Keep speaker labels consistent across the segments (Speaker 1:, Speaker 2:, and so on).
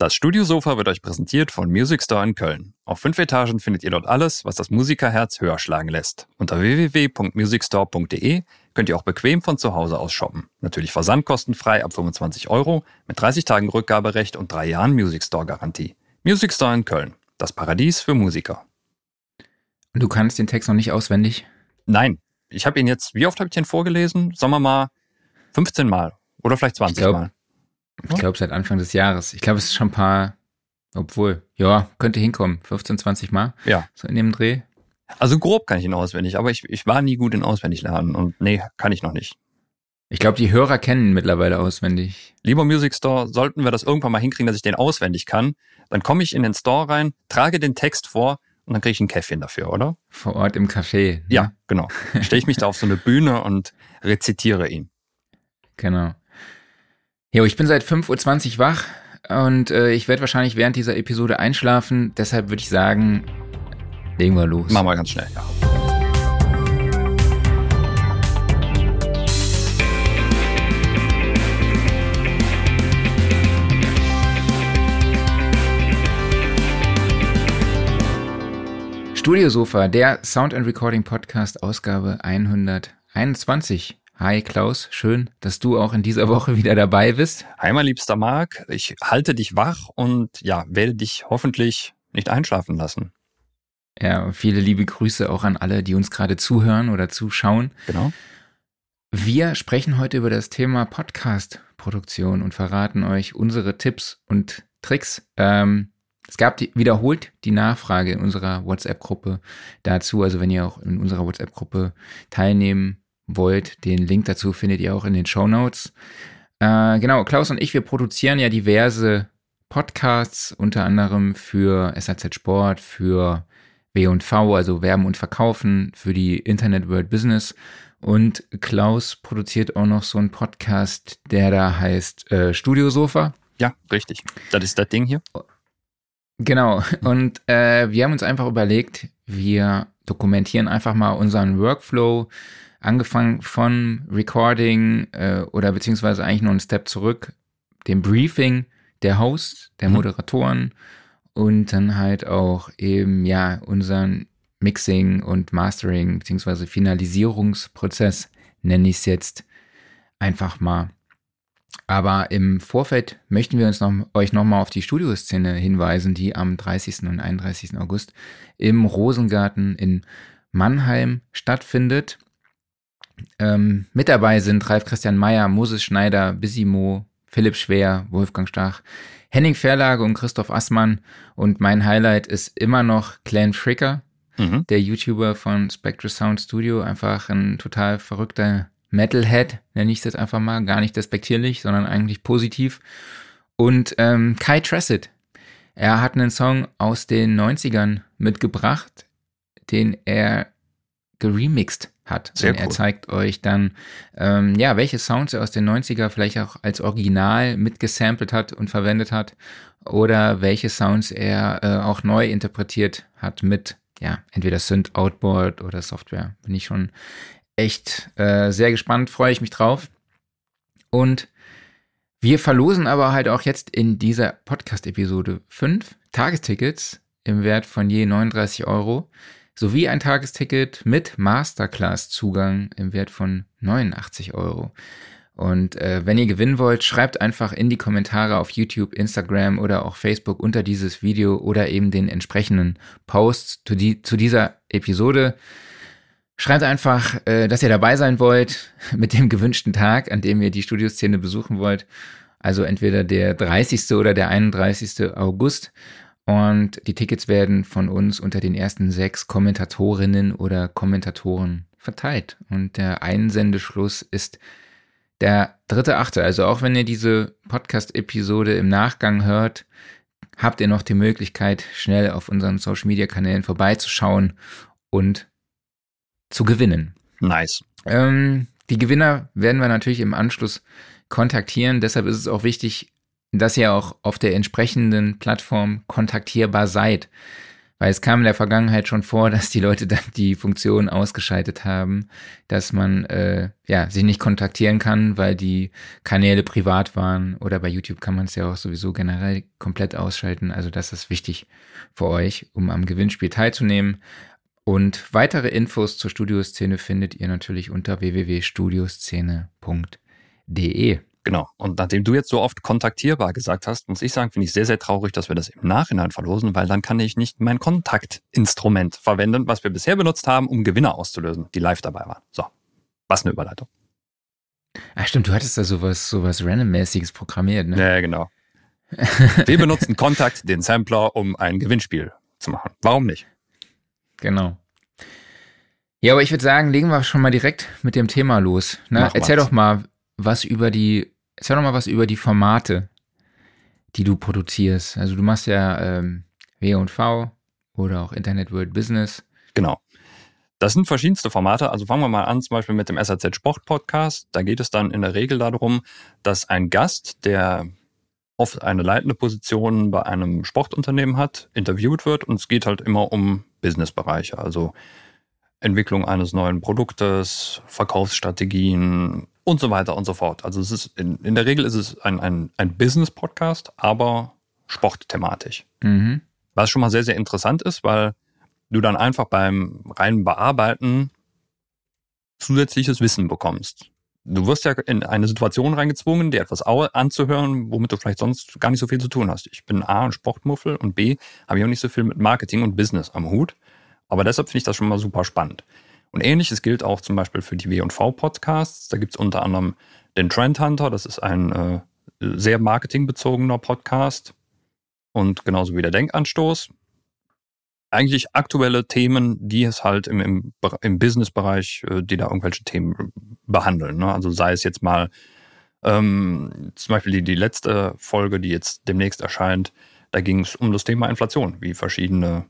Speaker 1: Das Studiosofa wird euch präsentiert von Music Store in Köln. Auf fünf Etagen findet ihr dort alles, was das Musikerherz höher schlagen lässt. Unter www.musicstore.de könnt ihr auch bequem von zu Hause aus shoppen. Natürlich versandkostenfrei ab 25 Euro, mit 30 Tagen Rückgaberecht und drei Jahren Music Store Garantie. Music Store in Köln. Das Paradies für Musiker.
Speaker 2: Und du kannst den Text noch nicht auswendig?
Speaker 1: Nein. Ich habe ihn jetzt, wie oft habe ich den vorgelesen? Sagen wir mal 15 Mal oder vielleicht 20
Speaker 2: ich glaub,
Speaker 1: Mal.
Speaker 2: Ich glaube seit Anfang des Jahres. Ich glaube, es ist schon ein paar, obwohl, ja, könnte hinkommen. 15, 20 Mal.
Speaker 1: Ja.
Speaker 2: So in dem Dreh.
Speaker 1: Also grob kann ich ihn auswendig, aber ich, ich war nie gut in Auswendiglernen und nee, kann ich noch nicht.
Speaker 2: Ich glaube, die Hörer kennen ihn mittlerweile auswendig.
Speaker 1: Lieber Music Store, sollten wir das irgendwann mal hinkriegen, dass ich den auswendig kann, dann komme ich in den Store rein, trage den Text vor und dann kriege ich ein Käffchen dafür, oder?
Speaker 2: Vor Ort im Café. Ne?
Speaker 1: Ja, genau. Stelle ich mich da auf so eine Bühne und rezitiere ihn.
Speaker 2: Genau. Jo, ich bin seit 5.20 Uhr wach und äh, ich werde wahrscheinlich während dieser Episode einschlafen. Deshalb würde ich sagen, legen wir los.
Speaker 1: Machen wir ganz schnell, ja.
Speaker 2: Studiosofa, der Sound and Recording Podcast, Ausgabe 121. Hi Klaus, schön, dass du auch in dieser Woche wieder dabei bist.
Speaker 1: Hi mein liebster Marc, ich halte dich wach und ja, werde dich hoffentlich nicht einschlafen lassen.
Speaker 2: Ja, viele liebe Grüße auch an alle, die uns gerade zuhören oder zuschauen.
Speaker 1: Genau.
Speaker 2: Wir sprechen heute über das Thema Podcast-Produktion und verraten euch unsere Tipps und Tricks. Ähm, es gab die, wiederholt die Nachfrage in unserer WhatsApp-Gruppe dazu. Also wenn ihr auch in unserer WhatsApp-Gruppe teilnehmen wollt, den Link dazu findet ihr auch in den Show Notes. Äh, genau, Klaus und ich, wir produzieren ja diverse Podcasts, unter anderem für SAZ Sport, für W&V, also Werben und Verkaufen, für die Internet World Business. Und Klaus produziert auch noch so einen Podcast, der da heißt äh, Studiosofa.
Speaker 1: Ja, richtig. Das ist das Ding hier.
Speaker 2: Genau. Und äh, wir haben uns einfach überlegt, wir dokumentieren einfach mal unseren Workflow, angefangen von Recording äh, oder beziehungsweise eigentlich nur einen Step zurück, dem Briefing der Hosts, der mhm. Moderatoren und dann halt auch eben ja unseren Mixing und Mastering beziehungsweise Finalisierungsprozess nenne ich es jetzt einfach mal. Aber im Vorfeld möchten wir uns noch, euch nochmal auf die Studioszene hinweisen, die am 30. und 31. August im Rosengarten in Mannheim stattfindet. Ähm, mit dabei sind Ralf Christian Meyer, Moses Schneider, Bissimo, Philipp Schwer, Wolfgang Stach, Henning Verlage und Christoph Assmann. Und mein Highlight ist immer noch Clan Fricker, mhm. der YouTuber von Spectre Sound Studio. Einfach ein total verrückter Metalhead, nenne ich es jetzt einfach mal. Gar nicht despektierlich, sondern eigentlich positiv. Und ähm, Kai Tressett. Er hat einen Song aus den 90ern mitgebracht, den er geremixed hat.
Speaker 1: Sehr
Speaker 2: cool. Er zeigt euch dann, ähm, ja, welche Sounds er aus den 90er vielleicht auch als Original mitgesampelt hat und verwendet hat oder welche Sounds er äh, auch neu interpretiert hat mit, ja, entweder Synth, Outboard oder Software. Bin ich schon echt äh, sehr gespannt, freue ich mich drauf. Und wir verlosen aber halt auch jetzt in dieser Podcast-Episode fünf Tagestickets im Wert von je 39 Euro sowie ein Tagesticket mit Masterclass-Zugang im Wert von 89 Euro. Und äh, wenn ihr gewinnen wollt, schreibt einfach in die Kommentare auf YouTube, Instagram oder auch Facebook unter dieses Video oder eben den entsprechenden Posts zu, die, zu dieser Episode. Schreibt einfach, äh, dass ihr dabei sein wollt mit dem gewünschten Tag, an dem ihr die Studioszene besuchen wollt. Also entweder der 30. oder der 31. August. Und die Tickets werden von uns unter den ersten sechs Kommentatorinnen oder Kommentatoren verteilt. Und der Einsendeschluss ist der dritte Achte. Also auch wenn ihr diese Podcast-Episode im Nachgang hört, habt ihr noch die Möglichkeit, schnell auf unseren Social-Media-Kanälen vorbeizuschauen und zu gewinnen.
Speaker 1: Nice.
Speaker 2: Ähm, die Gewinner werden wir natürlich im Anschluss kontaktieren. Deshalb ist es auch wichtig, dass ihr auch auf der entsprechenden Plattform kontaktierbar seid. Weil es kam in der Vergangenheit schon vor, dass die Leute dann die Funktion ausgeschaltet haben, dass man äh, ja sich nicht kontaktieren kann, weil die Kanäle privat waren. Oder bei YouTube kann man es ja auch sowieso generell komplett ausschalten. Also das ist wichtig für euch, um am Gewinnspiel teilzunehmen. Und weitere Infos zur Studioszene findet ihr natürlich unter www.studioszene.de.
Speaker 1: Genau. Und nachdem du jetzt so oft kontaktierbar gesagt hast, muss ich sagen, finde ich sehr, sehr traurig, dass wir das im Nachhinein verlosen, weil dann kann ich nicht mein Kontaktinstrument verwenden, was wir bisher benutzt haben, um Gewinner auszulösen, die live dabei waren. So. Was eine Überleitung.
Speaker 2: Ach stimmt, du hattest da sowas, sowas randommäßiges programmiert, ne?
Speaker 1: Ja, genau. wir benutzen Kontakt, den Sampler, um ein Gewinnspiel zu machen. Warum nicht?
Speaker 2: Genau. Ja, aber ich würde sagen, legen wir schon mal direkt mit dem Thema los. Ne? Erzähl doch mal was über die, erzähl doch mal was über die Formate, die du produzierst. Also du machst ja ähm, W&V oder auch Internet World Business.
Speaker 1: Genau. Das sind verschiedenste Formate. Also fangen wir mal an, zum Beispiel mit dem SAZ Sport Podcast. Da geht es dann in der Regel darum, dass ein Gast, der oft eine leitende Position bei einem Sportunternehmen hat, interviewt wird und es geht halt immer um Businessbereiche, also Entwicklung eines neuen Produktes, Verkaufsstrategien und so weiter und so fort. Also es ist in, in der Regel ist es ein, ein, ein Business-Podcast, aber sportthematisch. Mhm. Was schon mal sehr, sehr interessant ist, weil du dann einfach beim reinen Bearbeiten zusätzliches Wissen bekommst du wirst ja in eine Situation reingezwungen, dir etwas anzuhören, womit du vielleicht sonst gar nicht so viel zu tun hast. Ich bin A, ein Sportmuffel und B, habe ich auch nicht so viel mit Marketing und Business am Hut. Aber deshalb finde ich das schon mal super spannend. Und ähnliches gilt auch zum Beispiel für die W&V-Podcasts. Da gibt es unter anderem den Trend Hunter, das ist ein äh, sehr marketingbezogener Podcast. Und genauso wie der Denkanstoß eigentlich aktuelle Themen, die es halt im, im, im Business-Bereich, äh, die da irgendwelche Themen behandeln. Ne? Also sei es jetzt mal ähm, zum Beispiel die, die letzte Folge, die jetzt demnächst erscheint, da ging es um das Thema Inflation, wie verschiedene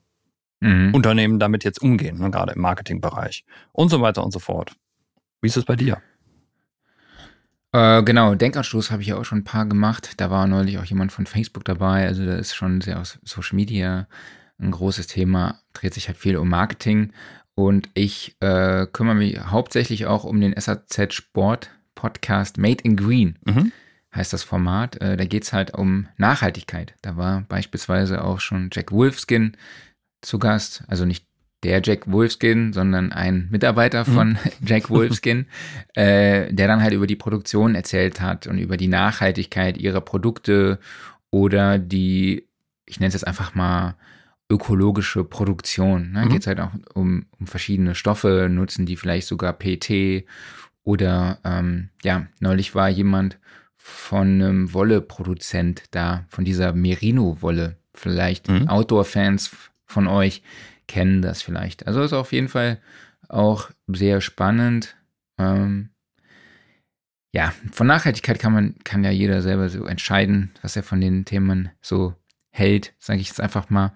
Speaker 1: mhm. Unternehmen damit jetzt umgehen, ne? gerade im Marketingbereich und so weiter und so fort. Wie ist es bei dir?
Speaker 2: Äh, genau, Denkanstoß habe ich ja auch schon ein paar gemacht. Da war neulich auch jemand von Facebook dabei. Also da ist schon sehr aus Social Media ein großes Thema, dreht sich halt viel um Marketing. Und ich äh, kümmere mich hauptsächlich auch um den SAZ Sport Podcast Made in Green. Mhm. Heißt das Format. Äh, da geht es halt um Nachhaltigkeit. Da war beispielsweise auch schon Jack Wolfskin zu Gast. Also nicht der Jack Wolfskin, sondern ein Mitarbeiter von mhm. Jack Wolfskin, äh, der dann halt über die Produktion erzählt hat und über die Nachhaltigkeit ihrer Produkte oder die, ich nenne es jetzt einfach mal, ökologische Produktion. Ne? Mhm. Geht es halt auch um, um verschiedene Stoffe, nutzen die vielleicht sogar PT oder ähm, ja, neulich war jemand von einem Wolleproduzent da, von dieser Merino-Wolle. Vielleicht mhm. Outdoor-Fans von euch kennen das vielleicht. Also ist auf jeden Fall auch sehr spannend. Ähm, ja, von Nachhaltigkeit kann man, kann ja jeder selber so entscheiden, was er von den Themen so hält, sage ich jetzt einfach mal.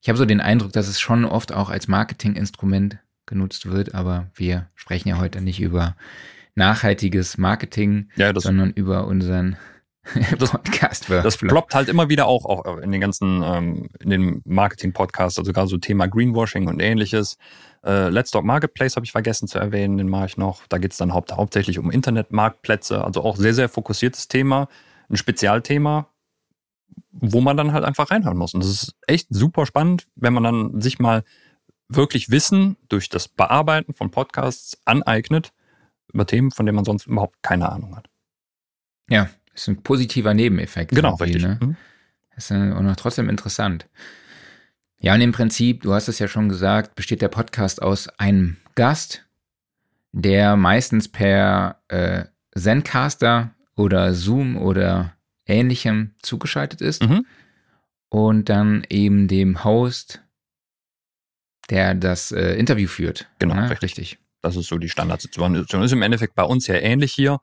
Speaker 2: Ich habe so den Eindruck, dass es schon oft auch als Marketinginstrument genutzt wird, aber wir sprechen ja heute nicht über nachhaltiges Marketing, ja, sondern über unseren
Speaker 1: das, Podcast. Das ploppt halt immer wieder auch, auch in den ganzen, ähm, in den Marketing-Podcasts, also gerade so Thema Greenwashing und ähnliches. Äh, Let's Talk Marketplace habe ich vergessen zu erwähnen, den mache ich noch. Da geht es dann haupt, hauptsächlich um Internetmarktplätze, also auch sehr, sehr fokussiertes Thema, ein Spezialthema, wo man dann halt einfach reinhören muss. Und das ist echt super spannend, wenn man dann sich mal wirklich Wissen durch das Bearbeiten von Podcasts aneignet über Themen, von denen man sonst überhaupt keine Ahnung hat.
Speaker 2: Ja, ist ein positiver Nebeneffekt.
Speaker 1: Genau, richtig. Ne?
Speaker 2: Mhm. Ist auch noch trotzdem interessant. Ja, und im Prinzip, du hast es ja schon gesagt, besteht der Podcast aus einem Gast, der meistens per äh, Zencaster oder Zoom oder Ähnlichem zugeschaltet ist. Mhm. Und dann eben dem Host, der das äh, Interview führt.
Speaker 1: Genau, ne? richtig. richtig. Das ist so die Standardsituation. Ist im Endeffekt bei uns ja ähnlich hier.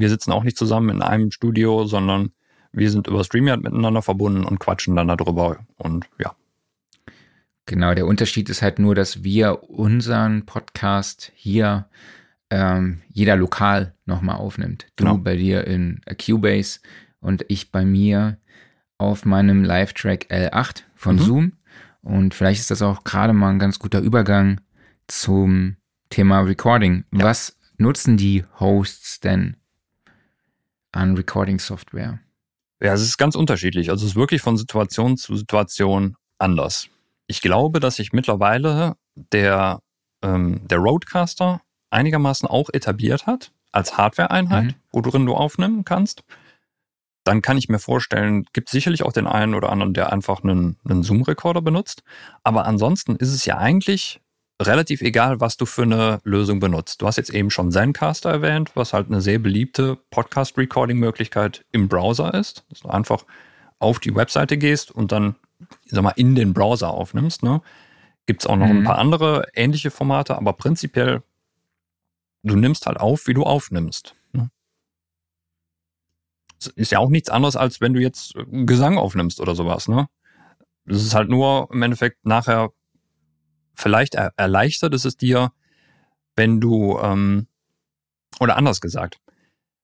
Speaker 1: Wir sitzen auch nicht zusammen in einem Studio, sondern wir sind über StreamYard miteinander verbunden und quatschen dann darüber. Und ja.
Speaker 2: Genau, der Unterschied ist halt nur, dass wir unseren Podcast hier ähm, jeder lokal nochmal aufnimmt. Du genau. bei dir in Cubase, und ich bei mir auf meinem Live-Track L8 von mhm. Zoom. Und vielleicht ist das auch gerade mal ein ganz guter Übergang zum Thema Recording. Ja. Was nutzen die Hosts denn an Recording-Software?
Speaker 1: Ja, es ist ganz unterschiedlich. Also es ist wirklich von Situation zu Situation anders. Ich glaube, dass sich mittlerweile der, ähm, der Roadcaster einigermaßen auch etabliert hat als Hardware-Einheit, mhm. worin du aufnehmen kannst. Dann kann ich mir vorstellen, gibt sicherlich auch den einen oder anderen, der einfach einen, einen Zoom-Recorder benutzt. Aber ansonsten ist es ja eigentlich relativ egal, was du für eine Lösung benutzt. Du hast jetzt eben schon Zencaster erwähnt, was halt eine sehr beliebte Podcast-Recording-Möglichkeit im Browser ist. Dass du einfach auf die Webseite gehst und dann, ich sag mal, in den Browser aufnimmst. Ne? Gibt es auch noch mhm. ein paar andere ähnliche Formate, aber prinzipiell, du nimmst halt auf, wie du aufnimmst. Ne? Ist ja auch nichts anderes, als wenn du jetzt Gesang aufnimmst oder sowas. Ne? Das ist halt nur im Endeffekt nachher vielleicht erleichtert ist es dir, wenn du, ähm, oder anders gesagt,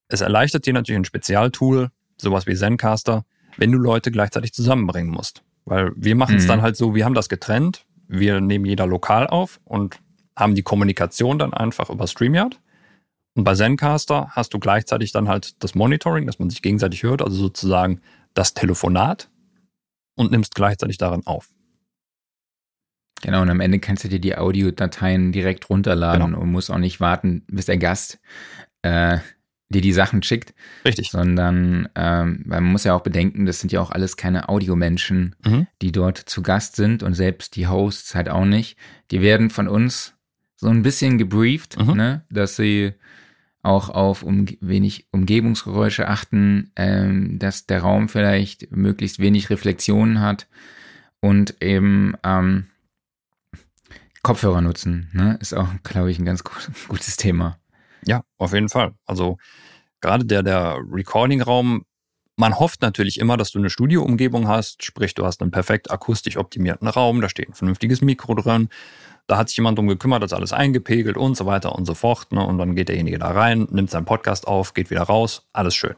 Speaker 1: es erleichtert dir natürlich ein Spezialtool, sowas wie Zencaster, wenn du Leute gleichzeitig zusammenbringen musst. Weil wir machen es mhm. dann halt so, wir haben das getrennt, wir nehmen jeder lokal auf und haben die Kommunikation dann einfach über StreamYard. Und bei Zencaster hast du gleichzeitig dann halt das Monitoring, dass man sich gegenseitig hört, also sozusagen das Telefonat und nimmst gleichzeitig darin auf.
Speaker 2: Genau, und am Ende kannst du dir die Audiodateien direkt runterladen genau. und musst auch nicht warten, bis der Gast äh, dir die Sachen schickt.
Speaker 1: Richtig.
Speaker 2: Sondern ähm, man muss ja auch bedenken, das sind ja auch alles keine Audiomenschen, mhm. die dort zu Gast sind und selbst die Hosts halt auch nicht. Die werden von uns so ein bisschen gebrieft, mhm. ne, dass sie auch auf um, wenig Umgebungsgeräusche achten, ähm, dass der Raum vielleicht möglichst wenig Reflexionen hat und eben ähm, Kopfhörer nutzen, ne? ist auch, glaube ich, ein ganz gutes Thema.
Speaker 1: Ja, auf jeden Fall. Also gerade der, der Recording-Raum, man hofft natürlich immer, dass du eine Studioumgebung hast, sprich, du hast einen perfekt akustisch optimierten Raum, da steht ein vernünftiges Mikro drin, da hat sich jemand drum gekümmert, das alles eingepegelt und so weiter und so fort. Ne? Und dann geht derjenige da rein, nimmt seinen Podcast auf, geht wieder raus, alles schön.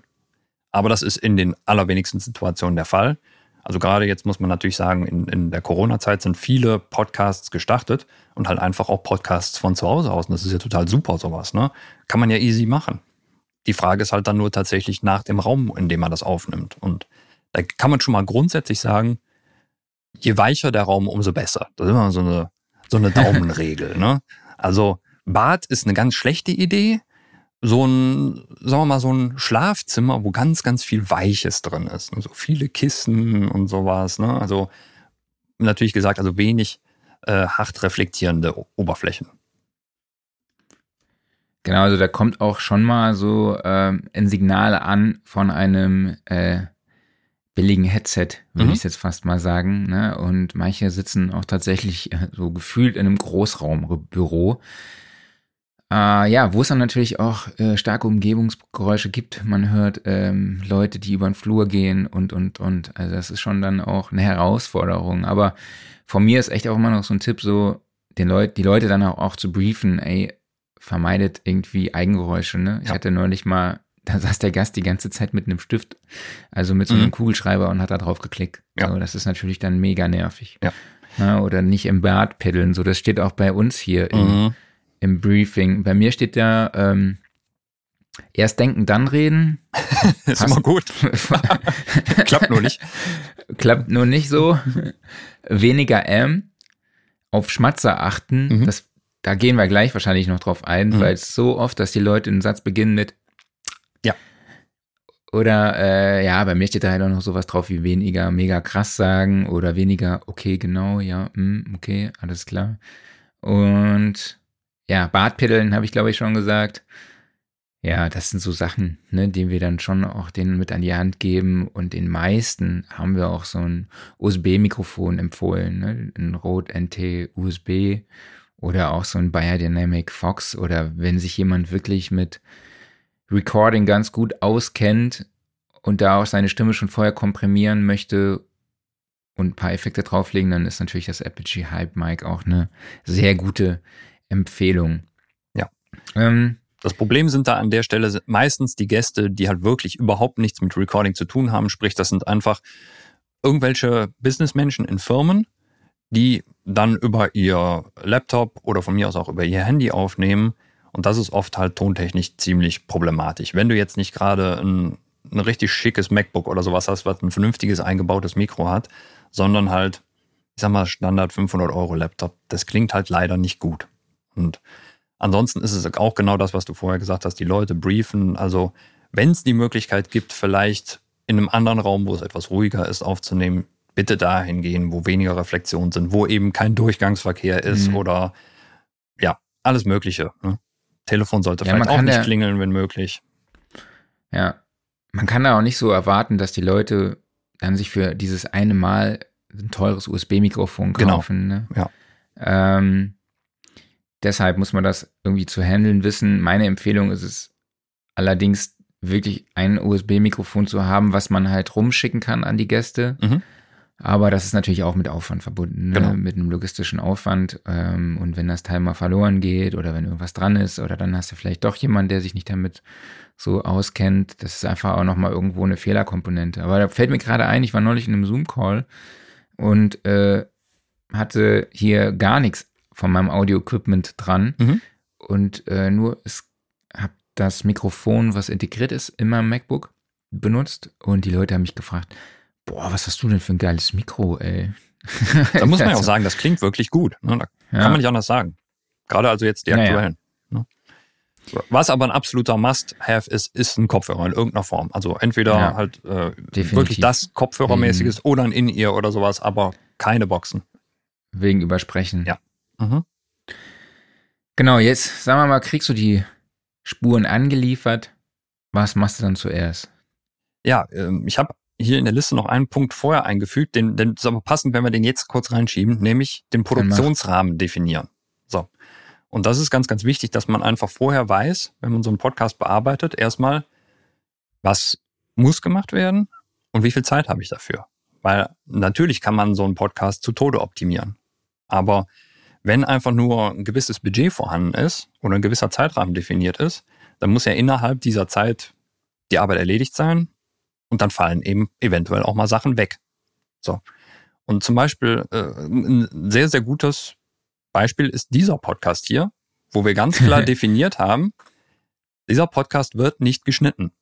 Speaker 1: Aber das ist in den allerwenigsten Situationen der Fall. Also gerade jetzt muss man natürlich sagen, in, in der Corona-Zeit sind viele Podcasts gestartet und halt einfach auch Podcasts von zu Hause aus. Und das ist ja total super, sowas. Ne? Kann man ja easy machen. Die Frage ist halt dann nur tatsächlich nach dem Raum, in dem man das aufnimmt. Und da kann man schon mal grundsätzlich sagen, je weicher der Raum, umso besser. Das ist immer so eine, so eine Daumenregel. ne? Also Bad ist eine ganz schlechte Idee, so ein, sagen wir mal, so ein Schlafzimmer, wo ganz, ganz viel Weiches drin ist. So viele Kissen und sowas. Ne? Also natürlich gesagt, also wenig äh, hart reflektierende Oberflächen.
Speaker 2: Genau, also da kommt auch schon mal so äh, ein Signal an von einem äh, billigen Headset, würde mhm. ich jetzt fast mal sagen. Ne? Und manche sitzen auch tatsächlich äh, so gefühlt in einem Großraumbüro. Äh, ja, wo es dann natürlich auch äh, starke Umgebungsgeräusche gibt. Man hört ähm, Leute, die über den Flur gehen und, und, und. Also das ist schon dann auch eine Herausforderung. Aber von mir ist echt auch immer noch so ein Tipp, so den Leut, die Leute dann auch, auch zu briefen, ey, vermeidet irgendwie Eigengeräusche. Ne? Ich hatte neulich mal, da saß der Gast die ganze Zeit mit einem Stift, also mit so einem mhm. Kugelschreiber und hat da drauf geklickt. Ja. So, das ist natürlich dann mega nervig.
Speaker 1: Ja.
Speaker 2: Ja, oder nicht im Bad peddeln. So, das steht auch bei uns hier mhm. im, im Briefing. Bei mir steht da ähm, erst denken, dann reden.
Speaker 1: ist Hast, immer gut. Klappt nur nicht.
Speaker 2: Klappt nur nicht so. Weniger M. Auf Schmatzer achten. Mhm. Das, da gehen wir gleich wahrscheinlich noch drauf ein, mhm. weil es so oft, dass die Leute einen Satz beginnen mit
Speaker 1: Ja.
Speaker 2: Oder äh, ja, bei mir steht da halt auch noch sowas drauf wie weniger mega krass sagen oder weniger okay, genau, ja, mh, hm, okay, alles klar. Und ja, Bartpiddeln habe ich glaube ich schon gesagt. Ja, das sind so Sachen, ne, die wir dann schon auch denen mit an die Hand geben. Und den meisten haben wir auch so ein USB-Mikrofon empfohlen, ne? ein Rode NT USB oder auch so ein Biodynamic Fox. Oder wenn sich jemand wirklich mit Recording ganz gut auskennt und da auch seine Stimme schon vorher komprimieren möchte und ein paar Effekte drauflegen, dann ist natürlich das Apogee Hype Mic auch eine sehr gute Empfehlung.
Speaker 1: Ja. Ähm, das Problem sind da an der Stelle meistens die Gäste, die halt wirklich überhaupt nichts mit Recording zu tun haben. Sprich, das sind einfach irgendwelche Businessmenschen in Firmen, die dann über ihr Laptop oder von mir aus auch über ihr Handy aufnehmen. Und das ist oft halt tontechnisch ziemlich problematisch. Wenn du jetzt nicht gerade ein, ein richtig schickes MacBook oder sowas hast, was ein vernünftiges eingebautes Mikro hat, sondern halt, ich sag mal, Standard 500 Euro Laptop, das klingt halt leider nicht gut. Und ansonsten ist es auch genau das, was du vorher gesagt hast, die Leute briefen. Also, wenn es die Möglichkeit gibt, vielleicht in einem anderen Raum, wo es etwas ruhiger ist, aufzunehmen, bitte dahin gehen, wo weniger Reflexionen sind, wo eben kein Durchgangsverkehr ist mhm. oder ja, alles Mögliche. Ne? Telefon sollte ja, vielleicht auch nicht ja, klingeln, wenn möglich.
Speaker 2: Ja, man kann da auch nicht so erwarten, dass die Leute dann sich für dieses eine Mal ein teures USB-Mikrofon genau. kaufen. Genau. Ne? Ja. Ähm, deshalb muss man das irgendwie zu handeln wissen. Meine Empfehlung ist es allerdings wirklich ein USB-Mikrofon zu haben, was man halt rumschicken kann an die Gäste. Mhm. Aber das ist natürlich auch mit Aufwand verbunden, ne? genau. mit einem logistischen Aufwand. Ähm, und wenn das Teil mal verloren geht oder wenn irgendwas dran ist oder dann hast du vielleicht doch jemanden, der sich nicht damit so auskennt, das ist einfach auch nochmal irgendwo eine Fehlerkomponente. Aber da fällt mir gerade ein, ich war neulich in einem Zoom-Call und äh, hatte hier gar nichts von meinem Audio-Equipment dran mhm. und äh, nur habe das Mikrofon, was integriert ist, in meinem MacBook benutzt und die Leute haben mich gefragt, Boah, was hast du denn für ein geiles Mikro, ey?
Speaker 1: Da muss man ja auch sagen, das klingt wirklich gut. Ne? Da ja. kann man nicht anders sagen. Gerade also jetzt die aktuellen. Ja, ne? Was aber ein absoluter Must-Have ist, ist ein Kopfhörer in irgendeiner Form. Also entweder ja, halt äh, wirklich das Kopfhörermäßiges oder ein In-Ear oder sowas, aber keine Boxen.
Speaker 2: Wegen Übersprechen.
Speaker 1: Ja. Mhm.
Speaker 2: Genau, jetzt sagen wir mal, kriegst du die Spuren angeliefert. Was machst du dann zuerst?
Speaker 1: Ja, ähm, ich habe hier in der Liste noch einen Punkt vorher eingefügt, den, den ist aber passend, wenn wir den jetzt kurz reinschieben, nämlich den Produktionsrahmen definieren. So. Und das ist ganz, ganz wichtig, dass man einfach vorher weiß, wenn man so einen Podcast bearbeitet, erstmal, was muss gemacht werden und wie viel Zeit habe ich dafür. Weil natürlich kann man so einen Podcast zu Tode optimieren. Aber wenn einfach nur ein gewisses Budget vorhanden ist oder ein gewisser Zeitrahmen definiert ist, dann muss ja innerhalb dieser Zeit die Arbeit erledigt sein und dann fallen eben eventuell auch mal Sachen weg. So. Und zum Beispiel äh, ein sehr, sehr gutes Beispiel ist dieser Podcast hier, wo wir ganz klar definiert haben, dieser Podcast wird nicht geschnitten.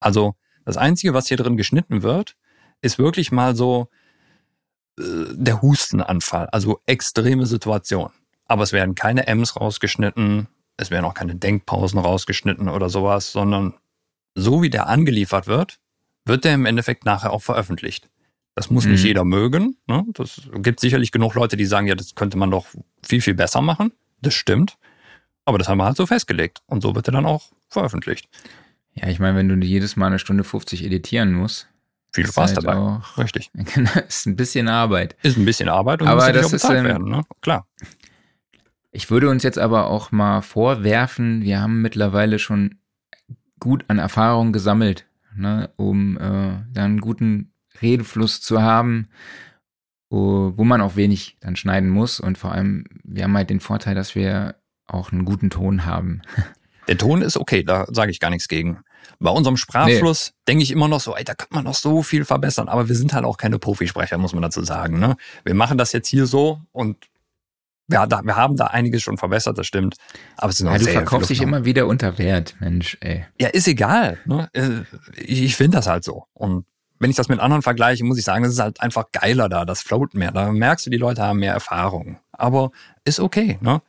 Speaker 1: Also das Einzige, was hier drin geschnitten wird, ist wirklich mal so der Hustenanfall, also extreme Situation. Aber es werden keine M's rausgeschnitten, es werden auch keine Denkpausen rausgeschnitten oder sowas, sondern so wie der angeliefert wird, wird der im Endeffekt nachher auch veröffentlicht. Das muss mhm. nicht jeder mögen. Ne? Das gibt sicherlich genug Leute, die sagen, ja, das könnte man doch viel, viel besser machen. Das stimmt. Aber das haben wir halt so festgelegt. Und so wird er dann auch veröffentlicht.
Speaker 2: Ja, ich meine, wenn du jedes Mal eine Stunde 50 editieren musst.
Speaker 1: Viel Spaß halt dabei. Auch,
Speaker 2: Richtig. ist ein bisschen Arbeit.
Speaker 1: Ist ein bisschen Arbeit und
Speaker 2: aber
Speaker 1: muss
Speaker 2: das auch bezahlt
Speaker 1: ist, ähm, werden, ne? Klar.
Speaker 2: Ich würde uns jetzt aber auch mal vorwerfen, wir haben mittlerweile schon gut an Erfahrung gesammelt ne, um äh, dann einen guten Redefluss zu haben, wo, wo man auch wenig dann schneiden muss. Und vor allem, wir haben halt den Vorteil, dass wir auch einen guten Ton haben.
Speaker 1: Der Ton ist okay, da sage ich gar nichts gegen. Bei unserem Sprachfluss nee. denke ich immer noch so, ey, da kann man noch so viel verbessern. Aber wir sind halt auch keine Profisprecher, muss man dazu sagen. Ne? Wir machen das jetzt hier so und da, wir haben da einiges schon verbessert, das stimmt. Aber es sind
Speaker 2: auch ja, du verkaufst dich immer wieder unter Wert, Mensch, ey.
Speaker 1: Ja, ist egal. Ne? Äh, ich finde das halt so. Und wenn ich das mit anderen vergleiche, muss ich sagen, es ist halt einfach geiler da. Das float mehr. Da merkst du, die Leute haben mehr Erfahrung. Aber ist okay, ne?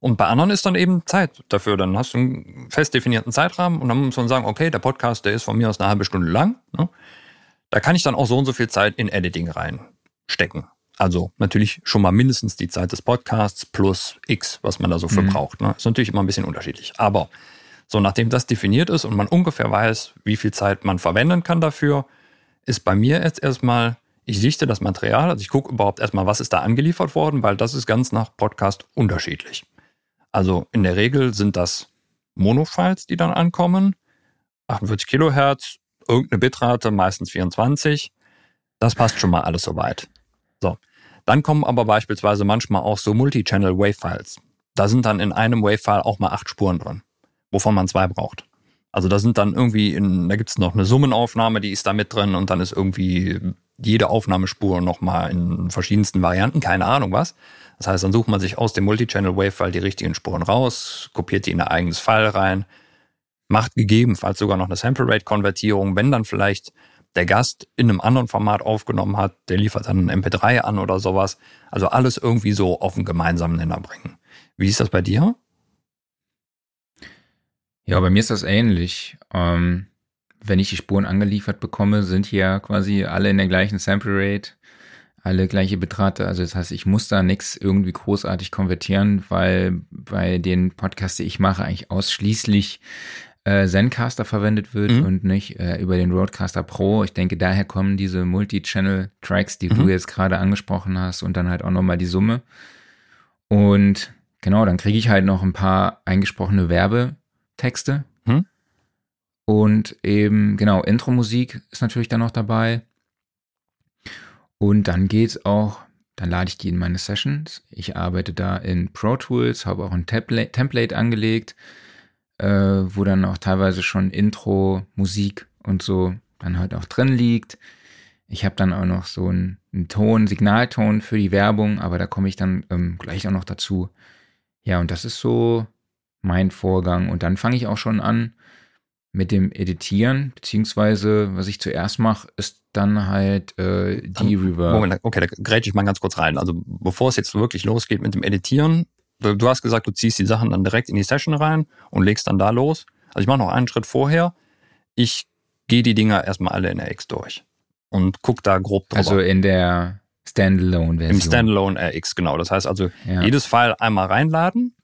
Speaker 1: Und bei anderen ist dann eben Zeit dafür. Dann hast du einen fest definierten Zeitrahmen und dann muss man sagen, okay, der Podcast, der ist von mir aus eine halbe Stunde lang. Ne? Da kann ich dann auch so und so viel Zeit in Editing reinstecken. Also natürlich schon mal mindestens die Zeit des Podcasts plus X, was man da so für mhm. braucht. Ne? Ist natürlich immer ein bisschen unterschiedlich. Aber so, nachdem das definiert ist und man ungefähr weiß, wie viel Zeit man verwenden kann dafür, ist bei mir jetzt erstmal, ich sichte das Material, also ich gucke überhaupt erstmal, was ist da angeliefert worden, weil das ist ganz nach Podcast unterschiedlich. Also in der Regel sind das Mono-Files, die dann ankommen, 48 Kilohertz, irgendeine Bitrate, meistens 24. Das passt schon mal alles soweit. So. Dann kommen aber beispielsweise manchmal auch so Multi-Channel Wave-Files. Da sind dann in einem Wave-File auch mal acht Spuren drin, wovon man zwei braucht. Also da sind dann irgendwie, in, da gibt es noch eine Summenaufnahme, die ist da mit drin und dann ist irgendwie jede Aufnahmespur nochmal in verschiedensten Varianten, keine Ahnung was. Das heißt, dann sucht man sich aus dem Multichannel Wave-File die richtigen Spuren raus, kopiert die in ein eigenes File rein, macht gegebenenfalls sogar noch eine Sample Rate Konvertierung, wenn dann vielleicht der Gast in einem anderen Format aufgenommen hat, der liefert dann ein MP3 an oder sowas. Also alles irgendwie so auf einen gemeinsamen Nenner bringen. Wie ist das bei dir?
Speaker 2: Ja, bei mir ist das ähnlich. Ähm, wenn ich die Spuren angeliefert bekomme, sind hier ja quasi alle in der gleichen Sample Rate, alle gleiche Betrate. Also das heißt, ich muss da nichts irgendwie großartig konvertieren, weil bei den Podcasts, die ich mache, eigentlich ausschließlich äh, Zencaster verwendet wird mhm. und nicht äh, über den Roadcaster Pro. Ich denke, daher kommen diese Multi-Channel-Tracks, die mhm. du jetzt gerade angesprochen hast und dann halt auch nochmal die Summe. Und genau, dann kriege ich halt noch ein paar eingesprochene Werbe Texte. Hm? Und eben, genau, Intro-Musik ist natürlich dann noch dabei. Und dann geht's auch, dann lade ich die in meine Sessions. Ich arbeite da in Pro Tools, habe auch ein Template, Template angelegt, äh, wo dann auch teilweise schon Intro, Musik und so dann halt auch drin liegt. Ich habe dann auch noch so einen, einen, Ton, Signalton für die Werbung, aber da komme ich dann ähm, gleich auch noch dazu. Ja, und das ist so mein Vorgang. Und dann fange ich auch schon an mit dem Editieren, beziehungsweise was ich zuerst mache, ist dann halt äh, die Reverb.
Speaker 1: Moment, okay, da grätsche ich mal ganz kurz rein. Also bevor es jetzt wirklich losgeht mit dem Editieren, du hast gesagt, du ziehst die Sachen dann direkt in die Session rein und legst dann da los. Also ich mache noch einen Schritt vorher. Ich gehe die Dinger erstmal alle in RX durch und guck da grob
Speaker 2: drüber. Also in der Standalone-Version.
Speaker 1: Im Standalone RX, genau. Das heißt also, ja. jedes File einmal reinladen,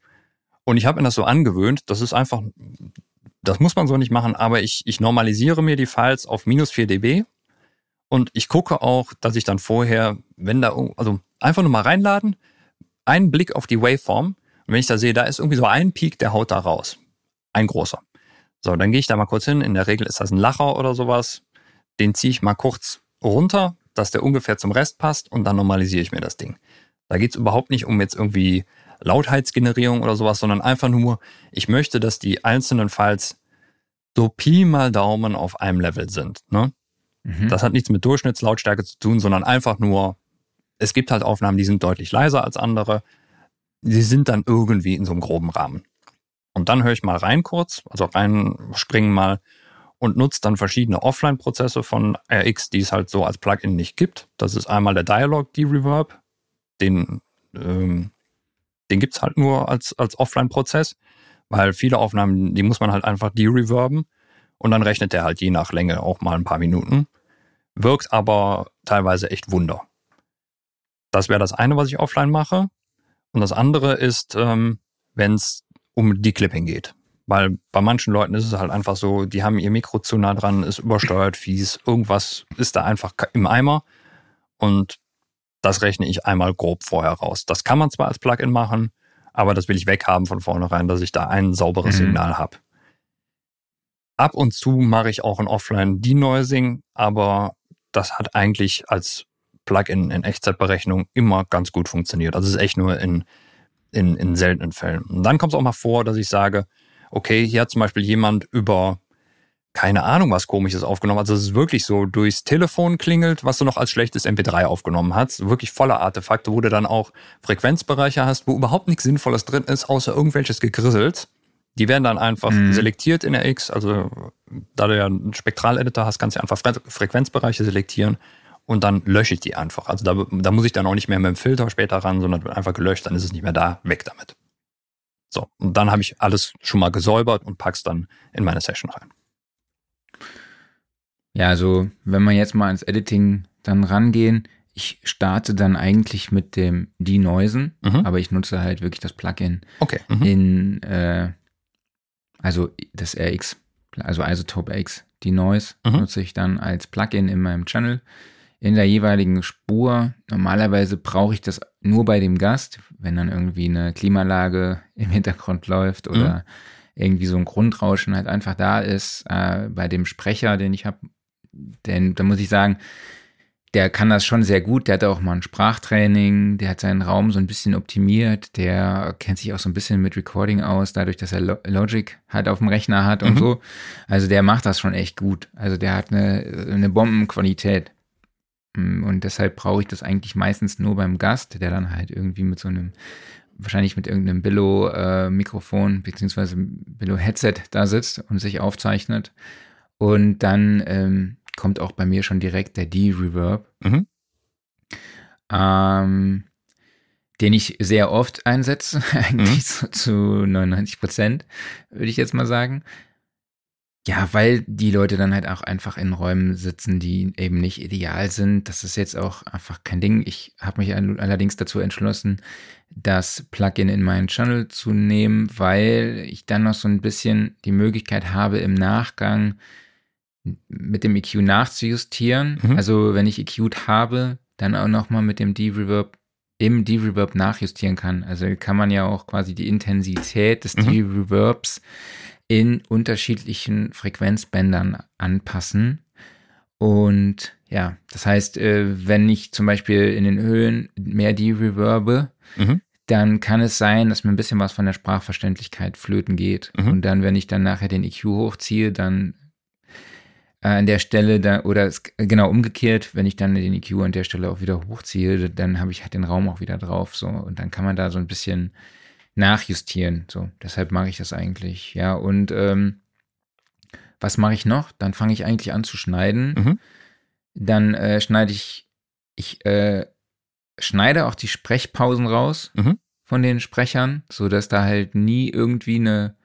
Speaker 1: und ich habe mir das so angewöhnt, das ist einfach, das muss man so nicht machen, aber ich, ich normalisiere mir die Files auf minus 4 dB und ich gucke auch, dass ich dann vorher, wenn da, also einfach nur mal reinladen, einen Blick auf die Waveform und wenn ich da sehe, da ist irgendwie so ein Peak, der haut da raus. Ein großer. So, dann gehe ich da mal kurz hin. In der Regel ist das ein Lacher oder sowas. Den ziehe ich mal kurz runter, dass der ungefähr zum Rest passt und dann normalisiere ich mir das Ding. Da geht es überhaupt nicht um jetzt irgendwie Lautheitsgenerierung oder sowas, sondern einfach nur, ich möchte, dass die einzelnen Files so Pi mal Daumen auf einem Level sind. Ne? Mhm. Das hat nichts mit Durchschnittslautstärke zu tun, sondern einfach nur, es gibt halt Aufnahmen, die sind deutlich leiser als andere. Sie sind dann irgendwie in so einem groben Rahmen. Und dann höre ich mal rein kurz, also reinspringen mal und nutze dann verschiedene Offline-Prozesse von RX, die es halt so als Plugin nicht gibt. Das ist einmal der Dialog D-Reverb, den ähm, den gibt's halt nur als, als Offline-Prozess, weil viele Aufnahmen, die muss man halt einfach de-reverben und dann rechnet der halt je nach Länge auch mal ein paar Minuten. Wirkt aber teilweise echt Wunder. Das wäre das eine, was ich offline mache. Und das andere ist, ähm, wenn es um Declipping geht. Weil bei manchen Leuten ist es halt einfach so, die haben ihr Mikro zu nah dran, ist übersteuert, fies, irgendwas ist da einfach im Eimer. Und das rechne ich einmal grob vorher raus. Das kann man zwar als Plugin machen, aber das will ich weghaben von vornherein, dass ich da ein sauberes mhm. Signal habe. Ab und zu mache ich auch ein Offline-Denoising, aber das hat eigentlich als Plugin in Echtzeitberechnung immer ganz gut funktioniert. Also es ist echt nur in, in, in seltenen Fällen. Und dann kommt es auch mal vor, dass ich sage, okay, hier hat zum Beispiel jemand über keine Ahnung, was komisches aufgenommen. Also es ist wirklich so durchs Telefon klingelt, was du noch als schlechtes MP3 aufgenommen hast. Wirklich voller Artefakte, wo du dann auch Frequenzbereiche hast, wo überhaupt nichts Sinnvolles drin ist, außer irgendwelches Gegrissels. Die werden dann einfach mhm. selektiert in der X. Also da du ja einen Spektraleditor hast, kannst du einfach Fre Frequenzbereiche selektieren und dann lösche ich die einfach. Also da, da muss ich dann auch nicht mehr mit dem Filter später ran, sondern wird einfach gelöscht, dann ist es nicht mehr da, weg damit. So, und dann habe ich alles schon mal gesäubert und pack's dann in meine Session rein.
Speaker 2: Ja, also wenn wir jetzt mal ans Editing dann rangehen, ich starte dann eigentlich mit dem Denoisen, mhm. aber ich nutze halt wirklich das Plugin
Speaker 1: okay.
Speaker 2: Mhm. in, äh, also das RX, also Isotope X Denoise mhm. nutze ich dann als Plugin in meinem Channel in der jeweiligen Spur. Normalerweise brauche ich das nur bei dem Gast, wenn dann irgendwie eine Klimalage im Hintergrund läuft oder mhm. irgendwie so ein Grundrauschen halt einfach da ist. Äh, bei dem Sprecher, den ich habe, denn da muss ich sagen, der kann das schon sehr gut. Der hat auch mal ein Sprachtraining, der hat seinen Raum so ein bisschen optimiert, der kennt sich auch so ein bisschen mit Recording aus, dadurch, dass er Logic halt auf dem Rechner hat und mhm. so. Also der macht das schon echt gut. Also der hat eine, eine Bombenqualität. Mm, und deshalb brauche ich das eigentlich meistens nur beim Gast, der dann halt irgendwie mit so einem, wahrscheinlich mit irgendeinem Billo-Mikrofon äh, beziehungsweise Billo-Headset da sitzt und sich aufzeichnet. Und dann ähm, kommt auch bei mir schon direkt der D-Reverb. Mhm. Ähm, den ich sehr oft einsetze, eigentlich mhm. so zu 99 Prozent, würde ich jetzt mal sagen. Ja, weil die Leute dann halt auch einfach in Räumen sitzen, die eben nicht ideal sind. Das ist jetzt auch einfach kein Ding. Ich habe mich allerdings dazu entschlossen, das Plugin in meinen Channel zu nehmen, weil ich dann noch so ein bisschen die Möglichkeit habe, im Nachgang mit dem EQ nachzujustieren. Mhm. Also wenn ich EQ'd habe, dann auch nochmal mit dem D-Reverb im D-Reverb nachjustieren kann. Also kann man ja auch quasi die Intensität des mhm. D-Reverbs in unterschiedlichen Frequenzbändern anpassen. Und ja, das heißt, äh, wenn ich zum Beispiel in den Höhen mehr D-Reverbe, mhm. dann kann es sein, dass mir ein bisschen was von der Sprachverständlichkeit flöten geht. Mhm. Und dann, wenn ich dann nachher den EQ hochziehe, dann an der Stelle da, oder es, genau umgekehrt, wenn ich dann den EQ an der Stelle auch wieder hochziehe, dann habe ich halt den Raum auch wieder drauf, so. Und dann kann man da so ein bisschen nachjustieren, so. Deshalb mache ich das eigentlich, ja. Und, ähm, was mache ich noch? Dann fange ich eigentlich an zu schneiden. Mhm. Dann äh, schneide ich, ich äh, schneide auch die Sprechpausen raus mhm. von den Sprechern, so dass da halt nie irgendwie eine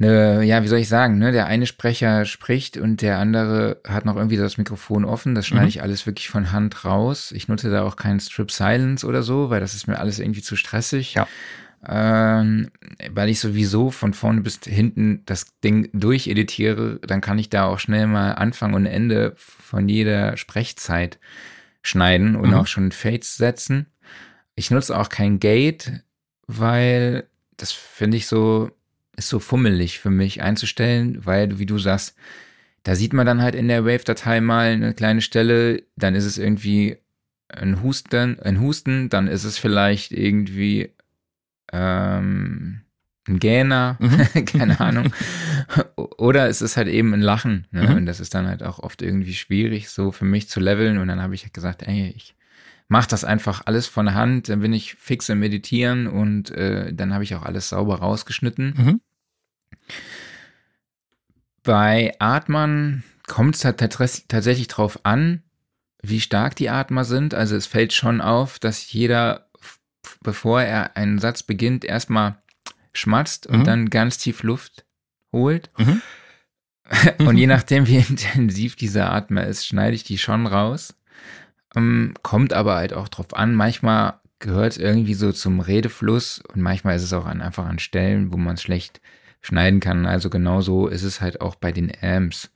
Speaker 2: eine, ja, wie soll ich sagen, ne, der eine Sprecher spricht und der andere hat noch irgendwie das Mikrofon offen. Das schneide mhm. ich alles wirklich von Hand raus. Ich nutze da auch keinen Strip Silence oder so, weil das ist mir alles irgendwie zu stressig. Ja. Ähm, weil ich sowieso von vorne bis hinten das Ding durcheditiere, dann kann ich da auch schnell mal Anfang und Ende von jeder Sprechzeit schneiden und mhm. auch schon Fades setzen. Ich nutze auch kein Gate, weil das finde ich so, ist so fummelig für mich einzustellen, weil, wie du sagst, da sieht man dann halt in der Wave-Datei mal eine kleine Stelle, dann ist es irgendwie ein Husten, ein Husten, dann ist es vielleicht irgendwie ähm, ein Gähner, mhm. keine Ahnung. Oder es ist halt eben ein Lachen. Ne? Mhm. Und das ist dann halt auch oft irgendwie schwierig, so für mich zu leveln. Und dann habe ich halt gesagt, ey, ich mach das einfach alles von Hand, dann bin ich fix im Meditieren und äh, dann habe ich auch alles sauber rausgeschnitten. Mhm. Bei Atmern kommt es halt tatsächlich drauf an, wie stark die Atmer sind. Also es fällt schon auf, dass jeder, bevor er einen Satz beginnt, erstmal schmatzt mhm. und dann ganz tief Luft holt. Mhm. Und je nachdem, wie intensiv dieser Atmer ist, schneide ich die schon raus. Ähm, kommt aber halt auch drauf an. Manchmal gehört es irgendwie so zum Redefluss und manchmal ist es auch an, einfach an Stellen, wo man es schlecht schneiden kann. Also genauso ist es halt auch bei den Amps.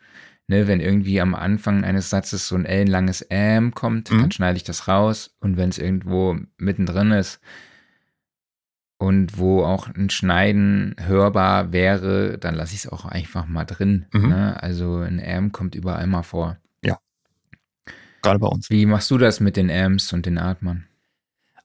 Speaker 2: Ne, wenn irgendwie am Anfang eines Satzes so ein ellenlanges Am kommt, mhm. dann schneide ich das raus. Und wenn es irgendwo mittendrin ist und wo auch ein Schneiden hörbar wäre, dann lasse ich es auch einfach mal drin. Mhm. Ne? Also ein Am kommt überall mal vor.
Speaker 1: Ja. Gerade bei uns.
Speaker 2: Wie machst du das mit den Amps und den Atmern?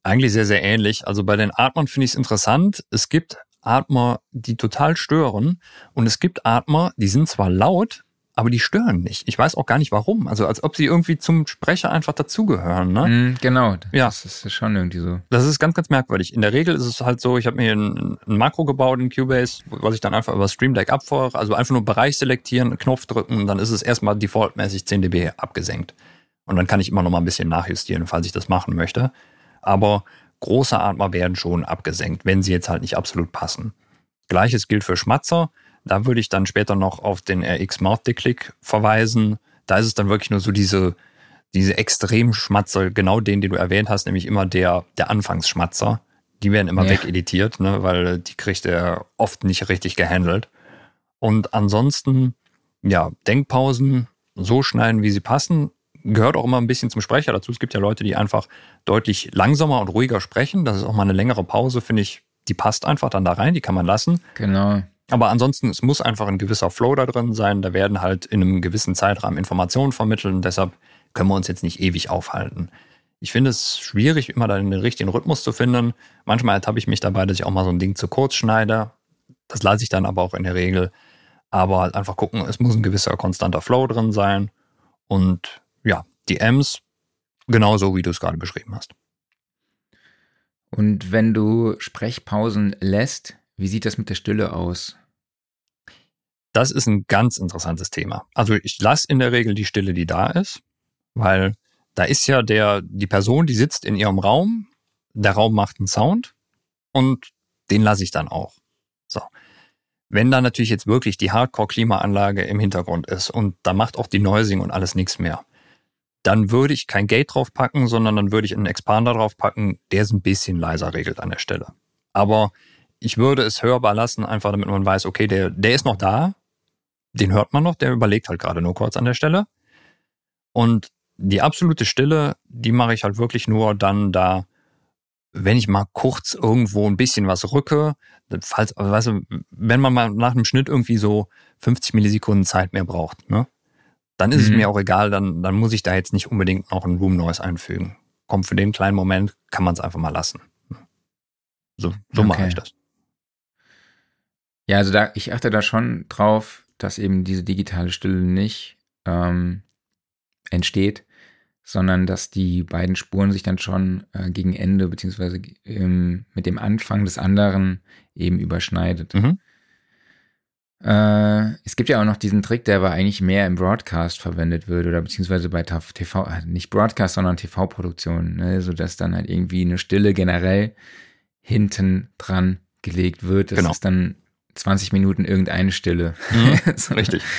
Speaker 1: Eigentlich sehr, sehr ähnlich. Also bei den Atmern finde ich es interessant. Es gibt Atmer, die total stören. Und es gibt Atmer, die sind zwar laut, aber die stören nicht. Ich weiß auch gar nicht warum. Also als ob sie irgendwie zum Sprecher einfach dazugehören. Ne?
Speaker 2: Mm, genau, ja. das ist schon irgendwie so.
Speaker 1: Das ist ganz, ganz merkwürdig. In der Regel ist es halt so, ich habe mir ein, ein, Makro gebaut in Cubase, was ich dann einfach über Stream Deck abfahre. Also einfach nur Bereich selektieren, Knopf drücken und dann ist es erstmal defaultmäßig 10 dB abgesenkt. Und dann kann ich immer noch mal ein bisschen nachjustieren, falls ich das machen möchte. Aber große Atmer werden schon abgesenkt, wenn sie jetzt halt nicht absolut passen. Gleiches gilt für Schmatzer. Da würde ich dann später noch auf den RX Mouth Declick verweisen. Da ist es dann wirklich nur so diese, diese extremen Schmatzer, genau den, den du erwähnt hast, nämlich immer der, der Anfangsschmatzer. Die werden immer ja. wegeditiert, ne, weil die kriegt er oft nicht richtig gehandelt. Und ansonsten, ja, Denkpausen so schneiden, wie sie passen gehört auch immer ein bisschen zum Sprecher dazu. Es gibt ja Leute, die einfach deutlich langsamer und ruhiger sprechen. Das ist auch mal eine längere Pause, finde ich. Die passt einfach dann da rein, die kann man lassen.
Speaker 2: Genau.
Speaker 1: Aber ansonsten, es muss einfach ein gewisser Flow da drin sein. Da werden halt in einem gewissen Zeitrahmen Informationen vermittelt und deshalb können wir uns jetzt nicht ewig aufhalten. Ich finde es schwierig, immer dann den richtigen Rhythmus zu finden. Manchmal ertappe ich mich dabei, dass ich auch mal so ein Ding zu kurz schneide. Das lasse ich dann aber auch in der Regel. Aber halt einfach gucken, es muss ein gewisser konstanter Flow drin sein. Und die Ms genauso, wie du es gerade beschrieben hast.
Speaker 2: Und wenn du Sprechpausen lässt, wie sieht das mit der Stille aus?
Speaker 1: Das ist ein ganz interessantes Thema. Also ich lasse in der Regel die Stille, die da ist, weil da ist ja der, die Person, die sitzt in ihrem Raum, der Raum macht einen Sound und den lasse ich dann auch. So. Wenn da natürlich jetzt wirklich die Hardcore-Klimaanlage im Hintergrund ist und da macht auch die Noising und alles nichts mehr, dann würde ich kein Gate draufpacken, sondern dann würde ich einen Expander draufpacken, der es ein bisschen leiser regelt an der Stelle. Aber ich würde es hörbar lassen, einfach damit man weiß, okay, der, der ist noch da, den hört man noch, der überlegt halt gerade nur kurz an der Stelle. Und die absolute Stille, die mache ich halt wirklich nur dann da, wenn ich mal kurz irgendwo ein bisschen was rücke, falls, weißt du, wenn man mal nach einem Schnitt irgendwie so 50 Millisekunden Zeit mehr braucht, ne? Dann ist mhm. es mir auch egal, dann, dann muss ich da jetzt nicht unbedingt noch ein Room Noise einfügen. Kommt für den kleinen Moment, kann man es einfach mal lassen. So, so okay. mache ich das.
Speaker 2: Ja, also da, ich achte da schon drauf, dass eben diese digitale Stille nicht ähm, entsteht, sondern dass die beiden Spuren sich dann schon äh, gegen Ende beziehungsweise ähm, mit dem Anfang des anderen eben überschneidet. Mhm. Äh, es gibt ja auch noch diesen Trick, der aber eigentlich mehr im Broadcast verwendet wird oder beziehungsweise bei TV, äh, nicht Broadcast, sondern TV-Produktionen, ne, sodass dann halt irgendwie eine Stille generell hinten dran gelegt wird. Das genau. ist dann 20 Minuten irgendeine Stille.
Speaker 1: Mhm, richtig.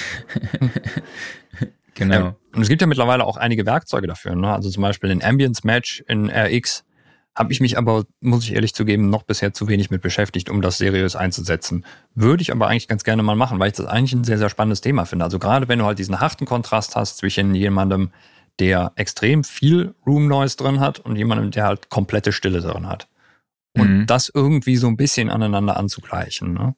Speaker 2: Genau. Ja,
Speaker 1: und es gibt ja mittlerweile auch einige Werkzeuge dafür. Ne? Also zum Beispiel in Ambience Match in RX habe ich mich aber, muss ich ehrlich zugeben, noch bisher zu wenig mit beschäftigt, um das seriös einzusetzen. Würde ich aber eigentlich ganz gerne mal machen, weil ich das eigentlich ein sehr, sehr spannendes Thema finde. Also gerade wenn du halt diesen harten Kontrast hast zwischen jemandem, der extrem viel Room Noise drin hat und jemandem, der halt komplette Stille drin hat. Und mhm. das irgendwie so ein bisschen aneinander anzugleichen. Ne?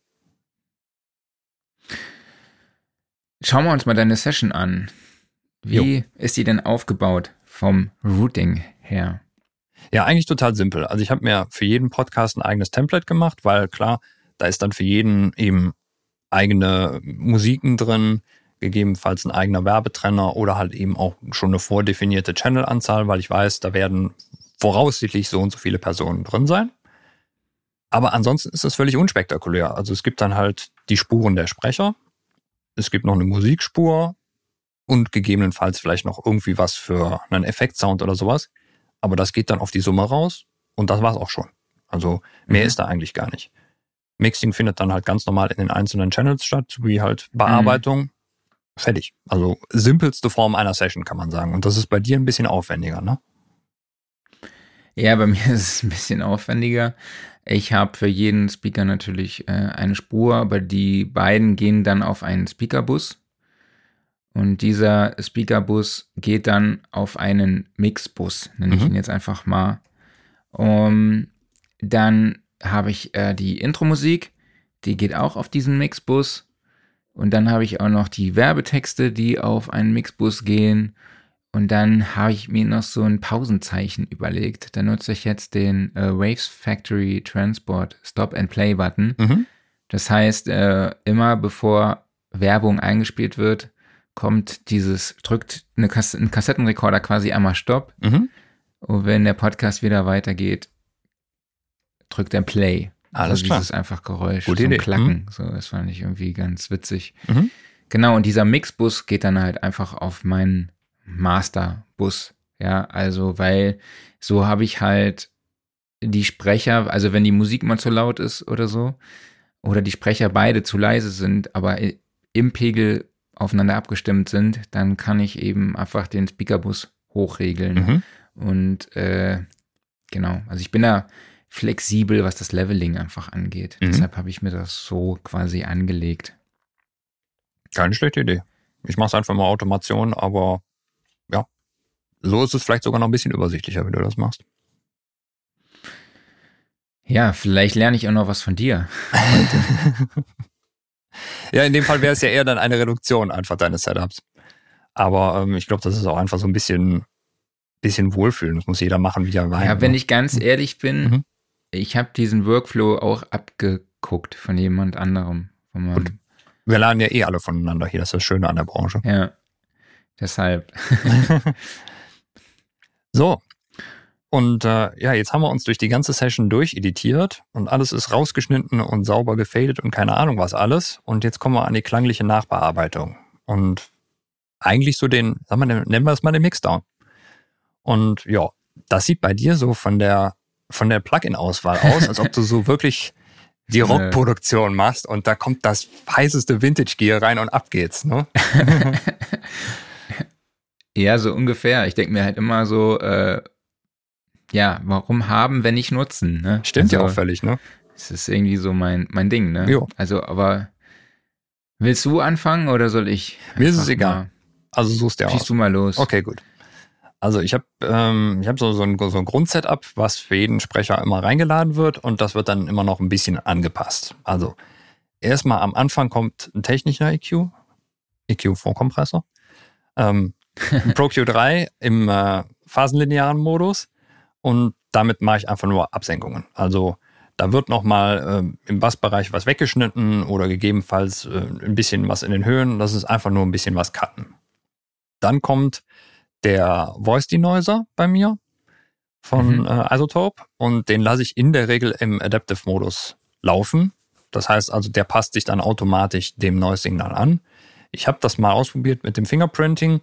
Speaker 2: Schauen wir uns mal deine Session an. Wie jo. ist die denn aufgebaut vom Routing her?
Speaker 1: Ja, eigentlich total simpel. Also ich habe mir für jeden Podcast ein eigenes Template gemacht, weil klar, da ist dann für jeden eben eigene Musiken drin, gegebenenfalls ein eigener Werbetrenner oder halt eben auch schon eine vordefinierte Channel-Anzahl, weil ich weiß, da werden voraussichtlich so und so viele Personen drin sein. Aber ansonsten ist es völlig unspektakulär. Also es gibt dann halt die Spuren der Sprecher, es gibt noch eine Musikspur, und gegebenenfalls vielleicht noch irgendwie was für einen Effektsound oder sowas. Aber das geht dann auf die Summe raus und das war's auch schon. Also mehr mhm. ist da eigentlich gar nicht. Mixing findet dann halt ganz normal in den einzelnen Channels statt, wie halt Bearbeitung. Mhm. Fertig. Also simpelste Form einer Session kann man sagen. Und das ist bei dir ein bisschen aufwendiger, ne?
Speaker 2: Ja, bei mir ist es ein bisschen aufwendiger. Ich habe für jeden Speaker natürlich äh, eine Spur, aber die beiden gehen dann auf einen Speakerbus. Und dieser Speakerbus geht dann auf einen Mixbus, nenne ich mhm. ihn jetzt einfach mal. Um, dann habe ich äh, die Intro-Musik, die geht auch auf diesen Mixbus. Und dann habe ich auch noch die Werbetexte, die auf einen Mixbus gehen. Und dann habe ich mir noch so ein Pausenzeichen überlegt. Da nutze ich jetzt den äh, Waves Factory Transport Stop and Play Button. Mhm. Das heißt, äh, immer bevor Werbung eingespielt wird, kommt dieses, drückt eine Kass ein Kassettenrekorder quasi einmal Stopp. Mhm. Und wenn der Podcast wieder weitergeht, drückt er Play.
Speaker 1: Alles also
Speaker 2: klar. dieses einfach Geräusch, Gute so ein Idee. Klacken. Mhm. So, das fand ich irgendwie ganz witzig. Mhm. Genau, und dieser Mixbus geht dann halt einfach auf meinen Masterbus. Ja, also, weil so habe ich halt die Sprecher, also wenn die Musik mal zu laut ist oder so, oder die Sprecher beide zu leise sind, aber im Pegel aufeinander abgestimmt sind, dann kann ich eben einfach den Speakerbus hochregeln. Mhm. Und äh, genau, also ich bin da flexibel, was das Leveling einfach angeht. Mhm. Deshalb habe ich mir das so quasi angelegt.
Speaker 1: Keine schlechte Idee. Ich mache es einfach mal Automation, aber ja, so ist es vielleicht sogar noch ein bisschen übersichtlicher, wie du das machst.
Speaker 2: Ja, vielleicht lerne ich auch noch was von dir.
Speaker 1: Ja, in dem Fall wäre es ja eher dann eine Reduktion einfach deines Setups. Aber ähm, ich glaube, das ist auch einfach so ein bisschen, bisschen Wohlfühlen. Das muss jeder machen, wie er
Speaker 2: will. Ja, wenn ne? ich ganz mhm. ehrlich bin, mhm. ich habe diesen Workflow auch abgeguckt von jemand anderem.
Speaker 1: Von wir lernen ja eh alle voneinander hier. Das ist das Schöne an der Branche.
Speaker 2: Ja, deshalb.
Speaker 1: So. Und äh, ja, jetzt haben wir uns durch die ganze Session durcheditiert und alles ist rausgeschnitten und sauber gefadet und keine Ahnung was alles. Und jetzt kommen wir an die klangliche Nachbearbeitung. Und eigentlich so den, sagen wir, nennen wir es mal den Mixdown. Und ja, das sieht bei dir so von der von der Plugin-Auswahl aus, als ob du so wirklich die Rockproduktion machst und da kommt das heißeste Vintage-Gear rein und ab geht's, ne?
Speaker 2: ja, so ungefähr. Ich denke mir halt immer so, äh, ja, warum haben, wenn nicht nutzen, ne?
Speaker 1: Stimmt also, ja auch völlig, ne?
Speaker 2: Das ist irgendwie so mein, mein Ding, ne? Jo. Also, aber willst du anfangen oder soll ich?
Speaker 1: Mir ist es egal. Also suchst du
Speaker 2: Schießt du mal los.
Speaker 1: Okay, gut. Also ich habe ähm, ich hab so, so ein, so ein Grundsetup, was für jeden Sprecher immer reingeladen wird und das wird dann immer noch ein bisschen angepasst. Also erstmal am Anfang kommt ein technischer EQ, EQ-Vorkompressor, ähm, ein Pro Q3 im äh, phasenlinearen Modus und damit mache ich einfach nur Absenkungen. Also da wird nochmal äh, im Bassbereich was weggeschnitten oder gegebenenfalls äh, ein bisschen was in den Höhen. Das ist einfach nur ein bisschen was cutten. Dann kommt der Voice Denoiser bei mir von mhm. äh, Isotope und den lasse ich in der Regel im Adaptive-Modus laufen. Das heißt also, der passt sich dann automatisch dem Noise-Signal an. Ich habe das mal ausprobiert mit dem Fingerprinting.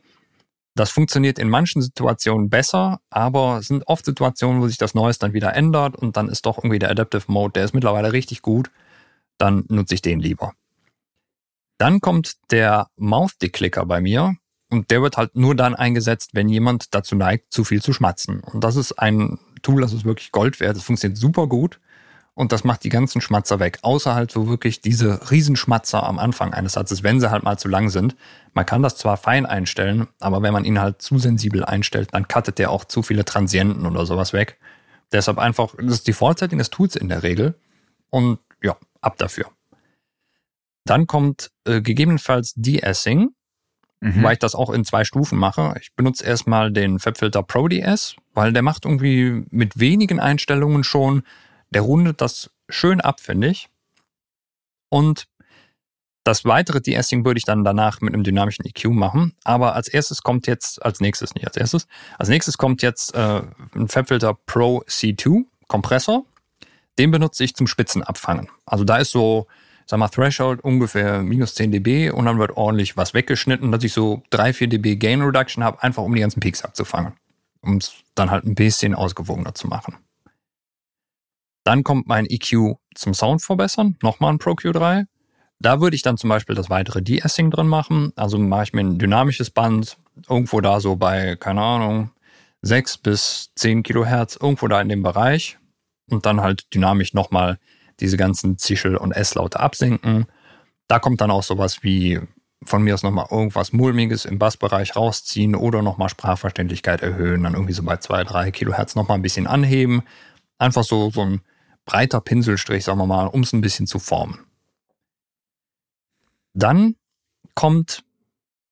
Speaker 1: Das funktioniert in manchen Situationen besser, aber es sind oft Situationen, wo sich das Noise dann wieder ändert und dann ist doch irgendwie der Adaptive Mode, der ist mittlerweile richtig gut. Dann nutze ich den lieber. Dann kommt der Mouth Declicker bei mir. Und der wird halt nur dann eingesetzt, wenn jemand dazu neigt, zu viel zu schmatzen. Und das ist ein Tool, das ist wirklich Gold wert. Das funktioniert super gut. Und das macht die ganzen Schmatzer weg. Außer halt so wirklich diese Riesenschmatzer am Anfang eines Satzes, wenn sie halt mal zu lang sind. Man kann das zwar fein einstellen, aber wenn man ihn halt zu sensibel einstellt, dann cuttet der auch zu viele Transienten oder sowas weg. Deshalb einfach, das ist die Default-Setting des Tools in der Regel. Und ja, ab dafür. Dann kommt äh, gegebenenfalls De-Essing. Mhm. Weil ich das auch in zwei Stufen mache. Ich benutze erstmal den Fabfilter Pro DS, weil der macht irgendwie mit wenigen Einstellungen schon, der rundet das schön ab, finde ich. Und das weitere De-Essing würde ich dann danach mit einem dynamischen EQ machen. Aber als erstes kommt jetzt, als nächstes, nicht als erstes, als nächstes kommt jetzt äh, ein Fabfilter Pro C2 Kompressor. Den benutze ich zum Spitzenabfangen. Also da ist so sag mal, Threshold ungefähr minus 10 dB und dann wird ordentlich was weggeschnitten, dass ich so 3, 4 dB Gain Reduction habe, einfach um die ganzen Peaks abzufangen. Um es dann halt ein bisschen ausgewogener zu machen. Dann kommt mein EQ zum Sound verbessern, nochmal ein Pro Q3. Da würde ich dann zum Beispiel das weitere De-Essing drin machen. Also mache ich mir ein dynamisches Band, irgendwo da so bei, keine Ahnung, 6 bis 10 Kilohertz, irgendwo da in dem Bereich. Und dann halt dynamisch nochmal diese ganzen Zischel- und S-Laute absenken. Da kommt dann auch sowas wie von mir aus nochmal irgendwas Mulmiges im Bassbereich rausziehen oder nochmal Sprachverständlichkeit erhöhen, dann irgendwie so bei 2, 3 Kilohertz nochmal ein bisschen anheben. Einfach so, so ein breiter Pinselstrich, sagen wir mal, um es ein bisschen zu formen. Dann kommt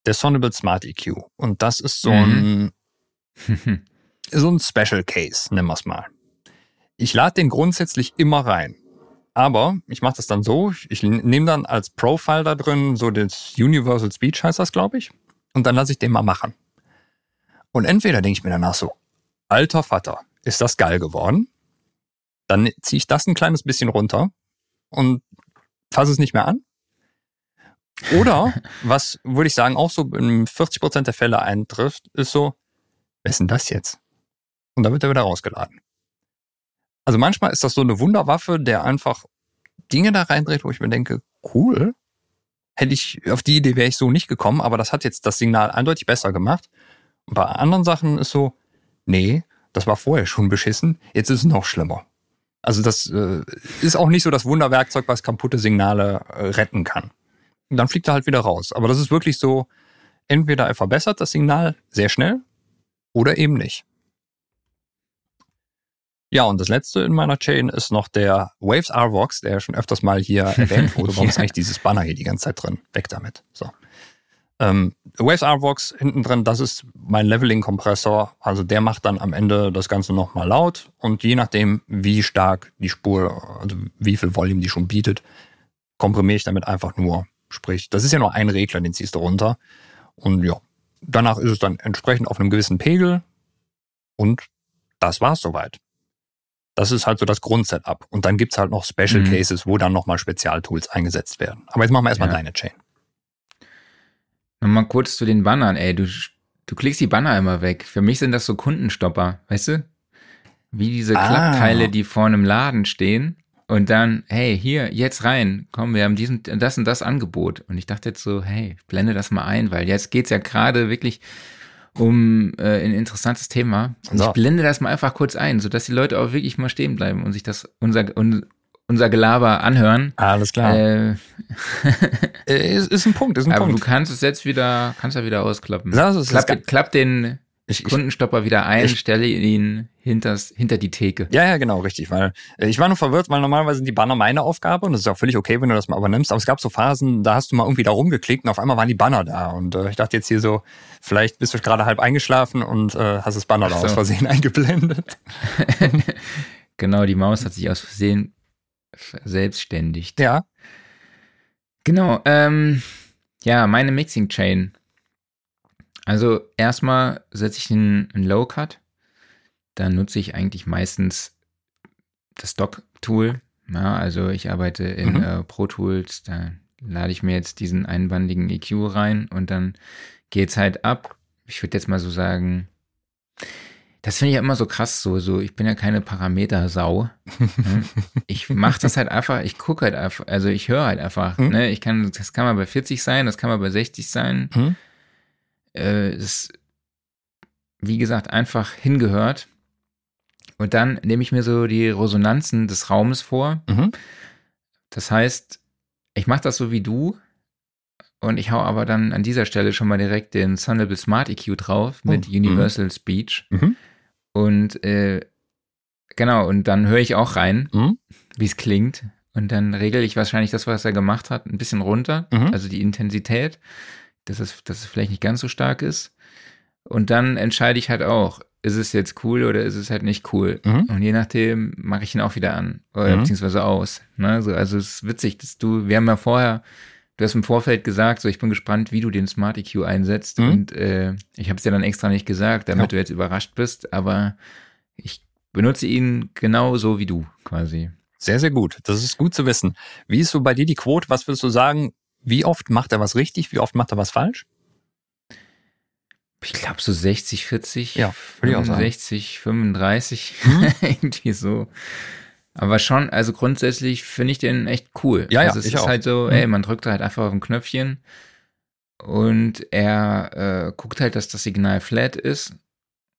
Speaker 1: der Sonable Smart EQ. Und das ist so ein, mhm. so ein Special Case, nennen wir es mal. Ich lade den grundsätzlich immer rein. Aber ich mache das dann so, ich nehme dann als Profile da drin so das Universal Speech heißt das, glaube ich. Und dann lasse ich den mal machen. Und entweder denke ich mir danach so, alter Vater, ist das geil geworden? Dann ziehe ich das ein kleines bisschen runter und fasse es nicht mehr an. Oder, was würde ich sagen, auch so in 40 Prozent der Fälle eintrifft, ist so, wer ist denn das jetzt? Und dann wird er wieder rausgeladen. Also manchmal ist das so eine Wunderwaffe, der einfach Dinge da reindreht, wo ich mir denke, cool. Hätte ich, auf die Idee wäre ich so nicht gekommen, aber das hat jetzt das Signal eindeutig besser gemacht. Und bei anderen Sachen ist so, nee, das war vorher schon beschissen, jetzt ist es noch schlimmer. Also das äh, ist auch nicht so das Wunderwerkzeug, was kaputte Signale äh, retten kann. Und dann fliegt er halt wieder raus. Aber das ist wirklich so, entweder er verbessert das Signal sehr schnell oder eben nicht. Ja, und das letzte in meiner Chain ist noch der Waves RVox, der schon öfters mal hier erwähnt wurde. Warum ist eigentlich dieses Banner hier die ganze Zeit drin? Weg damit. So. Ähm, Waves RVox hinten drin, das ist mein Leveling-Kompressor. Also der macht dann am Ende das Ganze nochmal laut und je nachdem, wie stark die Spur, also wie viel Volume die schon bietet, komprimiere ich damit einfach nur. Sprich, das ist ja nur ein Regler, den ziehst du runter. Und ja, danach ist es dann entsprechend auf einem gewissen Pegel Und das war's soweit. Das ist halt so das Grundsetup. Und dann gibt's halt noch Special
Speaker 2: Mhm.
Speaker 1: Cases, wo dann nochmal Spezialtools eingesetzt werden. Aber jetzt machen wir erstmal
Speaker 2: Ja.
Speaker 1: deine Chain.
Speaker 2: Nochmal kurz zu den Bannern, ey. Du, du klickst die Banner immer weg. Für mich sind das so Kundenstopper, weißt du? Wie diese
Speaker 1: Ah.
Speaker 2: Klappteile, die vor einem Laden stehen und dann, hey, hier, jetzt rein. Komm, wir haben diesen, das und das Angebot. Und ich dachte jetzt so, hey, blende das mal ein, weil jetzt geht's ja gerade wirklich um äh, ein interessantes Thema. Und
Speaker 1: So.
Speaker 2: ich blende das mal einfach kurz ein, sodass die Leute auch wirklich mal stehen bleiben und sich das, unser, un, unser Gelaber anhören.
Speaker 1: Alles klar.
Speaker 2: Äh,
Speaker 1: ist, ist ein Punkt, ist ein
Speaker 2: aber du
Speaker 1: Punkt.
Speaker 2: kannst es jetzt wieder, kannst ja wieder ausklappen.
Speaker 1: Das ist-
Speaker 2: klapp,
Speaker 1: ist-
Speaker 2: klapp den
Speaker 1: Ich, ich,
Speaker 2: Kundenstopper wieder ein,
Speaker 1: ich-
Speaker 2: stelle ihn hinters, hinter die Theke.
Speaker 1: ja, ja, genau, richtig. Weil äh, ich war nur verwirrt, weil normalerweise sind die Banner meine Aufgabe und das ist auch völlig okay, wenn du das mal übernimmst. Aber es gab so Phasen, da hast du mal irgendwie da rumgeklickt und auf einmal waren die Banner da. Und äh, ich dachte jetzt hier so, vielleicht bist du gerade halb eingeschlafen und äh, hast das Banner da
Speaker 2: so.
Speaker 1: aus Versehen eingeblendet.
Speaker 2: Genau, die Maus hat sich aus Versehen selbstständigt.
Speaker 1: Ja.
Speaker 2: Genau, ähm, ja, meine Mixing Chain. Also erstmal setze ich einen, einen Low Cut. Dann nutze ich eigentlich meistens das Stock-Tool. Ja, also ich arbeite in
Speaker 1: Mhm.
Speaker 2: äh, Pro Tools, da lade ich mir jetzt diesen einbandigen EQ rein und dann geht's halt ab. Ich würde jetzt mal so sagen, das finde ich ja immer so krass, so, so, ich bin ja keine Parametersau. ne? ich mache das halt einfach, ich gucke halt einfach, also ich höre halt einfach,
Speaker 1: Mhm.
Speaker 2: ne? Ich kann, das kann mal bei 40 sein, das kann mal bei 60 sein.
Speaker 1: Mhm.
Speaker 2: Äh, das, wie gesagt, einfach hingehört. Und dann nehme ich mir so die Resonanzen des Raumes vor.
Speaker 1: Mhm.
Speaker 2: Das heißt, ich mache das so wie du und ich hau aber dann an dieser Stelle schon mal direkt den Sonable Smart EQ drauf mit
Speaker 1: Oh,
Speaker 2: Universal Speech.
Speaker 1: Mhm.
Speaker 2: Und äh, genau, und dann höre ich auch rein,
Speaker 1: Mhm.
Speaker 2: wie es klingt. Und dann regel ich wahrscheinlich das, was er gemacht hat, ein bisschen runter.
Speaker 1: Mhm.
Speaker 2: Also die Intensität, dass es, dass es vielleicht nicht ganz so stark ist. Und dann entscheide ich halt auch, ist es jetzt cool oder ist es halt nicht cool.
Speaker 1: Mhm.
Speaker 2: Und je nachdem mache ich ihn auch wieder an oder
Speaker 1: Mhm.
Speaker 2: beziehungsweise aus. Ne? So, also es ist witzig, dass du, wir haben ja vorher, du hast im Vorfeld gesagt, so ich bin gespannt, wie du den Smart EQ einsetzt.
Speaker 1: Mhm.
Speaker 2: Und äh, ich habe es dir dann extra nicht gesagt, damit
Speaker 1: Ja.
Speaker 2: du jetzt überrascht bist, aber ich benutze ihn genauso wie du quasi.
Speaker 1: Sehr, sehr gut. Das ist gut zu wissen. Wie ist so bei dir die Quote? Was würdest du sagen? Wie oft macht er was richtig? Wie oft macht er was falsch?
Speaker 2: Ich glaube so 60, 40,
Speaker 1: Ja, würde ich auch sagen.
Speaker 2: 65, 35,
Speaker 1: Mhm.
Speaker 2: irgendwie so. Aber schon, also grundsätzlich finde ich den echt cool.
Speaker 1: Ja, ja,
Speaker 2: also es ist
Speaker 1: auch.
Speaker 2: halt so,
Speaker 1: Mhm.
Speaker 2: ey, man drückt halt einfach auf ein Knöpfchen und er äh, guckt halt, dass das Signal flat ist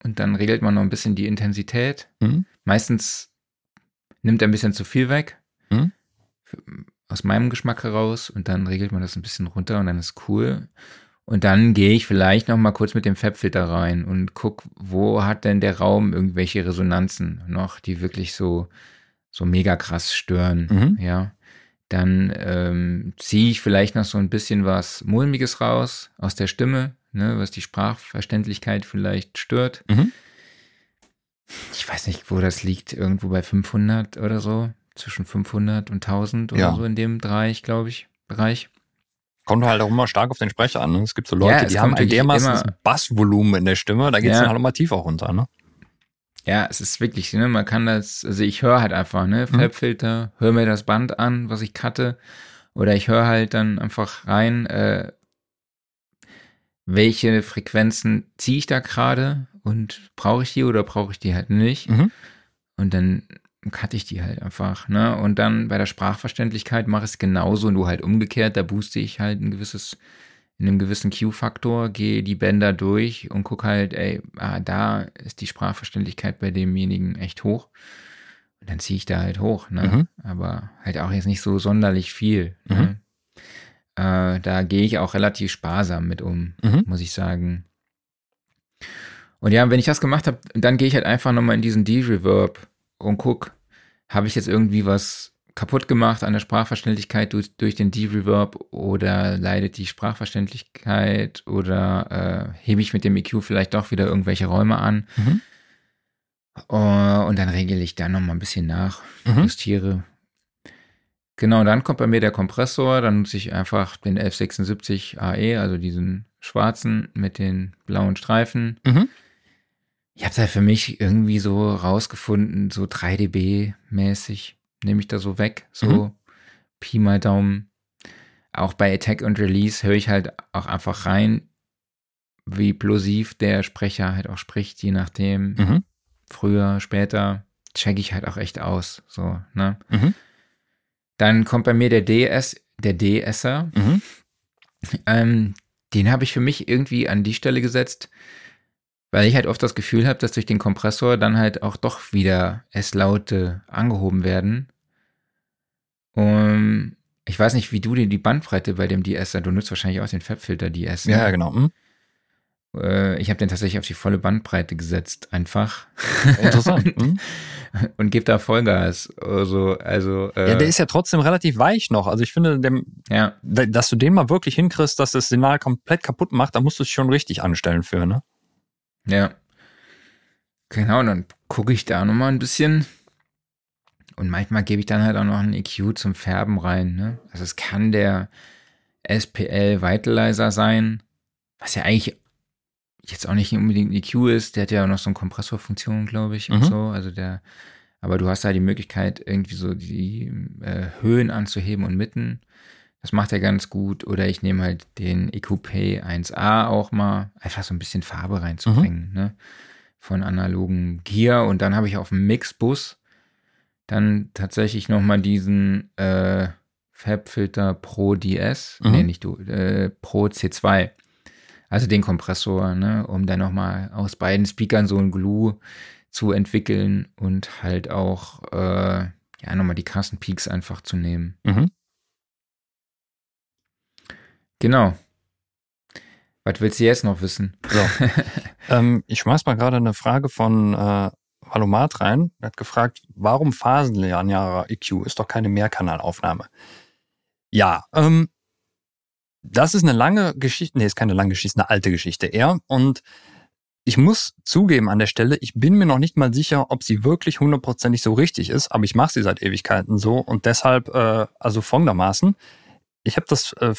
Speaker 2: und dann regelt man noch ein bisschen die Intensität.
Speaker 1: Mhm.
Speaker 2: Meistens nimmt er ein bisschen zu viel weg.
Speaker 1: Mhm.
Speaker 2: Aus meinem Geschmack heraus und dann regelt man das ein bisschen runter und dann ist cool. Und dann gehe ich vielleicht noch mal kurz mit dem Fabfilter rein und guck, wo hat denn der Raum irgendwelche Resonanzen noch, die wirklich so so mega krass stören.
Speaker 1: Mhm.
Speaker 2: Ja, dann ähm, ziehe ich vielleicht noch so ein bisschen was mulmiges raus aus der Stimme, ne, was die Sprachverständlichkeit vielleicht stört.
Speaker 1: Mhm.
Speaker 2: Ich weiß nicht, wo das liegt, irgendwo bei 500 oder so, zwischen 500 und 1000 oder
Speaker 1: Ja.
Speaker 2: so in dem Bereich, glaube ich, Bereich.
Speaker 1: Kommt halt auch immer stark auf den Sprecher an. Ne? Es gibt so Leute,
Speaker 2: Ja,
Speaker 1: die haben ein dermaßen Bassvolumen in der Stimme, da geht es
Speaker 2: Ja.
Speaker 1: dann halt immer tiefer runter. Ne?
Speaker 2: Ja, es ist wirklich, ne, man kann das, also ich höre halt einfach, ne,
Speaker 1: Mhm.
Speaker 2: Fabfilter, höre mir das Band an, was ich cutte, oder ich höre halt dann einfach rein, äh, welche Frequenzen ziehe ich da gerade und brauche ich die oder brauche ich die halt nicht.
Speaker 1: Mhm.
Speaker 2: Und dann cutte ich die halt einfach, ne? Und dann bei der Sprachverständlichkeit mache ich es genauso, nur halt umgekehrt, da booste ich halt ein gewisses, in einem gewissen Q-Faktor, gehe die Bänder durch und gucke halt, ey, ah, da ist die Sprachverständlichkeit bei demjenigen echt hoch. Und dann ziehe ich da halt hoch, ne?
Speaker 1: Mhm.
Speaker 2: Aber halt auch jetzt nicht so sonderlich viel. Ne? Äh, da gehe ich auch relativ sparsam mit um,
Speaker 1: Mhm.
Speaker 2: muss ich sagen. Und ja, wenn ich das gemacht habe, dann gehe ich halt einfach nochmal in diesen D-Reverb und guck, habe ich jetzt irgendwie was kaputt gemacht an der Sprachverständlichkeit durch, durch den D-Reverb oder leidet die Sprachverständlichkeit oder äh, hebe ich mit dem EQ vielleicht doch wieder irgendwelche Räume an
Speaker 1: Mhm.
Speaker 2: Uh, und dann regle ich da nochmal ein bisschen nach,
Speaker 1: Mhm.
Speaker 2: justiere. Genau, dann kommt bei mir der Kompressor, dann nutze ich einfach den 1176 AE, also diesen schwarzen mit den blauen Streifen.
Speaker 1: Mhm.
Speaker 2: Ich habe da für mich irgendwie so rausgefunden, so 3 dB mäßig, nehme ich da so weg, so mhm. Pi mal Daumen. Auch bei Attack und Release höre ich halt auch einfach rein, wie plosiv der Sprecher halt auch spricht, je nachdem. Mhm. Früher, später, check ich halt auch echt aus, so, ne? Mhm. Dann kommt bei mir der DS, der DSer. Mhm. Ähm, den habe ich für mich irgendwie an die Stelle gesetzt, weil ich halt oft das Gefühl habe, dass durch den Kompressor dann halt auch doch wieder S-Laute angehoben werden. Und ich weiß nicht, wie du dir die Bandbreite bei dem DSer, du nutzt wahrscheinlich auch den Fabfilter DS.
Speaker 1: Ne? Ja, genau. Hm?
Speaker 2: Äh, ich habe den tatsächlich auf die volle Bandbreite gesetzt, einfach.
Speaker 1: Interessant. Hm?
Speaker 2: und gebe da Vollgas. Also, also,
Speaker 1: äh, ja, der ist ja trotzdem relativ weich noch. Also ich finde, dem, ja. dass du den mal wirklich hinkriegst, dass das Signal komplett kaputt macht, da musst du es schon richtig anstellen für, ne?
Speaker 2: Ja. Genau, dann gucke ich da nochmal ein bisschen. Und manchmal gebe ich dann halt auch noch einen EQ zum Färben rein. Ne? Also es kann der SPL Vitalizer sein, was ja eigentlich jetzt auch nicht unbedingt ein EQ ist, der hat ja auch noch so eine Kompressorfunktion, glaube ich, und mhm. so. Also der, aber du hast da die Möglichkeit, irgendwie so die äh, Höhen anzuheben und mitten. Das macht er ganz gut. Oder ich nehme halt den EQP 1A auch mal, einfach so ein bisschen Farbe reinzubringen, mhm. ne? Von analogen Gear. Und dann habe ich auf dem Mixbus dann tatsächlich nochmal diesen äh, Fabfilter Pro DS, mhm. nee, nicht du, äh, Pro C2 also den Kompressor, ne, um dann nochmal aus beiden Speakern so ein Glue zu entwickeln und halt auch, äh, ja, nochmal die krassen Peaks einfach zu nehmen. Mhm. Genau. Was willst du jetzt noch wissen?
Speaker 1: So. ähm, ich schmeiß mal gerade eine Frage von äh, Valomat rein. Er hat gefragt, warum phasenlinearer EQ? Ist doch keine Mehrkanalaufnahme. Ja, ähm, das ist eine lange Geschichte, nee, ist keine lange Geschichte, eine alte Geschichte eher. Und ich muss zugeben an der Stelle, ich bin mir noch nicht mal sicher, ob sie wirklich hundertprozentig so richtig ist, aber ich mache sie seit Ewigkeiten so und deshalb, äh, also folgendermaßen, ich habe das, äh,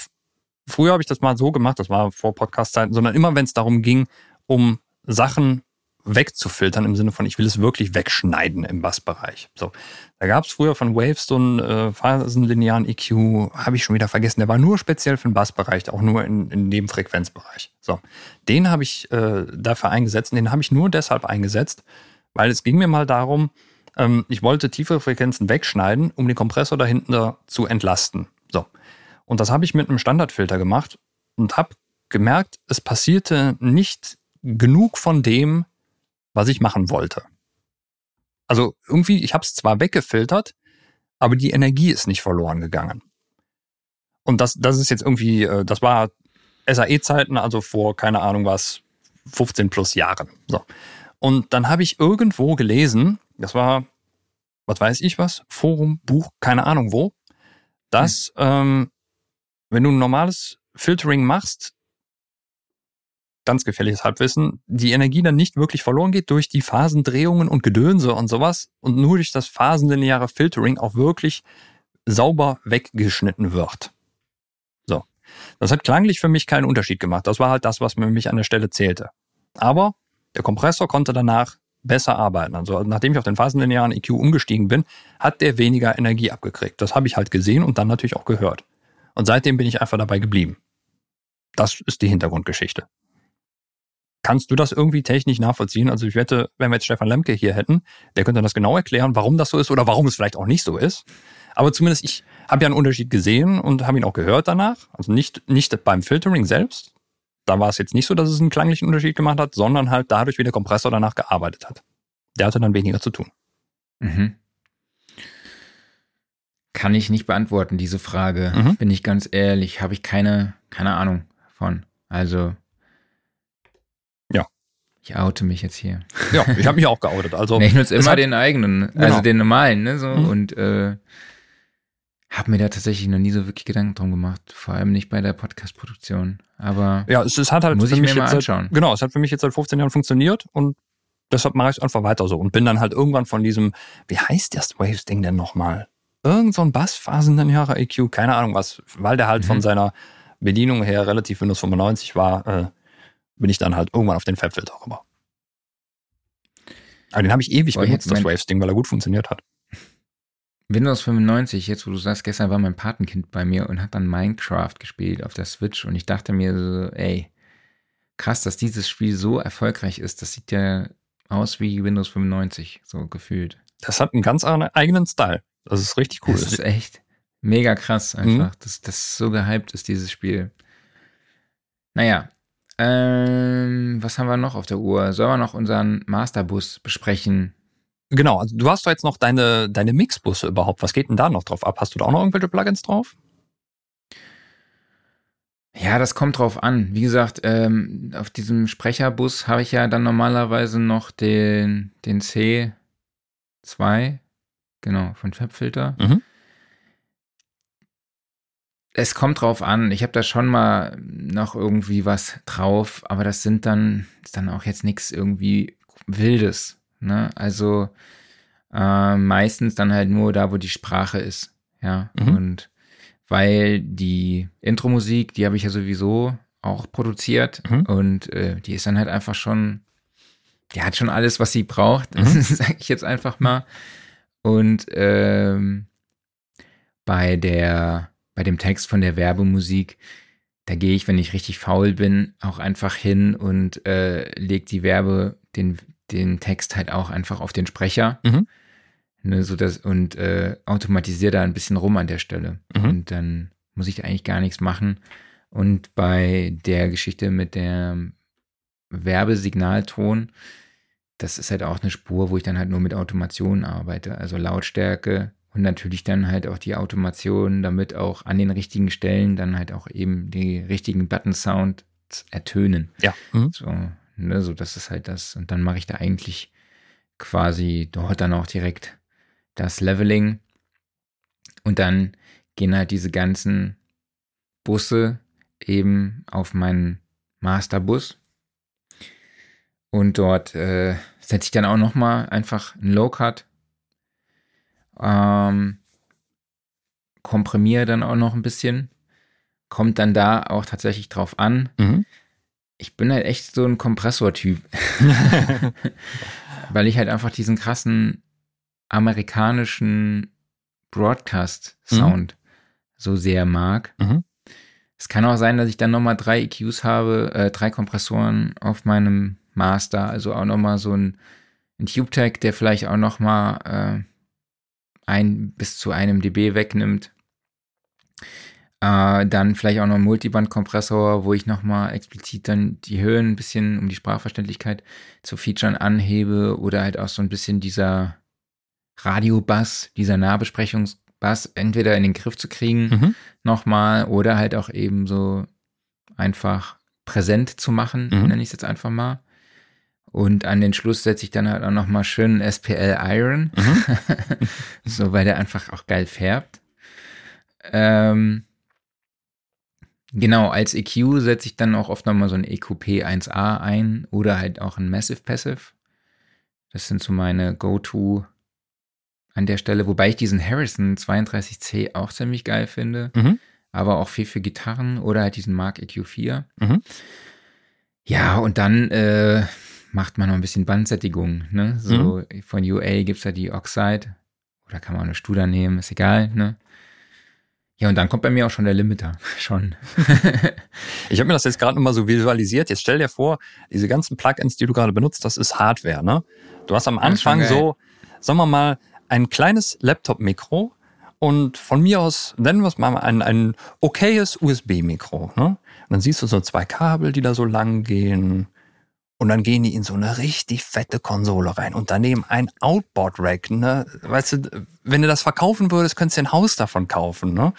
Speaker 1: früher habe ich das mal so gemacht, das war vor Podcast-Zeiten, sondern immer wenn es darum ging, um Sachen wegzufiltern im Sinne von, ich will es wirklich wegschneiden im Bassbereich. So, da gab es früher von Waves so einen äh, phasenlinearen EQ, habe ich schon wieder vergessen. Der war nur speziell für den Bassbereich, auch nur in, in dem Frequenzbereich. So, den habe ich äh, dafür eingesetzt und den habe ich nur deshalb eingesetzt, weil es ging mir mal darum, ähm, ich wollte tiefe Frequenzen wegschneiden, um den Kompressor dahinter zu entlasten. So, und das habe ich mit einem Standardfilter gemacht und habe gemerkt, es passierte nicht genug von dem, was ich machen wollte. Also irgendwie, ich habe es zwar weggefiltert, aber die Energie ist nicht verloren gegangen. Und das, das ist jetzt irgendwie, äh, das war SAE-Zeiten, also vor, keine Ahnung was, 15 plus Jahren. So. Und dann habe ich irgendwo gelesen, das war, was weiß ich was, Forum, Buch, keine Ahnung wo, dass hm. ähm, wenn du ein normales Filtering machst, ganz gefährliches Halbwissen, die Energie dann nicht wirklich verloren geht durch die Phasendrehungen und Gedönse und sowas und nur durch das phasenlineare Filtering auch wirklich sauber weggeschnitten wird. So. Das hat klanglich für mich keinen Unterschied gemacht. Das war halt das, was mir mich an der Stelle zählte. Aber der Kompressor konnte danach besser arbeiten. Also nachdem ich auf den phasenlinearen EQ umgestiegen bin, hat der weniger Energie abgekriegt. Das habe ich halt gesehen und dann natürlich auch gehört. Und seitdem bin ich einfach dabei geblieben. Das ist die Hintergrundgeschichte. Kannst du das irgendwie technisch nachvollziehen? Also ich wette, wenn wir jetzt Stefan Lemke hier hätten, der könnte das genau erklären, warum das so ist oder warum es vielleicht auch nicht so ist. Aber zumindest ich habe ja einen Unterschied gesehen und habe ihn auch gehört danach. Also nicht, nicht beim Filtering selbst. Da war es jetzt nicht so, dass es einen klanglichen Unterschied gemacht hat, sondern halt dadurch, wie der Kompressor danach gearbeitet hat. Der hatte dann weniger zu tun. Mhm.
Speaker 2: Kann ich nicht beantworten, diese Frage. Mhm. Bin ich ganz ehrlich, habe ich keine, keine Ahnung von. Also ich oute mich jetzt hier.
Speaker 1: Ja, ich habe mich auch geoutet. Also
Speaker 2: nee, ich nutze immer den eigenen, also genau. den normalen, ne? So mhm. und äh, habe mir da tatsächlich noch nie so wirklich Gedanken drum gemacht. Vor allem nicht bei der Podcast-Produktion. Aber
Speaker 1: ja, es, es hat halt
Speaker 2: muss
Speaker 1: für
Speaker 2: ich
Speaker 1: mich
Speaker 2: mir
Speaker 1: mal
Speaker 2: anschauen.
Speaker 1: Seit, genau, es hat für mich jetzt seit 15 Jahren funktioniert und deshalb mache ich es einfach weiter so und bin dann halt irgendwann von diesem, wie heißt das Waves-Ding denn nochmal? Irgend so ein Bassphasenlinearer EQ, keine Ahnung was, weil der halt mhm. von seiner Bedienung her relativ Windows 95 war, äh, bin ich dann halt irgendwann auf den Fabfilter rüber. Aber den habe ich ewig
Speaker 2: Boah,
Speaker 1: benutzt, das Waves-Ding, weil er gut funktioniert hat.
Speaker 2: Windows 95, jetzt wo du sagst, gestern war mein Patenkind bei mir und hat dann Minecraft gespielt auf der Switch und ich dachte mir so, ey, krass, dass dieses Spiel so erfolgreich ist. Das sieht ja aus wie Windows 95, so gefühlt.
Speaker 1: Das hat einen ganz eigenen Style. Das ist richtig cool.
Speaker 2: Das ist echt mega krass einfach, dass das so gehypt ist, dieses Spiel. Naja, ähm, was haben wir noch auf der Uhr? Sollen wir noch unseren Masterbus besprechen?
Speaker 1: Genau, also du hast doch jetzt noch deine, deine Mixbusse überhaupt. Was geht denn da noch drauf ab? Hast du da auch noch irgendwelche Plugins drauf?
Speaker 2: Ja, das kommt drauf an. Wie gesagt, ähm, auf diesem Sprecherbus habe ich ja dann normalerweise noch den, den C2, genau, von Fabfilter.
Speaker 1: Mhm.
Speaker 2: Es kommt drauf an. Ich habe da schon mal noch irgendwie was drauf, aber das sind dann, ist dann auch jetzt nichts irgendwie Wildes. Ne? Also äh, meistens dann halt nur da, wo die Sprache ist. Ja.
Speaker 1: Mhm.
Speaker 2: Und weil die Intro-Musik, die habe ich ja sowieso auch produziert
Speaker 1: Mhm.
Speaker 2: und äh, die ist dann halt einfach schon, die hat schon alles, was sie braucht,
Speaker 1: Mhm.
Speaker 2: sage ich jetzt einfach mal. Und ähm, bei der, bei dem Text von der Werbemusik, da gehe ich, wenn ich richtig faul bin, auch einfach hin und äh, leg die Werbe, den, den Text halt auch einfach auf den Sprecher.
Speaker 1: Mhm.
Speaker 2: Ne, so dass, und äh, automatisiere da ein bisschen rum an der Stelle.
Speaker 1: Mhm.
Speaker 2: Und dann muss ich da eigentlich gar nichts machen. Und bei der Geschichte mit dem Werbesignalton, das ist halt auch eine Spur, wo ich dann halt nur mit Automation arbeite. Also Lautstärke und natürlich dann halt auch die Automation, damit auch an den richtigen Stellen dann halt auch eben die richtigen Button-Sounds ertönen.
Speaker 1: Ja. Mhm.
Speaker 2: So, ne, so das ist halt das. Und dann mache ich da eigentlich quasi dort dann auch direkt das Leveling. Und dann gehen halt diese ganzen Busse eben auf meinen Masterbus. Und dort äh, setze ich dann auch noch mal einfach einen Low-Cut. Ähm, komprimiere dann auch noch ein bisschen. Kommt dann da auch tatsächlich drauf an.
Speaker 1: Mhm.
Speaker 2: Ich bin halt echt so ein Kompressor-Typ. weil ich halt einfach diesen krassen amerikanischen Broadcast-Sound so sehr mag.
Speaker 1: Mhm.
Speaker 2: Es kann auch sein, dass ich dann nochmal drei EQs habe, äh, drei Kompressoren auf meinem Master, also auch nochmal so ein, ein Tube-Tag, der vielleicht auch nochmal äh, ein bis zu einem dB wegnimmt. Äh, dann vielleicht auch noch ein Multiband-Kompressor, wo ich nochmal explizit dann die Höhen ein bisschen, um die Sprachverständlichkeit zu featuren, anhebe oder halt auch so ein bisschen dieser Radio-Bass, dieser Nahbesprechungsbass entweder in den Griff zu kriegen
Speaker 1: Mhm.
Speaker 2: nochmal oder halt auch eben so einfach präsent zu machen,
Speaker 1: Mhm.
Speaker 2: nenne ich es jetzt einfach mal. Und an den Schluss setze ich dann halt auch nochmal schön SPL Iron,
Speaker 1: Mhm.
Speaker 2: so weil der einfach auch geil färbt. Ähm, genau, als EQ setze ich dann auch oft nochmal so ein EQP 1A ein oder halt auch ein Massive Passive. Das sind so meine Go-To an der Stelle, wobei ich diesen Harrison 32C auch ziemlich geil finde,
Speaker 1: Mhm.
Speaker 2: aber auch viel für Gitarren oder halt diesen Mark EQ4.
Speaker 1: Mhm.
Speaker 2: Ja, und dann äh, macht man noch ein bisschen Bandsättigung. Ne? So von UA gibt's da die Oxide oder kann man auch eine Studer nehmen, ist egal. Ne? Ja, und dann kommt bei mir auch schon der Limiter. Schon.
Speaker 1: Ich habe mir das jetzt gerade nochmal so visualisiert. Jetzt stell dir vor, diese ganzen Plugins, die du gerade benutzt, das ist Hardware, ne? Du hast am Anfang so, sagen wir mal, ein kleines Laptop-Mikro und von mir aus nennen wir es mal ein, ein okayes USB-Mikro. Ne? Und dann siehst du so zwei Kabel, die da so lang gehen. Und dann gehen die in so eine richtig fette Konsole rein. Und daneben ein Outboard-Rack. Ne? Weißt du, wenn du das verkaufen würdest, könntest du ein Haus davon kaufen. Ne?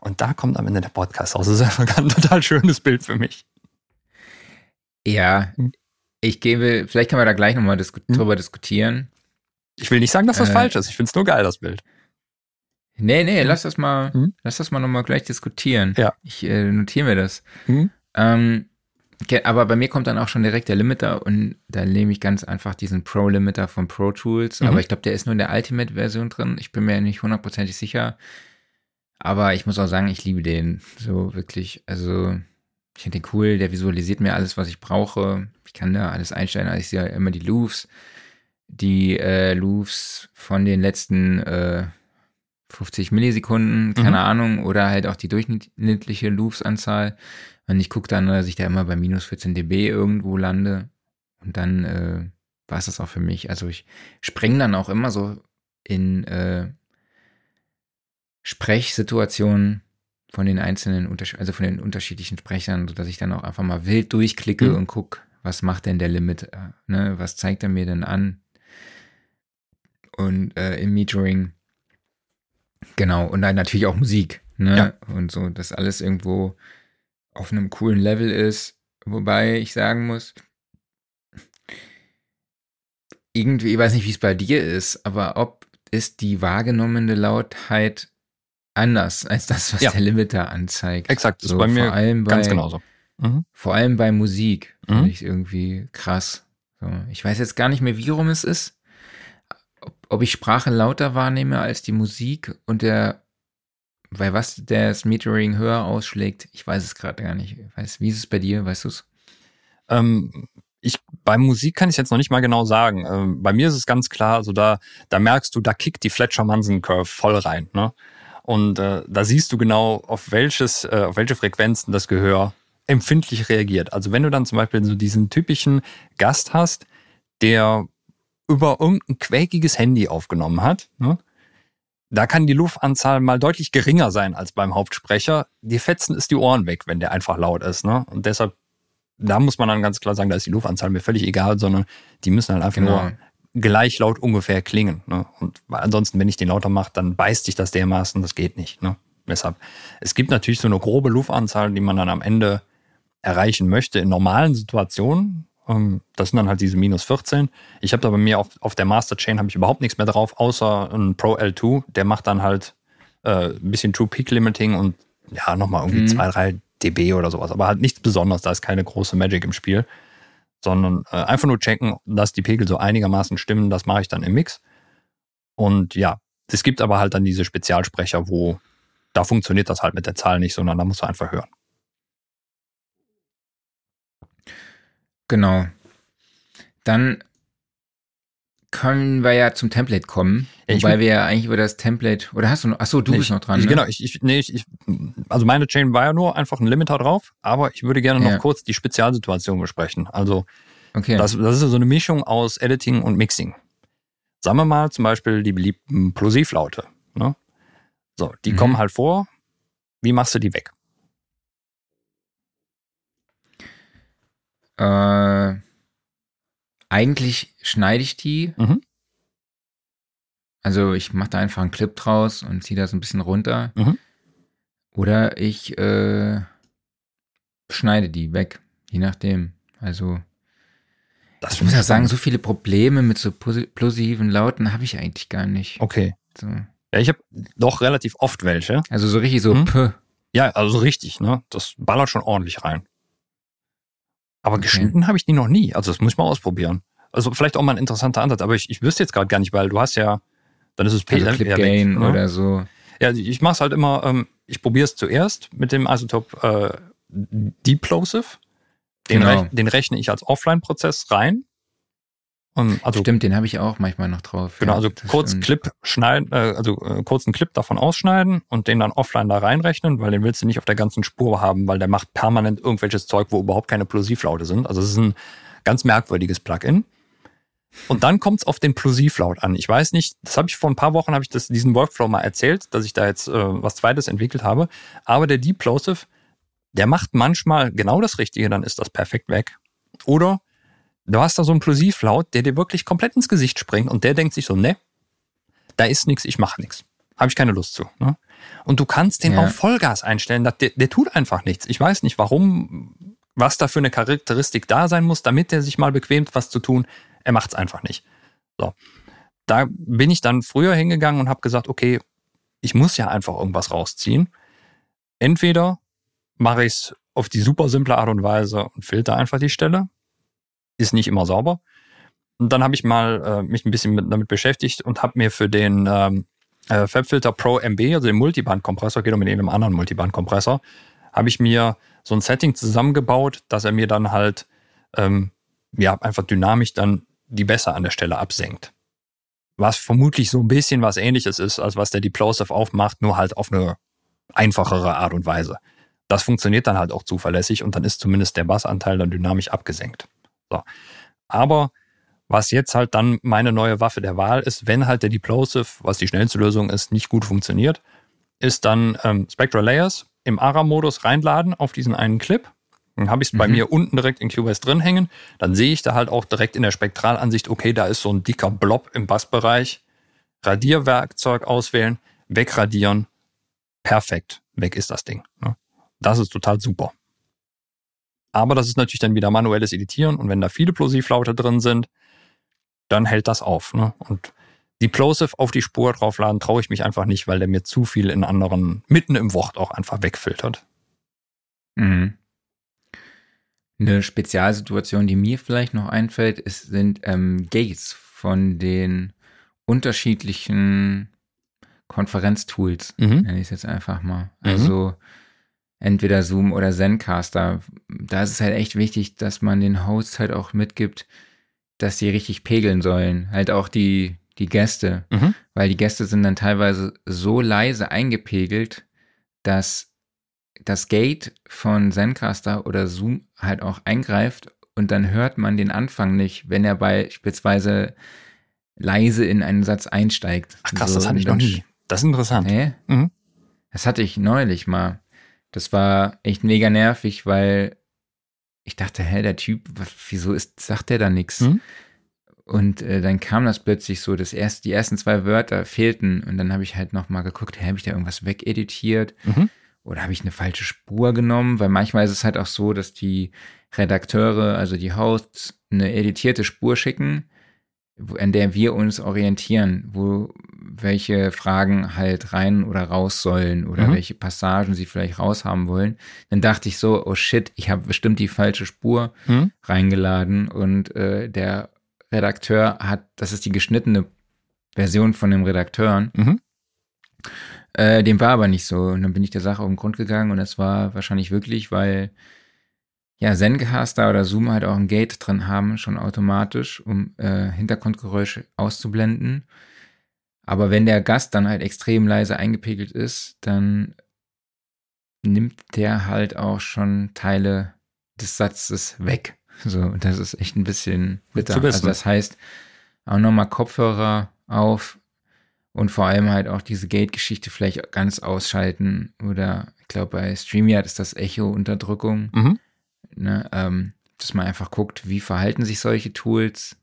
Speaker 1: Und da kommt am Ende der Podcast raus. Das ist einfach ein total schönes Bild für mich.
Speaker 2: Ja,
Speaker 1: Hm.
Speaker 2: ich gebe, vielleicht können wir da gleich nochmal disku
Speaker 1: Hm.
Speaker 2: drüber diskutieren.
Speaker 1: Ich will nicht sagen, dass das
Speaker 2: Äh,
Speaker 1: falsch ist. Ich finde es nur geil, das Bild.
Speaker 2: Nee, nee, lass das mal,
Speaker 1: Hm.
Speaker 2: lass das mal nochmal gleich diskutieren.
Speaker 1: Ja.
Speaker 2: Ich äh, notiere mir das.
Speaker 1: Hm?
Speaker 2: Ähm, aber bei mir kommt dann auch schon direkt der Limiter und da nehme ich ganz einfach diesen Pro-Limiter von Pro Tools.
Speaker 1: Mhm.
Speaker 2: Aber ich glaube, der ist nur in der Ultimate-Version drin. Ich bin mir nicht hundertprozentig sicher. Aber ich muss auch sagen, ich liebe den so wirklich. Also, ich finde den cool. Der visualisiert mir alles, was ich brauche. Ich kann da alles einstellen. Also ich sehe ja immer die Loops. die äh, Loops von den letzten äh, 50 Millisekunden, keine mhm. Ahnung, oder halt auch die durchschnittliche Loops-Anzahl. Und ich gucke dann, dass ich da immer bei minus 14 dB irgendwo lande. Und dann äh, war es das auch für mich. Also ich spreng dann auch immer so in äh, Sprechsituationen von den einzelnen, also von den unterschiedlichen Sprechern, sodass ich dann auch einfach mal wild durchklicke mhm. und gucke, was macht denn der Limit, äh, ne? was zeigt er mir denn an? Und äh, im Metering, genau, und dann natürlich auch Musik, ne? Ja. Und so, dass alles irgendwo auf einem coolen Level ist, wobei ich sagen muss, irgendwie, ich weiß nicht, wie es bei dir ist, aber ob ist die wahrgenommene Lautheit anders als das, was ja. der Limiter anzeigt.
Speaker 1: Exakt, das so, ist bei mir bei, ganz genauso.
Speaker 2: Mhm. Vor allem bei Musik mhm. finde ich irgendwie krass. So, ich weiß jetzt gar nicht mehr, wie rum es ist. Ob, ob ich Sprache lauter wahrnehme als die Musik und der, bei was das Metering höher ausschlägt, ich weiß es gerade gar nicht. weiß, wie ist es bei dir? Weißt du es?
Speaker 1: Ähm, ich, bei Musik kann ich jetzt noch nicht mal genau sagen. Ähm, bei mir ist es ganz klar, also da, da merkst du, da kickt die Fletcher-Manson-Curve voll rein. Ne? Und äh, da siehst du genau, auf welches, äh, auf welche Frequenzen das Gehör empfindlich reagiert. Also wenn du dann zum Beispiel so diesen typischen Gast hast, der über irgendein quäkiges Handy aufgenommen hat, ne? Da kann die Luftanzahl mal deutlich geringer sein als beim Hauptsprecher. Die fetzen ist die Ohren weg, wenn der einfach laut ist. Ne? Und deshalb, da muss man dann ganz klar sagen, da ist die Luftanzahl mir völlig egal, sondern die müssen halt einfach genau. nur gleich laut ungefähr klingen. Ne? Und ansonsten, wenn ich den lauter mache, dann beißt sich das dermaßen, das geht nicht. Ne? Deshalb, es gibt natürlich so eine grobe Luftanzahl, die man dann am Ende erreichen möchte in normalen Situationen. Ähm, das sind dann halt diese minus 14. Ich habe da bei mir auf, auf der Master Chain habe ich überhaupt nichts mehr drauf, außer ein Pro L2. Der macht dann halt äh, ein bisschen True Peak Limiting und ja, nochmal irgendwie mhm. 2, 3 dB oder sowas. Aber halt nichts Besonderes, da ist keine große Magic im Spiel sondern äh, einfach nur checken, dass die Pegel so einigermaßen stimmen. Das mache ich dann im Mix. Und ja, es gibt aber halt dann diese Spezialsprecher, wo da funktioniert das halt mit der Zahl nicht, sondern da musst du einfach hören.
Speaker 2: Genau. Dann können wir ja zum Template kommen, ja, wobei wir ja eigentlich über das Template, oder hast du noch, achso, du
Speaker 1: nee,
Speaker 2: bist noch dran.
Speaker 1: Ich,
Speaker 2: ne?
Speaker 1: Genau, ich, ich, nee, ich, ich, also meine Chain war ja nur einfach ein Limiter drauf, aber ich würde gerne noch ja. kurz die Spezialsituation besprechen. Also, okay. das, das ist so eine Mischung aus Editing und Mixing. Sagen wir mal zum Beispiel die beliebten Plosivlaute. Ne? So, die mhm. kommen halt vor. Wie machst du die weg?
Speaker 2: Äh, eigentlich schneide ich die. Mhm. Also ich mache da einfach einen Clip draus und ziehe das ein bisschen runter. Mhm. Oder ich äh, schneide die weg, je nachdem. Also das ich muss ja sagen, so viele Probleme mit so plosiven Lauten habe ich eigentlich gar nicht.
Speaker 1: Okay. So. Ja, ich habe doch relativ oft welche.
Speaker 2: Also so richtig so mhm. P.
Speaker 1: Ja, also so richtig, ne? Das ballert schon ordentlich rein. Aber okay. geschnitten habe ich die noch nie. Also das muss ich mal ausprobieren. Also vielleicht auch mal ein interessanter Ansatz, aber ich, ich wüsste jetzt gerade gar nicht, weil du hast ja, dann ist es
Speaker 2: PLM also Clip Gain ne? oder so.
Speaker 1: Ja, ich mache es halt immer, ähm, ich probiere es zuerst mit dem Isotope äh, Deplosive. Den, genau. rech, den rechne ich als Offline-Prozess rein
Speaker 2: und also, stimmt, den habe ich auch manchmal noch drauf.
Speaker 1: Genau, ja, also kurz stimmt. Clip schneiden, äh, also äh, kurz einen Clip davon ausschneiden und den dann offline da reinrechnen, weil den willst du nicht auf der ganzen Spur haben, weil der macht permanent irgendwelches Zeug, wo überhaupt keine Plosivlaute sind. Also es ist ein ganz merkwürdiges Plugin. Und dann kommt es auf den Plosivlaut an. Ich weiß nicht, das habe ich vor ein paar Wochen habe ich das, diesen Workflow mal erzählt, dass ich da jetzt äh, was Zweites entwickelt habe. Aber der Deplosive, der macht manchmal genau das Richtige, dann ist das perfekt weg. Oder Du hast da so einen Plosivlaut, der dir wirklich komplett ins Gesicht springt und der denkt sich so, ne, da ist nichts, ich mache nichts. Habe ich keine Lust zu. Ne? Und du kannst den ja. auf Vollgas einstellen. Der, der tut einfach nichts. Ich weiß nicht, warum, was da für eine Charakteristik da sein muss, damit der sich mal bequemt, was zu tun. Er macht es einfach nicht. So. Da bin ich dann früher hingegangen und habe gesagt, okay, ich muss ja einfach irgendwas rausziehen. Entweder mache ich es auf die super simple Art und Weise und filter einfach die Stelle ist nicht immer sauber. Und dann habe ich mal äh, mich ein bisschen mit, damit beschäftigt und habe mir für den ähm, äh, FabFilter Pro MB, also den Multiband-Kompressor, geht um in einem anderen Multiband-Kompressor, habe ich mir so ein Setting zusammengebaut, dass er mir dann halt ähm, ja einfach dynamisch dann die besser an der Stelle absenkt. Was vermutlich so ein bisschen was ähnliches ist, als was der Deplosive aufmacht, nur halt auf eine einfachere Art und Weise. Das funktioniert dann halt auch zuverlässig und dann ist zumindest der Bassanteil dann dynamisch abgesenkt. So. Aber was jetzt halt dann meine neue Waffe der Wahl ist, wenn halt der Deplosive, was die schnellste Lösung ist, nicht gut funktioniert, ist dann ähm, Spectral Layers im ARA-Modus reinladen auf diesen einen Clip. Dann habe ich es mhm. bei mir unten direkt in QoS drin hängen. Dann sehe ich da halt auch direkt in der Spektralansicht, okay, da ist so ein dicker Blob im Bassbereich. Radierwerkzeug auswählen, wegradieren. Perfekt. Weg ist das Ding. Ne? Das ist total super. Aber das ist natürlich dann wieder manuelles Editieren und wenn da viele Plosivlaute drin sind, dann hält das auf. Ne? Und die Plosive auf die Spur draufladen traue ich mich einfach nicht, weil der mir zu viel in anderen, mitten im Wort auch einfach wegfiltert.
Speaker 2: Mhm. Eine Spezialsituation, die mir vielleicht noch einfällt, ist, sind ähm, Gates von den unterschiedlichen Konferenztools, mhm. nenne ich es jetzt einfach mal. Mhm. Entweder Zoom oder Zencaster. Da ist es halt echt wichtig, dass man den Hosts halt auch mitgibt, dass die richtig pegeln sollen. Halt auch die, die Gäste. Mhm. Weil die Gäste sind dann teilweise so leise eingepegelt, dass das Gate von Zencaster oder Zoom halt auch eingreift und dann hört man den Anfang nicht, wenn er beispielsweise leise in einen Satz einsteigt.
Speaker 1: Ach krass, so, das hatte ich noch nie. Das ist interessant. Nee? Mhm.
Speaker 2: Das hatte ich neulich mal. Das war echt mega nervig, weil ich dachte, hä, der Typ, wieso ist, sagt der da nichts? Mhm. Und äh, dann kam das plötzlich so, das erst, die ersten zwei Wörter fehlten und dann habe ich halt nochmal geguckt, hä, habe ich da irgendwas wegeditiert? Mhm. Oder habe ich eine falsche Spur genommen? Weil manchmal ist es halt auch so, dass die Redakteure, also die Hosts, eine editierte Spur schicken an der wir uns orientieren, wo welche Fragen halt rein oder raus sollen oder mhm. welche Passagen sie vielleicht raushaben wollen, dann dachte ich so, oh shit, ich habe bestimmt die falsche Spur mhm. reingeladen und äh, der Redakteur hat, das ist die geschnittene Version von dem Redakteuren. Mhm. Äh, dem war aber nicht so. Und dann bin ich der Sache auf den Grund gegangen und das war wahrscheinlich wirklich, weil ja, Zencaster oder Zoom halt auch ein Gate drin haben, schon automatisch, um äh, Hintergrundgeräusche auszublenden. Aber wenn der Gast dann halt extrem leise eingepegelt ist, dann nimmt der halt auch schon Teile des Satzes weg. So, das ist echt ein bisschen bitter. Also das heißt, auch nochmal Kopfhörer auf und vor allem halt auch diese Gate-Geschichte vielleicht ganz ausschalten. Oder ich glaube, bei StreamYard ist das Echo-Unterdrückung. Mhm. Ne, ähm, dass man einfach guckt, wie verhalten sich solche Tools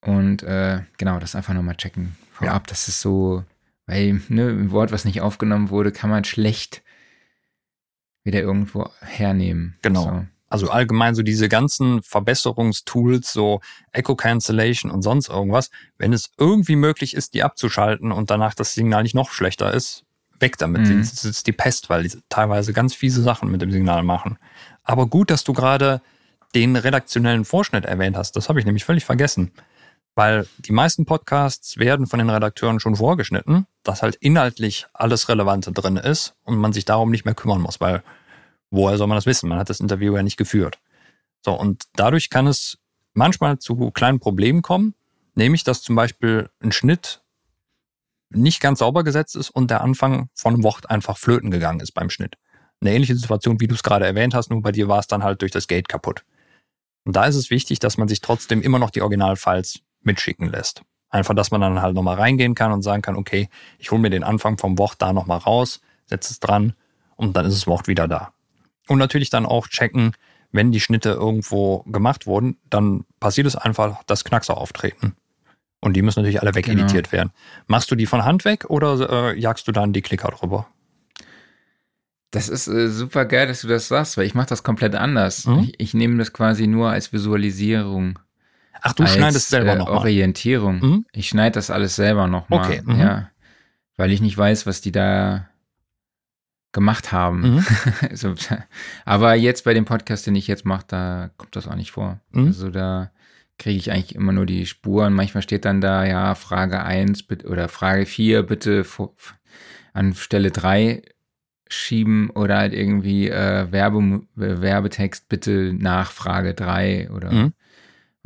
Speaker 2: und äh, genau, das einfach nochmal checken vorab. Ja. Das ist so, weil ne, ein Wort, was nicht aufgenommen wurde, kann man schlecht wieder irgendwo hernehmen.
Speaker 1: Genau. So. Also allgemein so diese ganzen Verbesserungstools, so Echo Cancellation und sonst irgendwas, wenn es irgendwie möglich ist, die abzuschalten und danach das Signal nicht noch schlechter ist, weg damit. Mhm. Das ist die Pest, weil die teilweise ganz fiese Sachen mit dem Signal machen. Aber gut, dass du gerade den redaktionellen Vorschnitt erwähnt hast. Das habe ich nämlich völlig vergessen. Weil die meisten Podcasts werden von den Redakteuren schon vorgeschnitten, dass halt inhaltlich alles Relevante drin ist und man sich darum nicht mehr kümmern muss, weil woher soll man das wissen? Man hat das Interview ja nicht geführt. So, und dadurch kann es manchmal zu kleinen Problemen kommen, nämlich dass zum Beispiel ein Schnitt nicht ganz sauber gesetzt ist und der Anfang von einem Wort einfach flöten gegangen ist beim Schnitt eine ähnliche Situation, wie du es gerade erwähnt hast, nur bei dir war es dann halt durch das Gate kaputt. Und da ist es wichtig, dass man sich trotzdem immer noch die Originalfiles mitschicken lässt. Einfach, dass man dann halt nochmal reingehen kann und sagen kann, okay, ich hole mir den Anfang vom Wort da nochmal raus, setze es dran und dann ist das Wort wieder da. Und natürlich dann auch checken, wenn die Schnitte irgendwo gemacht wurden, dann passiert es einfach, dass Knackser auftreten. Und die müssen natürlich alle wegeditiert genau. werden. Machst du die von Hand weg oder äh, jagst du dann die Klicker drüber?
Speaker 2: Das ist äh, super geil, dass du das sagst, weil ich mache das komplett anders. Mhm. Ich, ich nehme das quasi nur als Visualisierung.
Speaker 1: Ach, du als, schneidest selber äh,
Speaker 2: nochmal. Orientierung. Mhm. Ich schneide das alles selber nochmal. Okay. Mhm. Ja. Weil ich nicht weiß, was die da gemacht haben. Mhm. so, aber jetzt bei dem Podcast, den ich jetzt mache, da kommt das auch nicht vor. Mhm. Also da kriege ich eigentlich immer nur die Spuren. Manchmal steht dann da, ja, Frage 1 oder Frage 4, bitte an Stelle 3 schieben oder halt irgendwie äh, Werbe, Werbetext bitte Nachfrage 3 oder mhm.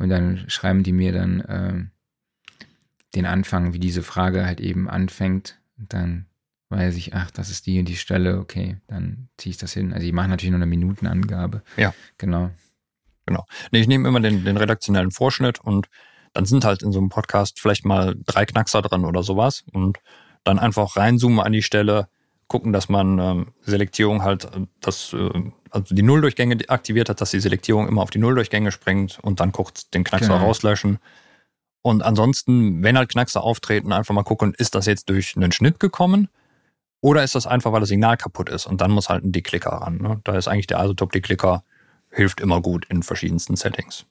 Speaker 2: Und dann schreiben die mir dann äh, den Anfang, wie diese Frage halt eben anfängt. Und dann weiß ich, ach, das ist die und die Stelle, okay, dann ziehe ich das hin. Also die machen natürlich nur eine Minutenangabe.
Speaker 1: Ja.
Speaker 2: Genau.
Speaker 1: Genau. Nee, ich nehme immer den, den redaktionellen Vorschnitt und dann sind halt in so einem Podcast vielleicht mal drei Knackser drin oder sowas und dann einfach reinzoomen an die Stelle, gucken, dass man ähm, Selektierung halt, äh, das, äh, also die Nulldurchgänge aktiviert hat, dass die Selektierung immer auf die Nulldurchgänge springt und dann kurz den Knackser
Speaker 2: Genau.
Speaker 1: rauslöschen. Und ansonsten, wenn halt Knackser auftreten, einfach mal gucken, ist das jetzt durch einen Schnitt gekommen oder ist das einfach, weil das Signal kaputt ist und dann muss halt ein Deklicker ran. Ne? Da ist eigentlich der Isotop-Deklicker, hilft immer gut in verschiedensten Settings.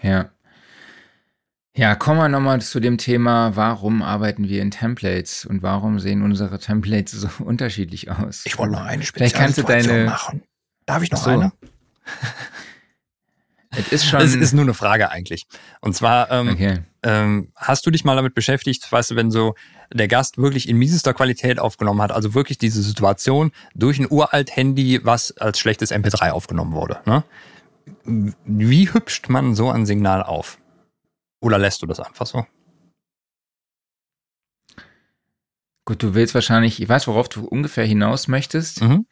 Speaker 2: Ja. Ja, kommen wir nochmal zu dem Thema, warum arbeiten wir in Templates und warum sehen unsere Templates so unterschiedlich aus?
Speaker 1: Ich wollte noch eine
Speaker 2: Vielleicht kannst du
Speaker 1: Spezialsituation
Speaker 2: deine-
Speaker 1: machen. Darf ich noch
Speaker 2: so.
Speaker 1: eine?
Speaker 2: Es ist schon.
Speaker 1: Es ist nur eine Frage eigentlich. Und zwar, ähm,
Speaker 2: okay.
Speaker 1: ähm, hast du dich mal damit beschäftigt, weißt du, wenn so der Gast wirklich in miesester Qualität aufgenommen hat, also wirklich diese Situation durch ein uralt Handy, was als schlechtes MP3 aufgenommen wurde. Ne? Wie hübscht man so ein Signal auf? Oder lässt du das einfach so?
Speaker 2: Gut, du willst wahrscheinlich, ich weiß, worauf du ungefähr hinaus möchtest,
Speaker 1: Mhm.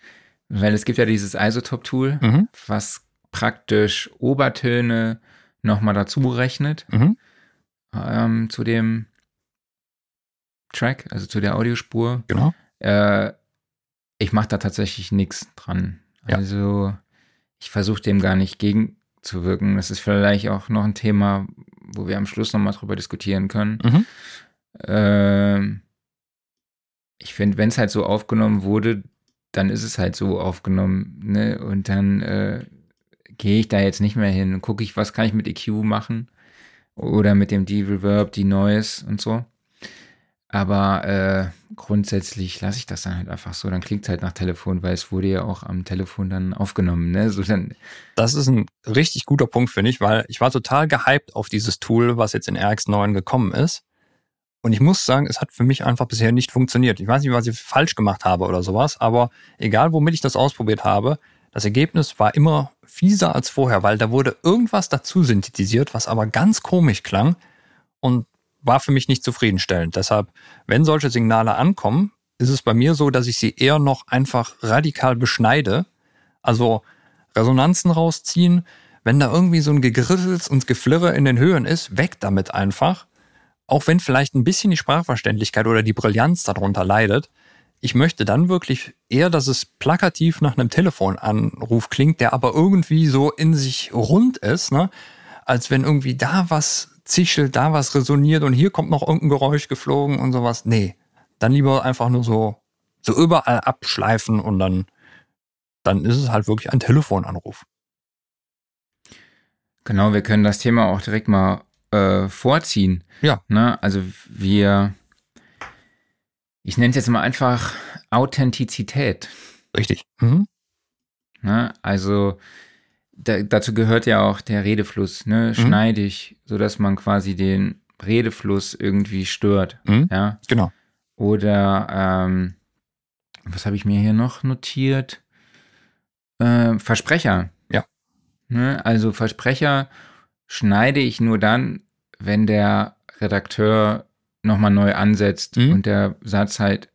Speaker 2: weil es gibt ja dieses Isotope-Tool,
Speaker 1: Mhm.
Speaker 2: was praktisch Obertöne nochmal dazu rechnet
Speaker 1: Mhm.
Speaker 2: ähm, zu dem Track, also zu der Audiospur.
Speaker 1: Genau.
Speaker 2: Äh, ich mache da tatsächlich nichts dran.
Speaker 1: Ja.
Speaker 2: Also ich versuche dem gar nicht gegenzuwirken. Das ist vielleicht auch noch ein Thema, wo wir am Schluss nochmal drüber diskutieren können.
Speaker 1: Mhm.
Speaker 2: Ähm, ich finde, wenn es halt so aufgenommen wurde, dann ist es halt so aufgenommen. Ne? Und dann äh, gehe ich da jetzt nicht mehr hin und gucke ich, was kann ich mit EQ machen oder mit dem D-Reverb, die Noise und so. Aber äh, grundsätzlich lasse ich das dann halt einfach so. Dann klingt es halt nach Telefon, weil es wurde ja auch am Telefon dann aufgenommen. Ne? So dann,
Speaker 1: Das ist ein richtig guter Punkt, finde ich, weil ich war total gehypt auf dieses Tool, was jetzt in RX9 gekommen ist. Und ich muss sagen, es hat für mich einfach bisher nicht funktioniert. Ich weiß nicht, was ich falsch gemacht habe oder sowas, aber egal, womit ich das ausprobiert habe, das Ergebnis war immer fieser als vorher, weil da wurde irgendwas dazu synthetisiert, was aber ganz komisch klang und war für mich nicht zufriedenstellend. Deshalb, wenn solche Signale ankommen, ist es bei mir so, dass ich sie eher noch einfach radikal beschneide. Also Resonanzen rausziehen. Wenn da irgendwie so ein Gegrissels und Geflirre in den Höhen ist, weg damit einfach. Auch wenn vielleicht ein bisschen die Sprachverständlichkeit oder die Brillanz darunter leidet. Ich möchte dann wirklich eher, dass es plakativ nach einem Telefonanruf klingt, der aber irgendwie so in sich rund ist, ne? als wenn irgendwie da was zischelt, da was resoniert und hier kommt noch irgendein Geräusch geflogen und sowas. Nee, dann lieber einfach nur so, so überall abschleifen und dann dann ist es halt wirklich ein Telefonanruf.
Speaker 2: genau, wir können das Thema auch direkt mal äh, vorziehen.
Speaker 1: Ja.
Speaker 2: Ne? Also wir, ich nenne es jetzt mal einfach Authentizität.
Speaker 1: Richtig. Mhm.
Speaker 2: Ne? Also da, dazu gehört ja auch der Redefluss, ne? schneidig, sodass man quasi den Redefluss irgendwie stört.
Speaker 1: Mhm.
Speaker 2: Ja.
Speaker 1: Genau.
Speaker 2: Oder ähm, was habe ich mir hier noch notiert? Äh, Versprecher.
Speaker 1: Ja.
Speaker 2: Ne? Also Versprecher schneide ich nur dann, wenn der Redakteur nochmal neu ansetzt
Speaker 1: Mhm.
Speaker 2: und der Satz halt,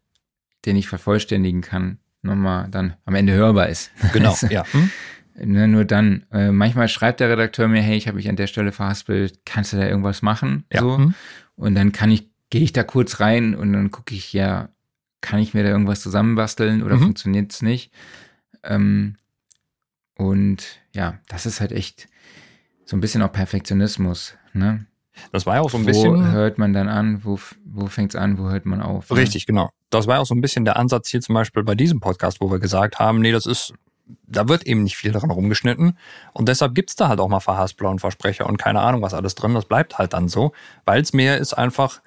Speaker 2: den ich vervollständigen kann, nochmal dann am Ende hörbar ist.
Speaker 1: Genau.
Speaker 2: Also,
Speaker 1: ja. Mhm.
Speaker 2: Ne, nur dann. Äh, manchmal schreibt der Redakteur mir, hey, ich habe mich an der Stelle verhaspelt, kannst du da irgendwas machen?
Speaker 1: Ja.
Speaker 2: So.
Speaker 1: Mhm.
Speaker 2: Und dann kann ich, gehe ich da kurz rein und dann gucke ich, ja, kann ich mir da irgendwas zusammenbasteln oder
Speaker 1: Mhm.
Speaker 2: funktioniert es nicht? Ähm, und ja, das ist halt echt so ein bisschen auch Perfektionismus. Ne?
Speaker 1: Das war ja auch so ein
Speaker 2: wo
Speaker 1: bisschen.
Speaker 2: hört man dann an, wo, wo fängt es an, wo hört man auf? ne?
Speaker 1: Richtig, genau. Das war ja auch so ein bisschen der Ansatz hier zum Beispiel bei diesem Podcast, wo wir gesagt haben, nee, das ist, da wird eben nicht viel dran rumgeschnitten. Und deshalb gibt's da halt auch mal Verhaspler und Versprecher und keine Ahnung was alles drin. Das bleibt halt dann so, weil es mehr ist einfach,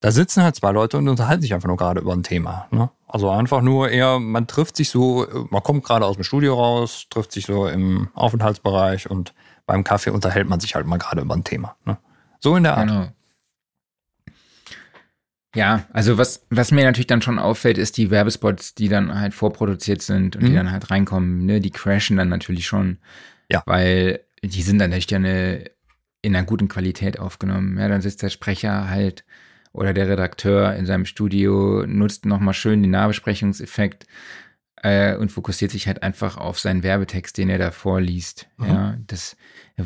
Speaker 1: da sitzen halt zwei Leute und unterhalten sich einfach nur gerade über ein Thema. Ne? Also einfach nur eher, man trifft sich so, man kommt gerade aus dem Studio raus, trifft sich so im Aufenthaltsbereich und beim Kaffee unterhält man sich halt mal gerade über ein Thema. Ne? So in der Art.
Speaker 2: Genau. Ja, also was, was mir natürlich dann schon auffällt, ist die Werbespots, die dann halt vorproduziert sind und die
Speaker 1: Mhm.
Speaker 2: dann halt reinkommen, ne, die crashen dann natürlich schon.
Speaker 1: Ja.
Speaker 2: Weil die sind dann echt ja eine in einer guten Qualität aufgenommen. Ja, dann sitzt der Sprecher halt oder der Redakteur in seinem Studio, nutzt nochmal schön den Nahbesprechungseffekt äh, und fokussiert sich halt einfach auf seinen Werbetext, den er da vorliest. Mhm. Ja, das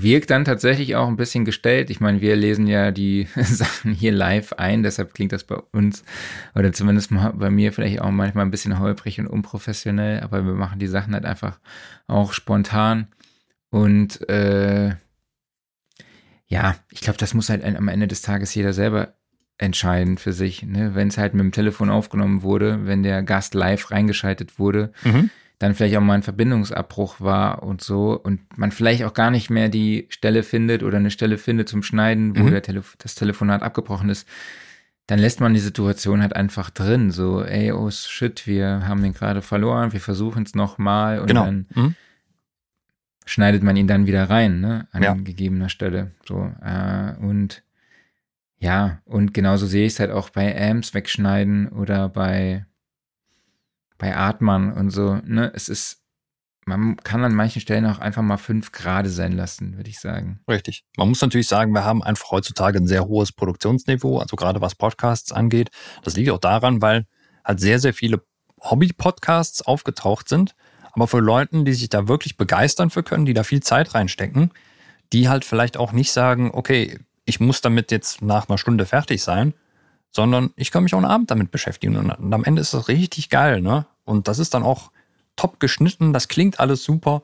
Speaker 2: wirkt dann tatsächlich auch ein bisschen gestellt. Ich meine, wir lesen ja die Sachen hier live ein, deshalb klingt das bei uns oder zumindest bei mir vielleicht auch manchmal ein bisschen holprig und unprofessionell, aber wir machen die Sachen halt einfach auch spontan und äh, ja, ich glaube, das muss halt am Ende des Tages jeder selber entscheiden für sich. Ne? Wenn es halt mit dem Telefon aufgenommen wurde, wenn der Gast live reingeschaltet wurde, mhm. Dann vielleicht auch mal ein Verbindungsabbruch war und so und man vielleicht auch gar nicht mehr die Stelle findet oder eine Stelle findet zum Schneiden, wo mhm. der Telef das Telefonat abgebrochen ist, dann lässt man die Situation halt einfach drin. So, ey, oh shit, wir haben den gerade verloren, wir versuchen es nochmal und genau. dann mhm. schneidet man ihn dann wieder rein, ne, an ja. gegebener Stelle. So, äh, und ja, und genauso sehe ich es halt auch bei Amps wegschneiden oder bei, bei Atman und so. Ne? Es ist, man kann an manchen Stellen auch einfach mal fünf Grade sein lassen, würde ich sagen.
Speaker 1: Richtig. Man muss natürlich sagen, wir haben einfach heutzutage ein sehr hohes Produktionsniveau, also gerade was Podcasts angeht. Das liegt auch daran, weil halt sehr, sehr viele Hobby-Podcasts aufgetaucht sind. Aber für Leute, die sich da wirklich begeistern für können, die da viel Zeit reinstecken, die halt vielleicht auch nicht sagen, okay, ich muss damit jetzt nach einer Stunde fertig sein, sondern ich kann mich auch einen Abend damit beschäftigen. Und am Ende ist das richtig geil, ne? Und das ist dann auch top geschnitten, das klingt alles super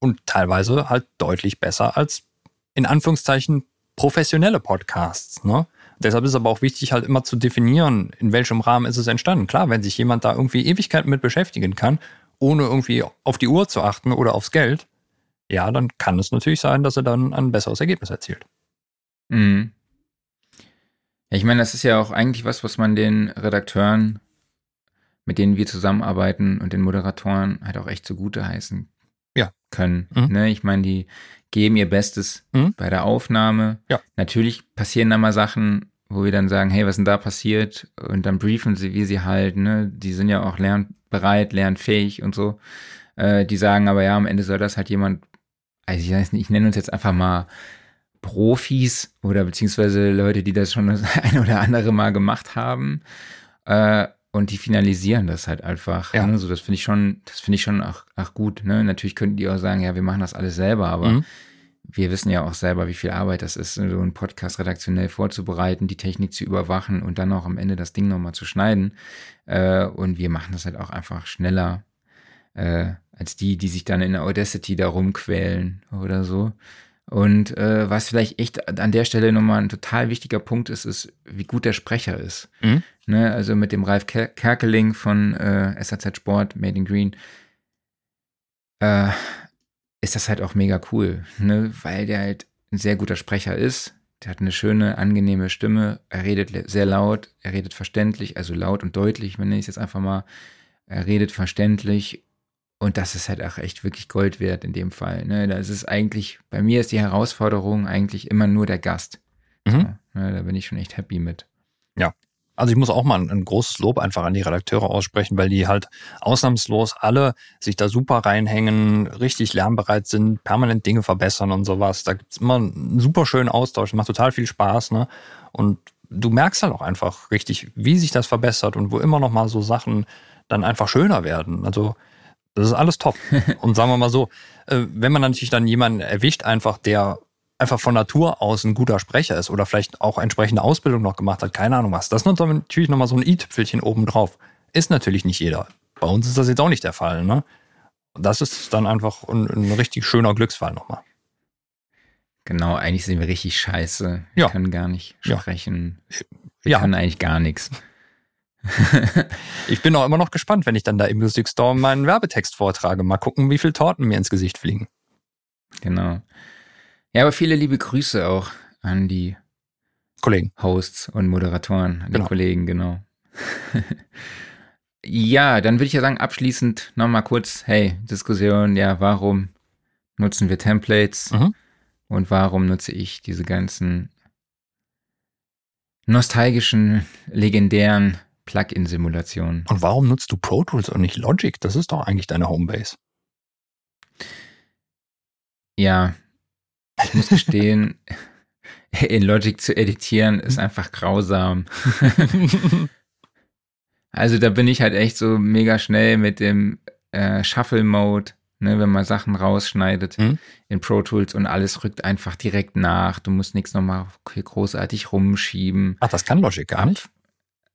Speaker 1: und teilweise halt deutlich besser als in Anführungszeichen professionelle Podcasts, ne? Deshalb ist aber auch wichtig, halt immer zu definieren, in welchem Rahmen ist es entstanden. Klar, wenn sich jemand da irgendwie Ewigkeiten mit beschäftigen kann, ohne irgendwie auf die Uhr zu achten oder aufs Geld, ja, dann kann es natürlich sein, dass er dann ein besseres Ergebnis erzielt. Mhm.
Speaker 2: Ja, ich meine, das ist ja auch eigentlich was, was man den Redakteuren, mit denen wir zusammenarbeiten und den Moderatoren halt auch echt zugute heißen ja. können. Mhm. Ne? Ich meine, die geben ihr Bestes mhm. bei der Aufnahme. Ja. Natürlich passieren da mal Sachen, wo wir dann sagen, hey, was ist denn da passiert? Und dann briefen sie, wie sie halt, ne? Die sind ja auch lernbereit, lernfähig und so. Äh, die sagen aber, ja, am Ende soll das halt jemand, also ich weiß nicht, ich nenne uns jetzt einfach mal Profis oder beziehungsweise Leute, die das schon das eine oder andere Mal gemacht haben. Äh, und die finalisieren das halt einfach. Ja. Ne? So, das finde ich schon, das finde ich schon auch, auch gut. Ne? Natürlich könnten die auch sagen, ja, wir machen das alles selber, aber mhm. wir wissen ja auch selber, wie viel Arbeit das ist, so einen Podcast redaktionell vorzubereiten, die Technik zu überwachen und dann auch am Ende das Ding nochmal zu schneiden. Äh, und wir machen das halt auch einfach schneller äh, als die, die sich dann in der Audacity da rumquälen oder so. Und äh, was vielleicht echt an der Stelle nochmal ein total wichtiger Punkt ist, ist, wie gut der Sprecher ist. Mhm. Ne, also mit dem Ralf Ker Kerkeling von äh, SAZ Sport, Made in Green, äh, ist das halt auch mega cool, ne? weil der halt ein sehr guter Sprecher ist. Der hat eine schöne, angenehme Stimme. Er redet sehr laut, er redet verständlich, also laut und deutlich, wenn ich es jetzt einfach mal. Er redet verständlich und das ist halt auch echt wirklich Gold wert in dem Fall. Ne? Da ist es eigentlich, bei mir ist die Herausforderung eigentlich immer nur der Gast. Mhm. So, ne? Da bin ich schon echt happy mit.
Speaker 1: Ja. Also ich muss auch mal ein, ein, großes Lob einfach an die Redakteure aussprechen, weil die halt ausnahmslos alle sich da super reinhängen, richtig lernbereit sind, permanent Dinge verbessern und sowas. Da gibt's immer einen super schönen Austausch, macht total viel Spaß, ne? Und du merkst halt auch einfach richtig, wie sich das verbessert und wo immer noch mal so Sachen dann einfach schöner werden. Also das ist alles top. Und sagen wir mal so, äh, wenn man natürlich dann jemanden erwischt, einfach der einfach von Natur aus ein guter Sprecher ist oder vielleicht auch entsprechende Ausbildung noch gemacht hat, keine Ahnung was. Das ist natürlich nochmal so ein i-Tüpfelchen obendrauf. Ist natürlich nicht jeder. Bei uns ist das jetzt auch nicht der Fall. Ne? Das ist dann einfach ein, ein richtig schöner Glücksfall nochmal.
Speaker 2: Genau, eigentlich sind wir richtig scheiße. Wir ja. können gar nicht sprechen. Wir ja. können eigentlich gar nichts.
Speaker 1: ich bin auch immer noch gespannt, wenn ich dann da im Music Store meinen Werbetext vortrage. Mal gucken, wie viele Torten mir ins Gesicht fliegen.
Speaker 2: Genau. Ja, aber viele liebe Grüße auch an die
Speaker 1: Kollegen.
Speaker 2: Hosts und Moderatoren, an genau. die Kollegen, genau. ja, dann würde ich ja sagen, abschließend nochmal kurz, hey, Diskussion, ja, warum nutzen wir Templates mhm. und warum nutze ich diese ganzen nostalgischen, legendären Plugin-Simulation.
Speaker 1: Und warum nutzt du Pro Tools und nicht Logic? Das ist doch eigentlich deine Homebase.
Speaker 2: Ja, ich muss gestehen, in Logic zu editieren ist einfach grausam. also da bin ich halt echt so mega schnell mit dem äh, Shuffle-Mode, ne, wenn man Sachen rausschneidet
Speaker 1: Mhm.
Speaker 2: in Pro Tools und alles rückt einfach direkt nach. Du musst nichts nochmal großartig rumschieben.
Speaker 1: Ach, das kann Logic gar nicht.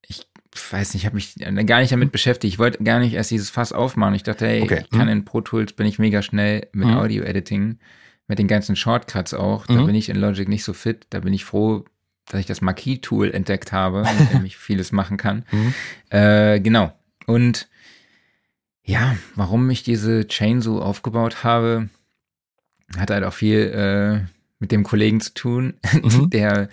Speaker 2: Ich weiß nicht, ich habe mich gar nicht damit beschäftigt. Ich wollte gar nicht erst dieses Fass aufmachen. Ich dachte, hey,
Speaker 1: Okay.
Speaker 2: ich kann
Speaker 1: Mhm.
Speaker 2: in Pro Tools, bin ich mega schnell mit
Speaker 1: Mhm.
Speaker 2: Audio-Editing, mit den ganzen Shortcuts auch. Da
Speaker 1: Mhm.
Speaker 2: bin ich in Logic nicht so fit. Da bin ich froh, dass ich das Marquis-Tool entdeckt habe, mit dem ich vieles machen kann.
Speaker 1: Mhm.
Speaker 2: Äh, genau. Und ja, warum ich diese Chain so aufgebaut habe, hat halt auch viel äh, mit dem Kollegen zu tun,
Speaker 1: Mhm.
Speaker 2: der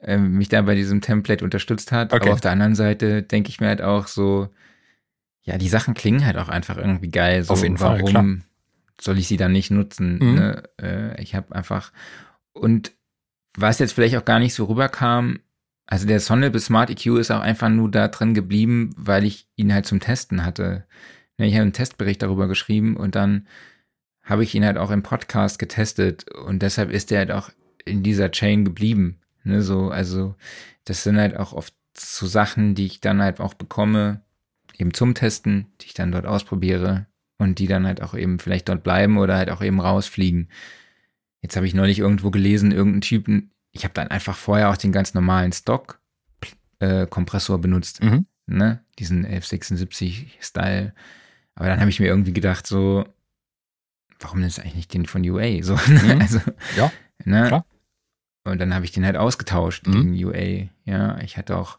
Speaker 2: äh, mich da bei diesem Template unterstützt hat.
Speaker 1: Okay.
Speaker 2: Aber auf der anderen Seite denke ich mir halt auch so, ja, die Sachen klingen halt auch einfach irgendwie geil. So,
Speaker 1: Auf jeden Fall,
Speaker 2: warum
Speaker 1: klar.
Speaker 2: soll ich sie dann nicht nutzen?
Speaker 1: Mhm.
Speaker 2: Ne? Äh, ich habe einfach und was jetzt vielleicht auch gar nicht so rüberkam, also der Sonable Smart EQ ist auch einfach nur da drin geblieben, weil ich ihn halt zum Testen hatte. Ne, Ich habe einen Testbericht darüber geschrieben und dann habe ich ihn halt auch im Podcast getestet und deshalb ist er halt auch in dieser Chain geblieben. Ne, so, also das sind halt auch oft so Sachen, die ich dann halt auch bekomme, eben zum Testen, die ich dann dort ausprobiere und die dann halt auch eben vielleicht dort bleiben oder halt auch eben rausfliegen. Jetzt habe ich neulich irgendwo gelesen, irgendein Typen, ich habe dann einfach vorher auch den ganz normalen Stock-Kompressor benutzt,
Speaker 1: Mhm.
Speaker 2: ne? Diesen 1176-Style. Aber dann habe ich mir irgendwie gedacht, so, warum nimmst du eigentlich nicht den von UA? So,
Speaker 1: Mhm.
Speaker 2: also,
Speaker 1: Ja,
Speaker 2: ne?
Speaker 1: klar.
Speaker 2: Und dann habe ich den halt ausgetauscht
Speaker 1: Mhm.
Speaker 2: gegen UA. Ja, ich hatte auch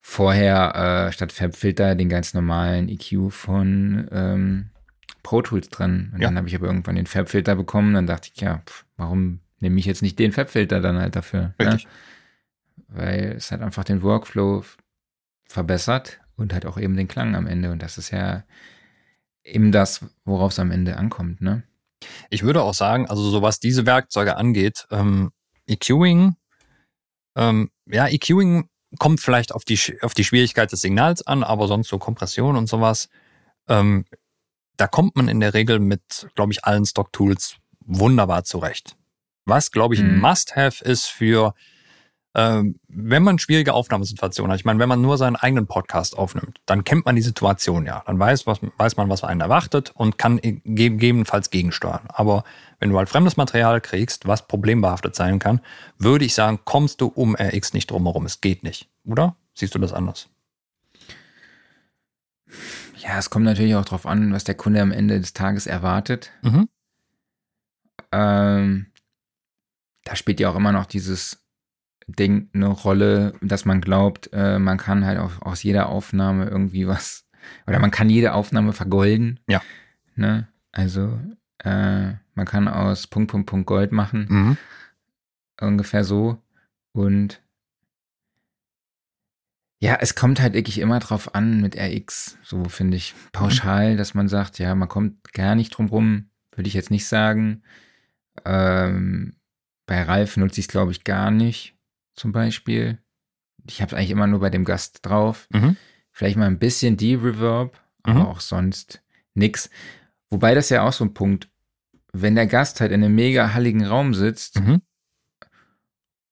Speaker 2: vorher äh, statt Fabfilter den ganz normalen EQ von ähm, Pro Tools dran. Und
Speaker 1: Ja.
Speaker 2: dann habe ich aber irgendwann den Fabfilter bekommen. Dann dachte ich, ja, pf, warum nehme ich jetzt nicht den Fabfilter dann halt dafür? Ne? Weil es hat einfach den Workflow verbessert und halt auch eben den Klang am Ende. Und das ist ja eben das, worauf es am Ende ankommt, ne?
Speaker 1: Ich würde auch sagen, also so was diese Werkzeuge angeht, ähm, EQing, ähm, ja, EQing kommt vielleicht auf die, auf die Schwierigkeit des Signals an, aber sonst so Kompression und sowas, ähm, da kommt man in der Regel mit, glaube ich, allen Stock-Tools wunderbar zurecht. Was, glaube ich, ein
Speaker 2: Mhm.
Speaker 1: Must-Have ist für, wenn man schwierige Aufnahmesituationen hat. Ich meine, wenn man nur seinen eigenen Podcast aufnimmt, dann kennt man die Situation ja. Dann weiß, was, weiß man, was einen erwartet und kann ge- gegebenenfalls gegensteuern. Aber wenn du halt fremdes Material kriegst, was problembehaftet sein kann, würde ich sagen, kommst du um RX nicht drumherum. Es geht nicht. Oder? Siehst du das anders?
Speaker 2: Ja, es kommt natürlich auch drauf an, was der Kunde am Ende des Tages erwartet.
Speaker 1: Mhm.
Speaker 2: Ähm, da spielt ja auch immer noch dieses Ding eine Rolle, dass man glaubt, äh, man kann halt auch aus jeder Aufnahme irgendwie was, oder man kann jede Aufnahme vergolden.
Speaker 1: Ja.
Speaker 2: Ne? Also, äh, man kann aus Punkt, Punkt, Punkt Gold machen.
Speaker 1: Mhm.
Speaker 2: ungefähr so. Und ja, es kommt halt wirklich immer drauf an mit RX, so finde ich pauschal, dass man sagt, ja, man kommt gar nicht drum rum, würde ich jetzt nicht sagen. Ähm, bei Ralf nutze ich es, glaube ich, gar nicht, zum Beispiel. Ich habe es eigentlich immer nur bei dem Gast drauf.
Speaker 1: Mhm.
Speaker 2: Vielleicht mal ein bisschen die Reverb, aber
Speaker 1: Mhm.
Speaker 2: auch sonst nix. Wobei das ja auch so ein Punkt, wenn der Gast halt in einem mega halligen Raum sitzt,
Speaker 1: Mhm.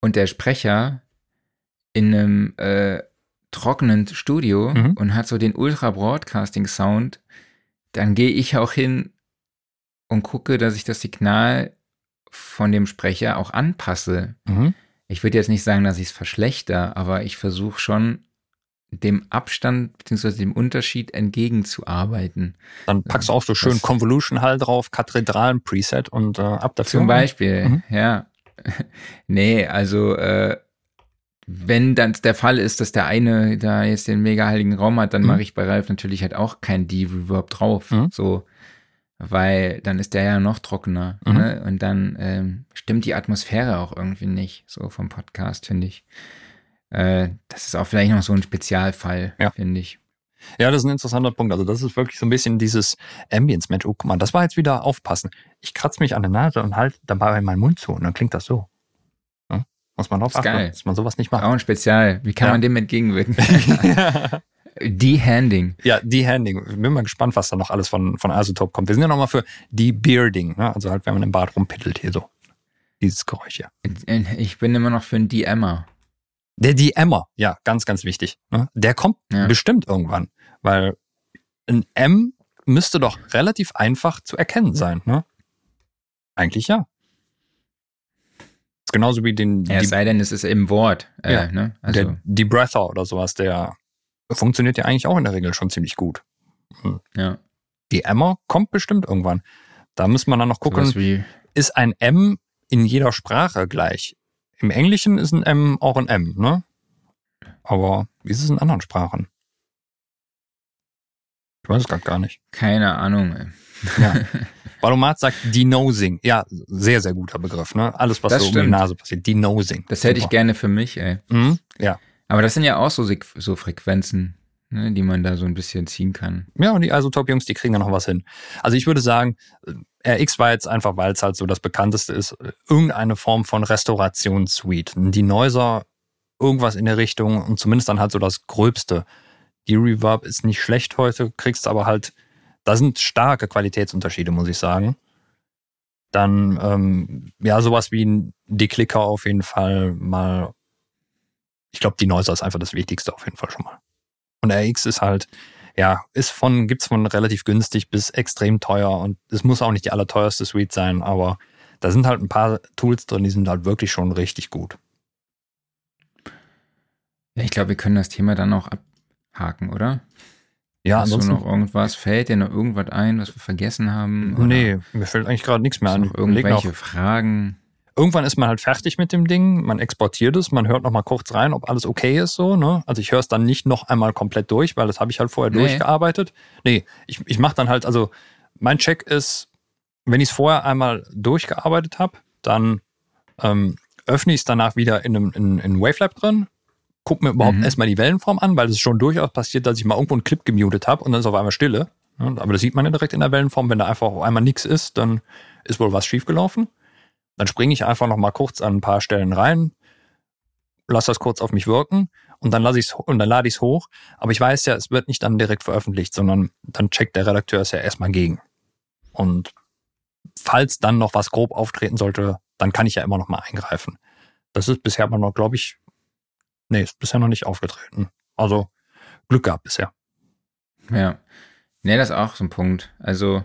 Speaker 2: und der Sprecher in einem äh, trockenen Studio
Speaker 1: Mhm.
Speaker 2: und hat so den Ultra-Broadcasting-Sound, dann gehe ich auch hin und gucke, dass ich das Signal von dem Sprecher auch anpasse.
Speaker 1: Mhm.
Speaker 2: Ich würde jetzt nicht sagen, dass ich es verschlechter, aber ich versuche schon dem Abstand bzw. dem Unterschied entgegenzuarbeiten.
Speaker 1: Dann packst du auch so schön
Speaker 2: Das-
Speaker 1: Convolution Hall drauf, Kathedralen Preset und äh, ab dafür.
Speaker 2: Zum Beispiel,
Speaker 1: Mhm.
Speaker 2: ja. nee, also äh, wenn dann der Fall ist, dass der eine da jetzt den mega heiligen Raum hat, dann
Speaker 1: Mhm.
Speaker 2: mache ich bei Ralf natürlich halt auch kein D-Reverb drauf.
Speaker 1: Mhm.
Speaker 2: So, weil dann ist der ja noch trockener.
Speaker 1: Mhm.
Speaker 2: Ne? Und dann ähm, stimmt die Atmosphäre auch irgendwie nicht, so vom Podcast, finde ich. Äh, das ist auch vielleicht noch so ein Spezialfall,
Speaker 1: Ja.
Speaker 2: finde ich.
Speaker 1: Ja, das ist ein interessanter Punkt. Also das ist wirklich so ein bisschen dieses Ambience-Match. Oh, guck mal, das war jetzt wieder aufpassen. Ich kratze mich an der Nase und halt dabei meinen Mund zu und dann klingt das so. Ja? Muss man
Speaker 2: geil.
Speaker 1: dass man sowas nicht
Speaker 2: Auch
Speaker 1: macht.
Speaker 2: ein Spezial. Wie kann
Speaker 1: Ja.
Speaker 2: man dem entgegenwirken? De-Handing.
Speaker 1: ja, De-Handing. Bin mal gespannt, was da noch alles von, von Isotope kommt. Wir sind ja nochmal für De-Bearding. Ne? Also halt, wenn man im Bart rumpittelt hier so. dieses Geräusch hier.
Speaker 2: Ich bin immer noch für einen DMer.
Speaker 1: Der DMer, ja, ganz, ganz wichtig. Ne? Der kommt
Speaker 2: Ja.
Speaker 1: bestimmt irgendwann, weil ein M müsste doch relativ einfach zu erkennen sein, ne? Eigentlich ja. Ist genauso wie den
Speaker 2: Ja, es
Speaker 1: die,
Speaker 2: sei denn, es ist im Wort. Äh,
Speaker 1: Ja.
Speaker 2: ne? Also,
Speaker 1: der Debreather oder sowas, der funktioniert ja eigentlich auch in der Regel schon ziemlich gut.
Speaker 2: ja.
Speaker 1: Die Emmer kommt bestimmt irgendwann. Da muss man dann noch gucken, ist ein M in jeder Sprache gleich? Im Englischen ist ein M auch ein M, ne? Aber wie ist es in anderen Sprachen? Ich weiß es grad gar nicht.
Speaker 2: keine Ahnung. ey.
Speaker 1: Ja. Valomat sagt Denosing. Ja, sehr, sehr guter Begriff, ne? Alles, was
Speaker 2: Das
Speaker 1: so um die
Speaker 2: stimmt.
Speaker 1: Nase passiert. Denosing.
Speaker 2: Das hätte ich
Speaker 1: Super.
Speaker 2: gerne für mich, ey.
Speaker 1: Mhm. Ja.
Speaker 2: Aber das sind ja auch so, so Frequenzen, ne, die man da so ein bisschen ziehen kann.
Speaker 1: Ja, und die Isotop-Jungs, die kriegen da noch was hin. Also ich würde sagen, äh, RX war jetzt einfach, weil es halt so das bekannteste ist, äh, irgendeine Form von Restaurationssuite. Die Neuser, irgendwas in der Richtung und zumindest dann halt so das Gröbste. Die Reverb ist nicht schlecht heute, kriegst aber halt, da sind starke Qualitätsunterschiede, muss ich sagen. Dann, ähm, ja, sowas wie ein Deklicker auf jeden Fall mal. Ich glaube, die Neuser ist einfach das Wichtigste auf jeden Fall schon mal. Und RX ist halt, ja, ist von, gibt's von relativ günstig bis extrem teuer und es muss auch nicht die allerteuerste Suite sein, aber da sind halt ein paar Tools drin, die sind halt wirklich schon richtig gut.
Speaker 2: Ich glaube, wir können das Thema dann auch abhaken, oder?
Speaker 1: Ja,
Speaker 2: Hast du
Speaker 1: ansonsten.
Speaker 2: noch irgendwas? Fällt dir noch irgendwas ein, was wir vergessen haben? Oder
Speaker 1: nee, mir fällt eigentlich gerade nichts mehr an.
Speaker 2: du noch. irgendwelche Fragen?
Speaker 1: Irgendwann ist man halt fertig mit dem Ding, man exportiert es, man hört noch mal kurz rein, ob alles okay ist so. Ne? Also ich höre es dann nicht noch einmal komplett durch, weil das habe ich halt vorher
Speaker 2: Nee.
Speaker 1: durchgearbeitet. Nee, ich, ich mache dann halt, also mein Check ist, wenn ich es vorher einmal durchgearbeitet habe, dann ähm, öffne ich es danach wieder in einem in, in Wavelab drin, gucke mir überhaupt
Speaker 2: Mhm.
Speaker 1: erstmal die Wellenform an, weil es ist schon durchaus passiert, dass ich mal irgendwo einen Clip gemutet habe und dann ist auf einmal Stille. Ja, aber das sieht man ja direkt in der Wellenform. Wenn da einfach auf einmal nichts ist, dann ist wohl was schiefgelaufen. Dann springe ich einfach noch mal kurz an ein paar Stellen rein, lasse das kurz auf mich wirken und dann lasse ich's und dann lade ich es hoch. Aber ich weiß ja, es wird nicht dann direkt veröffentlicht, sondern dann checkt der Redakteur es ja erstmal gegen. Und falls dann noch was grob auftreten sollte, dann kann ich ja immer noch mal eingreifen. Das ist bisher aber noch, glaube ich, nee, ist bisher noch nicht aufgetreten. Also Glück gehabt bisher.
Speaker 2: Ja. Nee, das ist auch so ein Punkt. Also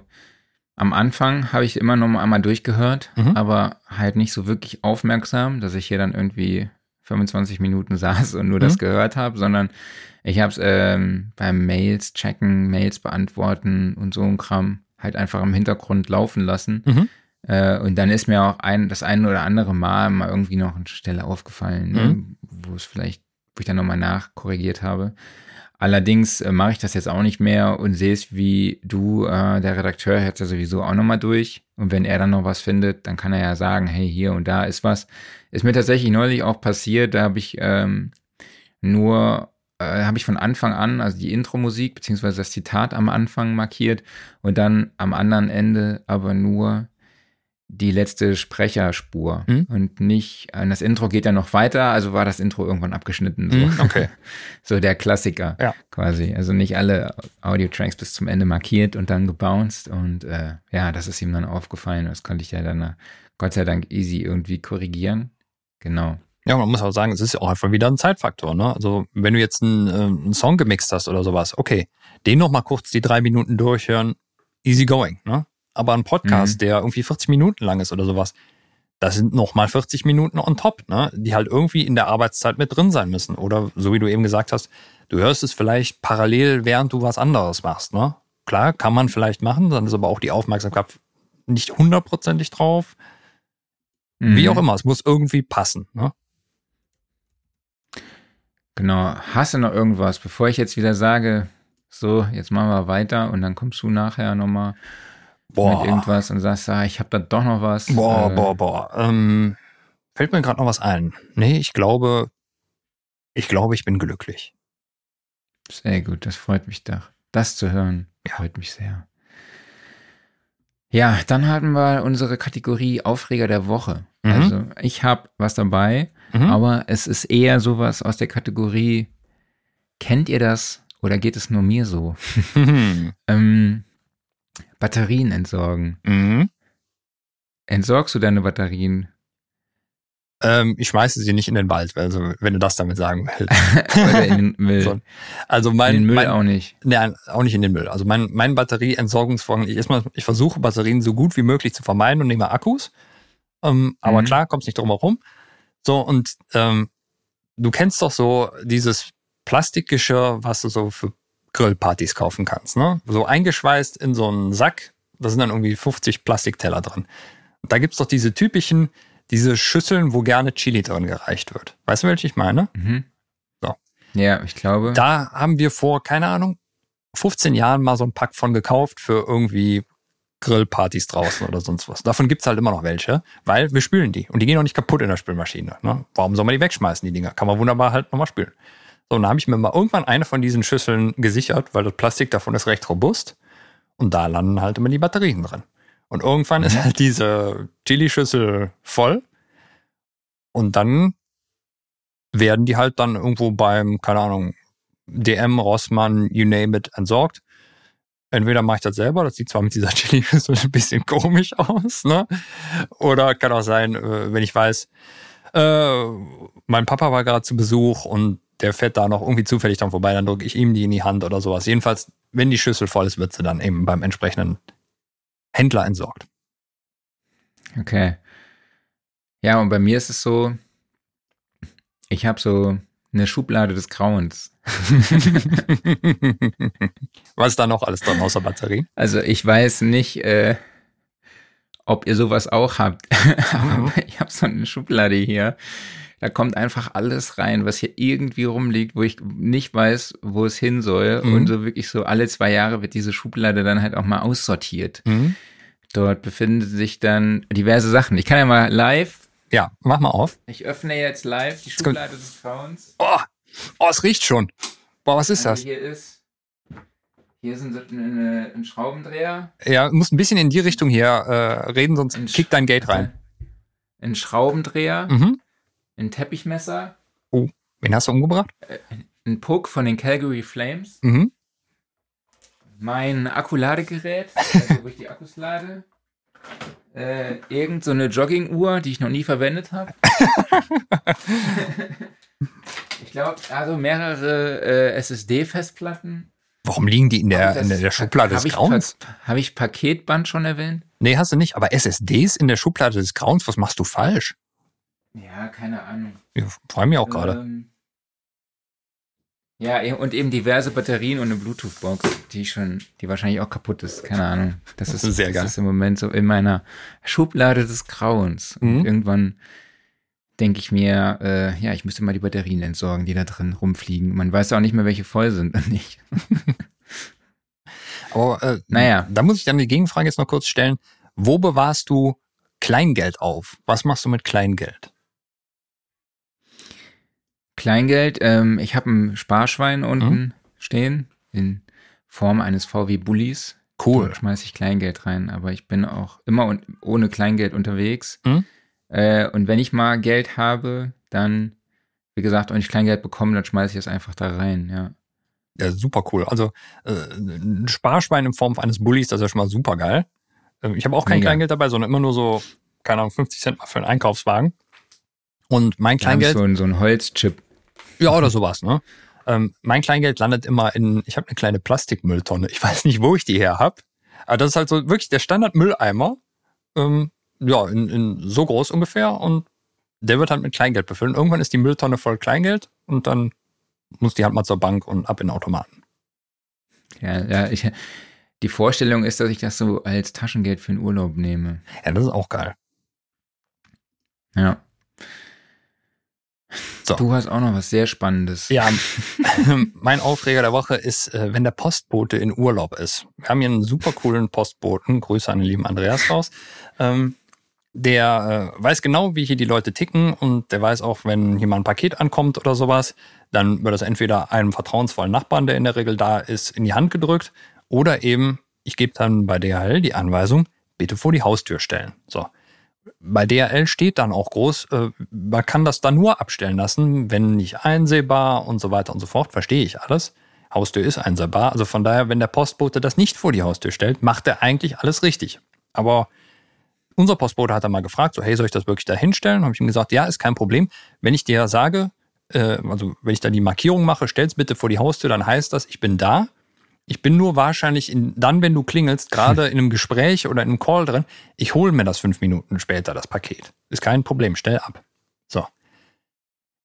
Speaker 2: am Anfang habe ich immer noch mal einmal durchgehört,
Speaker 1: Mhm.
Speaker 2: aber halt nicht so wirklich aufmerksam, dass ich hier dann irgendwie 25 Minuten saß und nur das
Speaker 1: Mhm.
Speaker 2: gehört habe, sondern ich habe es ähm, beim Mails checken, Mails beantworten und so ein Kram halt einfach im Hintergrund laufen lassen.
Speaker 1: Mhm.
Speaker 2: Äh, und dann ist mir auch ein, das eine oder andere Mal mal irgendwie noch eine Stelle aufgefallen, ne,
Speaker 1: Mhm.
Speaker 2: wo es vielleicht, wo ich dann nochmal nachkorrigiert habe. Allerdings äh, mache ich das jetzt auch nicht mehr und sehe es wie du, äh, der Redakteur hört ja sowieso auch nochmal durch. Und wenn er dann noch was findet, dann kann er ja sagen, hey, hier und da ist was. Ist mir tatsächlich neulich auch passiert, da habe ich ähm, nur, äh, habe ich von Anfang an, also die Intro-Musik, beziehungsweise das Zitat am Anfang markiert und dann am anderen Ende aber nur die letzte Sprecherspur
Speaker 1: Mhm.
Speaker 2: und nicht, äh, das Intro geht ja noch weiter, also war das Intro irgendwann abgeschnitten. So,
Speaker 1: Mhm, Okay.
Speaker 2: so der Klassiker
Speaker 1: Ja.
Speaker 2: quasi. Also nicht alle Audio-Tracks bis zum Ende markiert und dann gebounced und äh, ja, das ist ihm dann aufgefallen. Das konnte ich ja dann äh, Gott sei Dank easy irgendwie korrigieren. Genau.
Speaker 1: Ja, man muss auch sagen, es ist ja auch einfach wieder ein Zeitfaktor. Ne? Also wenn du jetzt einen, äh, einen Song gemixt hast oder sowas, okay, den noch mal kurz die drei Minuten durchhören, easy going. Ne? Aber ein Podcast,
Speaker 2: Mhm.
Speaker 1: der irgendwie 40 Minuten lang ist oder sowas, das sind noch mal 40 Minuten on top, ne? die halt irgendwie in der Arbeitszeit mit drin sein müssen. Oder so wie du eben gesagt hast, du hörst es vielleicht parallel, während du was anderes machst. Ne? Klar, kann man vielleicht machen, dann ist aber auch die Aufmerksamkeit nicht hundertprozentig drauf. Wie
Speaker 2: Mhm.
Speaker 1: auch immer, es muss irgendwie passen. Ne?
Speaker 2: Genau. Hast du noch irgendwas, bevor ich jetzt wieder sage, so, jetzt machen wir weiter und dann kommst du nachher nochmal mit irgendwas und sagst, ah, ich habe da doch noch was.
Speaker 1: Boah,
Speaker 2: Äh,
Speaker 1: boah, boah. Ähm, fällt mir gerade noch was ein. Nee, ich glaube, ich glaube, ich bin glücklich.
Speaker 2: Sehr gut, das freut mich doch. Das zu hören,
Speaker 1: Ja.
Speaker 2: freut mich sehr. Ja, dann hatten wir unsere Kategorie Aufreger der Woche.
Speaker 1: Mhm.
Speaker 2: Also ich habe was dabei,
Speaker 1: Mhm.
Speaker 2: aber es ist eher sowas aus der Kategorie, kennt ihr das oder geht es nur mir so? Ähm, Batterien entsorgen.
Speaker 1: Mhm.
Speaker 2: Entsorgst du deine Batterien
Speaker 1: Ähm, ich schmeiße sie nicht in den Wald, also wenn du das damit sagen willst.
Speaker 2: Oder in den Müll.
Speaker 1: So. Also mein,
Speaker 2: in den Müll
Speaker 1: mein,
Speaker 2: auch nicht.
Speaker 1: Nein, auch nicht in den Müll. Also mein, mein Batterieentsorgungsvorgang, ich, erstmal, ich versuche Batterien so gut wie möglich zu vermeiden und nehme Akkus. Ähm, aber
Speaker 2: Mhm.
Speaker 1: klar, kommst nicht drum herum. So, und ähm, du kennst doch so dieses Plastikgeschirr, was du so für Grillpartys kaufen kannst, ne? So eingeschweißt in so einen Sack, da sind dann irgendwie 50 Plastikteller drin. Und da gibt's doch diese typischen, diese Schüsseln, wo gerne Chili drin gereicht wird. Weißt du, welche ich meine?
Speaker 2: Mhm.
Speaker 1: So.
Speaker 2: Ja, ich glaube.
Speaker 1: Da haben wir vor, keine Ahnung, 15 Jahren mal so ein Pack von gekauft für irgendwie Grillpartys draußen oder sonst was. Davon gibt's halt immer noch welche, weil wir spülen die und die gehen auch nicht kaputt in der Spülmaschine. Ne? Warum soll man die wegschmeißen, die Dinger? Kann man wunderbar halt nochmal spülen. So, und dann habe ich mir mal irgendwann eine von diesen Schüsseln gesichert, weil das Plastik davon ist recht robust und da landen halt immer die Batterien drin. Und irgendwann ist
Speaker 2: Mhm.
Speaker 1: halt diese Chili-Schüssel voll und dann werden die halt dann irgendwo beim, keine Ahnung, DM, Rossmann, you name it, entsorgt. Entweder mache ich das selber, das sieht zwar mit dieser Chili-Schüssel ein bisschen komisch aus, ne? Oder kann auch sein, äh, wenn ich weiß, äh, mein Papa war gerade zu Besuch und der fährt da noch irgendwie zufällig dann vorbei, dann drücke ich ihm die in die Hand oder sowas. Jedenfalls, wenn die Schüssel voll ist, wird sie dann eben beim entsprechenden Händler entsorgt.
Speaker 2: Okay. Ja, und bei mir ist es so, ich habe so eine Schublade des Grauens.
Speaker 1: Was ist da noch alles drin außer Batterie?
Speaker 2: Also ich weiß nicht, äh, ob ihr sowas auch habt.
Speaker 1: Mhm.
Speaker 2: Aber ich habe so eine Schublade hier. Da kommt einfach alles rein, was hier irgendwie rumliegt, wo ich nicht weiß, wo es hin soll.
Speaker 1: Mhm.
Speaker 2: Und so wirklich so alle zwei Jahre wird diese Schublade dann halt auch mal aussortiert.
Speaker 1: Mhm.
Speaker 2: Dort befinden sich dann diverse Sachen. Ich kann ja mal live,
Speaker 1: Ja, mach mal auf.
Speaker 2: ich öffne jetzt live die Schublade des Grauens.
Speaker 1: Oh, oh, es riecht schon. Boah, was ist
Speaker 2: Also
Speaker 1: das?
Speaker 2: hier ist, hier sind ein Schraubendreher,
Speaker 1: Ja, du musst ein bisschen in die Richtung hier äh, reden, sonst kickt dein Gate rein.
Speaker 2: ein Schraubendreher,
Speaker 1: Mhm.
Speaker 2: Ein Teppichmesser,
Speaker 1: Wen hast du umgebracht?
Speaker 2: ein Puck von den Calgary Flames,
Speaker 1: Mhm.
Speaker 2: mein Akkuladegerät, also wo ich die Akkus lade, äh, irgend so eine Jogginguhr, die ich noch nie verwendet habe. ich glaube, also mehrere äh, SSD-Festplatten.
Speaker 1: Warum liegen die in der, in der Schublade des Grauens?
Speaker 2: Habe ich Paketband schon erwähnt?
Speaker 1: Nee, hast du nicht. Aber SSDs in der Schublade des Grauens, was machst du falsch?
Speaker 2: Ja, keine Ahnung.
Speaker 1: Ich freue mich auch gerade.
Speaker 2: Ähm, ja, e- und eben diverse Batterien und eine Bluetooth-Box, die schon, die wahrscheinlich auch kaputt ist. Keine Ahnung. Das ist,
Speaker 1: Sehr
Speaker 2: das
Speaker 1: geil.
Speaker 2: ist im Moment so in meiner Schublade des Grauens. Und
Speaker 1: Mhm.
Speaker 2: irgendwann denke ich mir, äh, ja, ich müsste mal die Batterien entsorgen, die da drin rumfliegen. Man weiß auch nicht mehr, welche voll sind und nicht.
Speaker 1: Aber äh,
Speaker 2: Naja.
Speaker 1: da muss ich dann die Gegenfrage jetzt noch kurz stellen. Wo bewahrst du Kleingeld auf? Was machst du mit Kleingeld?
Speaker 2: Kleingeld, ähm, ich habe ein Sparschwein unten
Speaker 1: Mhm.
Speaker 2: stehen in Form eines VW Bullis.
Speaker 1: Cool.
Speaker 2: Da schmeiße ich Kleingeld rein, aber ich bin auch immer un ohne Kleingeld unterwegs.
Speaker 1: Mhm.
Speaker 2: Äh, und wenn ich mal Geld habe, dann, wie gesagt, wenn ich Kleingeld bekomme, dann schmeiße ich es einfach da rein, ja.
Speaker 1: Ja, super cool. Also äh, ein Sparschwein in Form eines Bullis, das ist ja schon mal super geil. Ähm, ich habe auch kein
Speaker 2: Mega.
Speaker 1: Kleingeld dabei, sondern immer nur so, keine Ahnung, 50 Cent mal für einen Einkaufswagen. Und mein Kleingeld,
Speaker 2: so, ein- so ein Holzchip.
Speaker 1: Ja, oder sowas, ne? Ähm, mein Kleingeld landet immer in, ich habe eine kleine Plastikmülltonne. Ich weiß nicht, wo ich die her hab. Aber das ist halt so wirklich der Standard-Mülleimer. Ähm, ja, in, in so groß ungefähr. Und der wird halt mit Kleingeld befüllt. Irgendwann ist die Mülltonne voll Kleingeld und dann muss die halt mal zur Bank und ab in den Automaten.
Speaker 2: Ja, ja, ich, die Vorstellung ist, dass ich das so als Taschengeld für den Urlaub nehme.
Speaker 1: Ja, das ist auch geil.
Speaker 2: Ja.
Speaker 1: So.
Speaker 2: Du hast auch noch was sehr Spannendes.
Speaker 1: Ja, mein Aufreger der Woche ist, äh, wenn der Postbote in Urlaub ist. Wir haben hier einen super coolen Postboten, Grüße an den lieben Andreas raus. Ähm, der äh, weiß genau, wie hier die Leute ticken und der weiß auch, wenn hier mal ein Paket ankommt oder sowas, dann wird das entweder einem vertrauensvollen Nachbarn, der in der Regel da ist, in die Hand gedrückt oder eben, ich gebe dann bei DHL die Anweisung, bitte vor die Haustür stellen. So. Bei DHL steht dann auch groß, äh, man kann das dann nur abstellen lassen, wenn nicht einsehbar und so weiter und so fort. Verstehe ich alles. Haustür ist einsehbar. Also von daher, wenn der Postbote das nicht vor die Haustür stellt, macht er eigentlich alles richtig. Aber unser Postbote hat dann mal gefragt, so, hey, soll ich das wirklich da hinstellen? Habe ich ihm gesagt, ja, ist kein Problem. Wenn ich dir sage, äh, also wenn ich da die Markierung mache, stell's bitte vor die Haustür, dann heißt das, ich bin da. Ich bin nur wahrscheinlich in, dann, wenn du klingelst, gerade in einem Gespräch oder in einem Call drin, ich hole mir das fünf Minuten später, das Paket. Ist kein Problem, stell ab. So.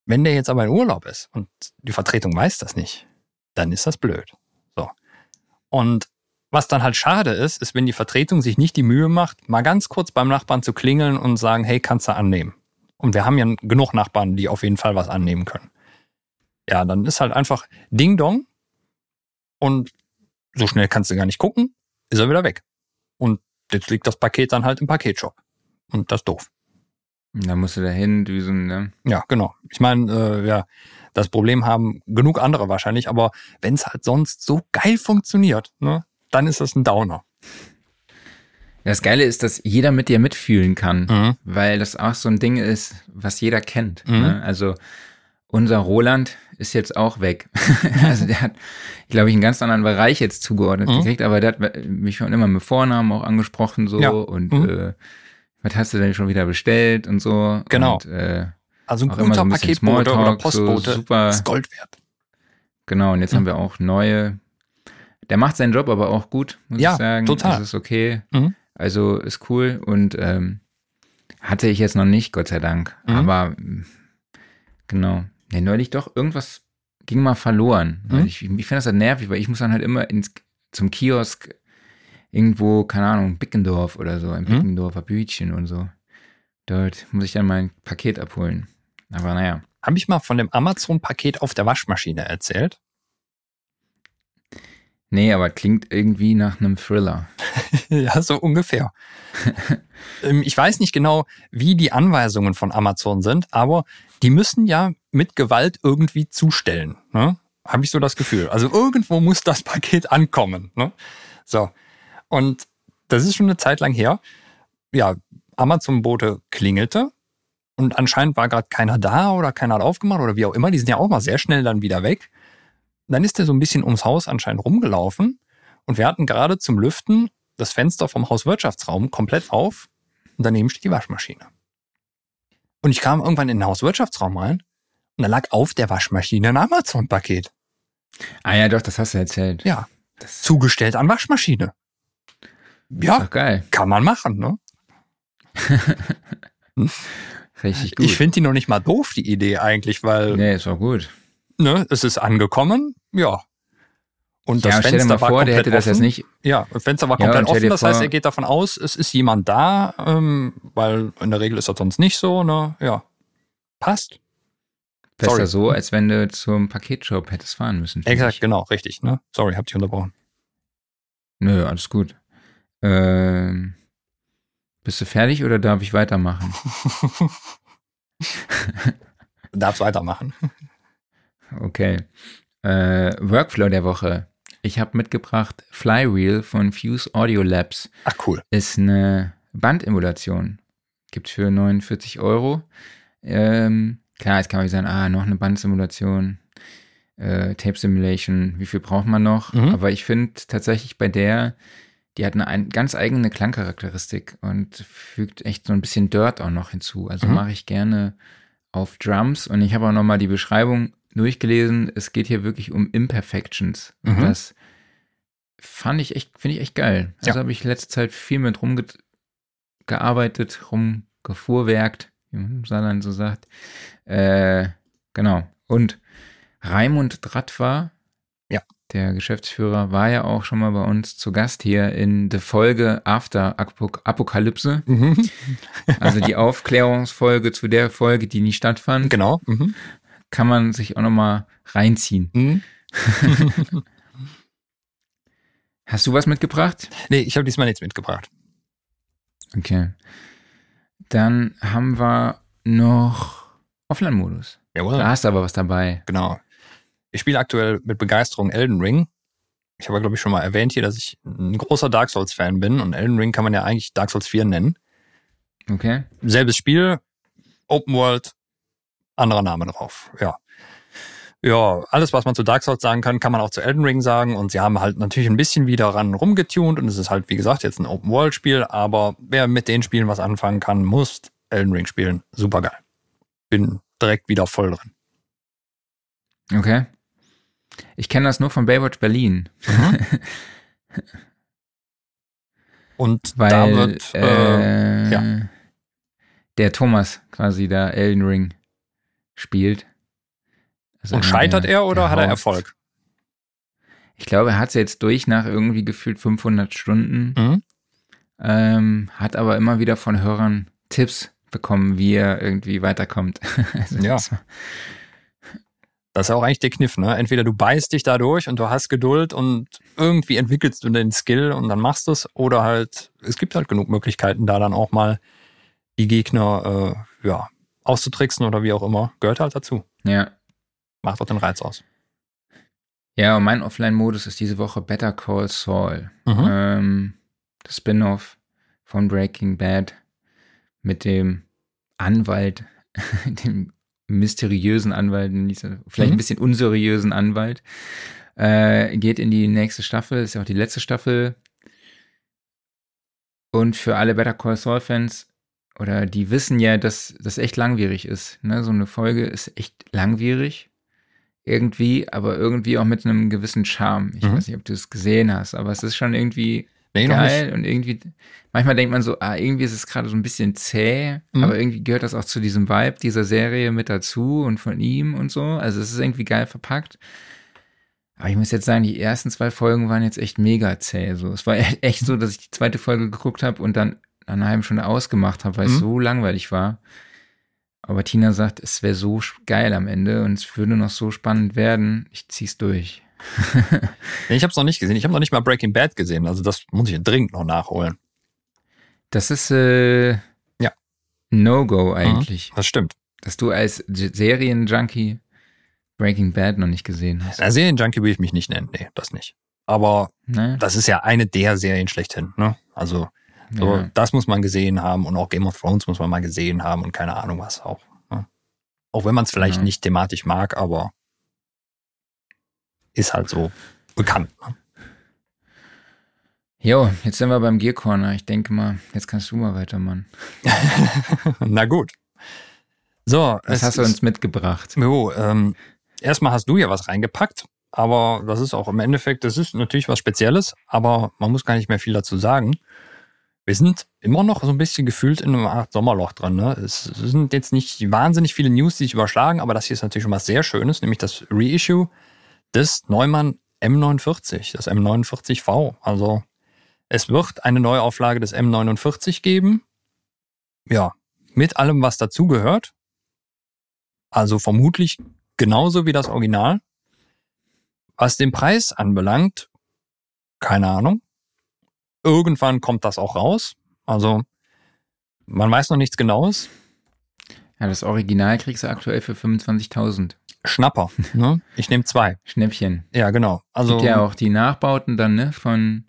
Speaker 1: Wenn der jetzt aber in Urlaub ist und die Vertretung weiß das nicht, dann ist das blöd. So. Und was dann halt schade ist, ist, wenn die Vertretung sich nicht die Mühe macht, mal ganz kurz beim Nachbarn zu klingeln und sagen, hey, kannst du annehmen? Und wir haben ja genug Nachbarn, die auf jeden Fall was annehmen können. Ja, dann ist halt einfach Ding Dong und so schnell kannst du gar nicht gucken, ist er wieder weg. Und jetzt liegt das Paket dann halt im Paketshop. Und das ist doof.
Speaker 2: Da musst du dahin düsen, ne?
Speaker 1: Ja, genau. Ich meine, äh, ja, das Problem haben genug andere wahrscheinlich, aber wenn es halt sonst so geil funktioniert, ne, dann ist das ein Downer.
Speaker 2: Das Geile ist, dass jeder mit dir mitfühlen kann, mhm. weil das auch so ein Ding ist, was jeder kennt. Mhm. Ne? Also unser Roland ist jetzt auch weg. also der hat, glaube ich, einen ganz anderen Bereich jetzt zugeordnet mhm. gekriegt, aber der hat mich schon immer mit Vornamen auch angesprochen so ja. und mhm. äh, was hast du denn schon wieder bestellt und so.
Speaker 1: Genau.
Speaker 2: Und, äh,
Speaker 1: also ein guter so ein Paketbote oder Postbote so super, ist Gold wert.
Speaker 2: Genau, und jetzt mhm. haben wir auch neue. Der macht seinen Job aber auch gut, muss ja, ich sagen.
Speaker 1: Total.
Speaker 2: Das ist okay. Mhm. Also ist cool und ähm, hatte ich jetzt noch nicht, Gott sei Dank. Mhm. Aber genau. Nee, neulich doch, irgendwas ging mal verloren. Mhm. Ich, ich finde das halt nervig, weil ich muss dann halt immer ins, zum Kiosk irgendwo, keine Ahnung, Bickendorf oder so, ein mhm. Bickendorfer Bütchen und so. Dort muss ich dann mein Paket abholen. Aber naja.
Speaker 1: Habe ich mal von dem Amazon-Paket auf der Waschmaschine erzählt?
Speaker 2: Nee, aber klingt irgendwie nach einem Thriller.
Speaker 1: ja, so ungefähr. Ähm, ich weiß nicht genau, wie die Anweisungen von Amazon sind, aber die müssen ja mit Gewalt irgendwie zustellen. Ne? Habe ich so das Gefühl. Also irgendwo muss das Paket ankommen. Ne? So. Und das ist schon eine Zeit lang her. Ja, Amazon-Bote klingelte und anscheinend war gerade keiner da oder keiner hat aufgemacht oder wie auch immer. Die sind ja auch mal sehr schnell dann wieder weg. Dann ist er so ein bisschen ums Haus anscheinend rumgelaufen und wir hatten gerade zum Lüften das Fenster vom Hauswirtschaftsraum komplett auf und daneben steht die Waschmaschine. Und ich kam irgendwann in den Hauswirtschaftsraum rein und da lag auf der Waschmaschine ein Amazon-Paket.
Speaker 2: Ah ja, doch, das hast du erzählt.
Speaker 1: Ja. Das zugestellt an Waschmaschine. Ja, geil. kann man machen, ne?
Speaker 2: Richtig gut.
Speaker 1: Ich finde die noch nicht mal doof, die Idee eigentlich, weil.
Speaker 2: Nee, ist auch gut.
Speaker 1: Ne, es ist angekommen, ja. Und das
Speaker 2: ja,
Speaker 1: Fenster
Speaker 2: mal
Speaker 1: war
Speaker 2: vor,
Speaker 1: komplett
Speaker 2: der hätte das
Speaker 1: offen.
Speaker 2: jetzt nicht.
Speaker 1: Ja, das Fenster war komplett ja, offen, das heißt, er geht davon aus, es ist jemand da, ähm, weil in der Regel ist das sonst nicht so, ne? Ja. Passt.
Speaker 2: Besser Sorry. so, als wenn du zum Paketshop hättest fahren müssen.
Speaker 1: Exakt, ich. genau, richtig, ne? Sorry, hab dich unterbrochen.
Speaker 2: Nö, alles gut. Ähm, bist du fertig oder darf ich weitermachen?
Speaker 1: du darfst weitermachen.
Speaker 2: Okay. Äh, Workflow der Woche. Ich habe mitgebracht Flywheel von Fuse Audio Labs.
Speaker 1: Ach cool.
Speaker 2: Ist eine Bandemulation. Gibt für 49 Euro. Ähm, klar, jetzt kann man sagen, ah, noch eine Bandsimulation, äh, Tape Simulation, wie viel braucht man noch? Mhm. Aber ich finde tatsächlich bei der, die hat eine ein, ganz eigene Klangcharakteristik und fügt echt so ein bisschen Dirt auch noch hinzu. Also mhm. mache ich gerne auf Drums und ich habe auch nochmal die Beschreibung durchgelesen. Es geht hier wirklich um Imperfections. Mhm. Das fand ich echt, finde ich echt geil. Also ja. habe ich letzte Zeit viel mit rumgearbeitet, rumgefuhrwerkt, im Saarland so sagt. Äh, genau. Und Raimund Drattwar,
Speaker 1: ja.
Speaker 2: der Geschäftsführer, war ja auch schon mal bei uns zu Gast hier in der Folge After Apokalypse. Mhm. also die Aufklärungsfolge zu der Folge, die nie stattfand.
Speaker 1: Genau. Mhm.
Speaker 2: Kann man sich auch nochmal reinziehen. Mhm. Hast du was mitgebracht?
Speaker 1: Nee, ich habe diesmal nichts mitgebracht.
Speaker 2: Okay. Dann haben wir noch Offline-Modus.
Speaker 1: Jawohl.
Speaker 2: Da hast du aber was dabei.
Speaker 1: Genau. Ich spiele aktuell mit Begeisterung Elden Ring. Ich habe, glaube ich, schon mal erwähnt hier, dass ich ein großer Dark Souls-Fan bin und Elden Ring kann man ja eigentlich Dark Souls 4 nennen.
Speaker 2: Okay.
Speaker 1: Selbes Spiel, Open World, anderer Name drauf, ja. Ja, alles, was man zu Dark Souls sagen kann, kann man auch zu Elden Ring sagen. Und sie haben halt natürlich ein bisschen wieder ran rumgetunt. Und es ist halt, wie gesagt, jetzt ein Open-World-Spiel. Aber wer mit den Spielen was anfangen kann, muss Elden Ring spielen. Super geil. Bin direkt wieder voll drin.
Speaker 2: Okay. Ich kenne das nur von Baywatch Berlin. Mhm.
Speaker 1: Und
Speaker 2: Weil,
Speaker 1: da wird, äh,
Speaker 2: äh,
Speaker 1: ja.
Speaker 2: der Thomas quasi da Elden Ring spielt.
Speaker 1: Und scheitert er oder
Speaker 2: der
Speaker 1: hat er. Erfolg?
Speaker 2: Ich glaube, er hat es jetzt durch nach irgendwie gefühlt 500 Stunden.
Speaker 1: Mhm.
Speaker 2: Ähm, hat aber immer wieder von Hörern Tipps bekommen, wie er irgendwie weiterkommt. also
Speaker 1: Ja.
Speaker 2: das
Speaker 1: Das ist auch eigentlich der Kniff, ne? Entweder du beißt dich da durch und du hast Geduld und irgendwie entwickelst du den Skill und dann machst du es, oder halt, es gibt halt genug Möglichkeiten, da dann auch mal die Gegner äh, ja, auszutricksen oder wie auch immer. Gehört halt dazu.
Speaker 2: ja.
Speaker 1: Macht doch den Reiz aus.
Speaker 2: Ja, und mein Offline-Modus ist diese Woche Better Call Saul.
Speaker 1: Mhm.
Speaker 2: Ähm, das Spin-off von Breaking Bad mit dem Anwalt, dem mysteriösen Anwalt, vielleicht
Speaker 1: Mhm.
Speaker 2: ein bisschen unseriösen Anwalt, äh, geht in die nächste Staffel, ist ja auch die letzte Staffel. Und für alle Better Call Saul-Fans, oder die wissen ja, dass das echt langwierig ist. Ne? So eine Folge ist echt langwierig. Irgendwie, aber irgendwie auch mit einem gewissen Charme. Ich
Speaker 1: Mhm.
Speaker 2: weiß nicht, ob du es gesehen hast, aber es ist schon irgendwie
Speaker 1: Nee,
Speaker 2: geil und irgendwie, manchmal denkt man so, ah, irgendwie ist es gerade so ein bisschen zäh,
Speaker 1: Mhm.
Speaker 2: aber irgendwie gehört das auch zu diesem Vibe dieser Serie mit dazu und von ihm und so. Also es ist irgendwie geil verpackt. Aber ich muss jetzt sagen, die ersten zwei Folgen waren jetzt echt mega zäh. So. Es war e- echt so, dass ich die zweite Folge geguckt habe und dann nach einer halben Stunde ausgemacht habe, weil es
Speaker 1: Mhm.
Speaker 2: so langweilig war. Aber Tina sagt, es wäre so geil am Ende und es würde noch so spannend werden. Ich zieh's durch.
Speaker 1: Nee, ich habe es noch nicht gesehen. Ich habe noch nicht mal Breaking Bad gesehen. Also das muss ich dringend noch nachholen.
Speaker 2: Das ist äh,
Speaker 1: Ja.
Speaker 2: No-Go eigentlich,
Speaker 1: Das stimmt.
Speaker 2: dass du als Serienjunkie Breaking Bad noch nicht gesehen hast.
Speaker 1: Na, Serienjunkie will ich mich nicht nennen. Nee, das nicht. Aber
Speaker 2: Ne?
Speaker 1: das ist ja eine der Serien schlechthin. Ne? Also
Speaker 2: Ja.
Speaker 1: das muss man gesehen haben und auch Game of Thrones muss man mal gesehen haben und keine Ahnung was auch. Ne? Auch wenn man es vielleicht
Speaker 2: Ja.
Speaker 1: nicht thematisch mag, aber ist halt so bekannt. Ne?
Speaker 2: Jo, jetzt sind wir beim Gear Corner. Ich denke mal, jetzt kannst du mal weitermachen.
Speaker 1: Na gut. So,
Speaker 2: Was
Speaker 1: es
Speaker 2: hast du uns mitgebracht?
Speaker 1: Jo, ähm, erstmal hast du ja was reingepackt, aber das ist auch im Endeffekt, das ist natürlich was Spezielles, aber man muss gar nicht mehr viel dazu sagen. Wir sind immer noch so ein bisschen gefühlt in einem Art Sommerloch dran. Ne? Es sind jetzt nicht wahnsinnig viele News, die sich überschlagen, aber das hier ist natürlich schon was sehr Schönes, nämlich das Reissue des Neumann M49, das M49V. Also es wird eine Neuauflage des M49 geben. Ja, mit allem, was dazugehört. Also vermutlich genauso wie das Original. Was den Preis anbelangt, keine Ahnung. Irgendwann kommt das auch raus. Also man weiß noch nichts Genaues.
Speaker 2: Ja, das Original kriegst du aktuell für 25.000.
Speaker 1: Schnapper. Ne? Ich nehme zwei.
Speaker 2: Schnäppchen.
Speaker 1: Ja, genau. Also
Speaker 2: Gibt ja auch die Nachbauten dann, ne, von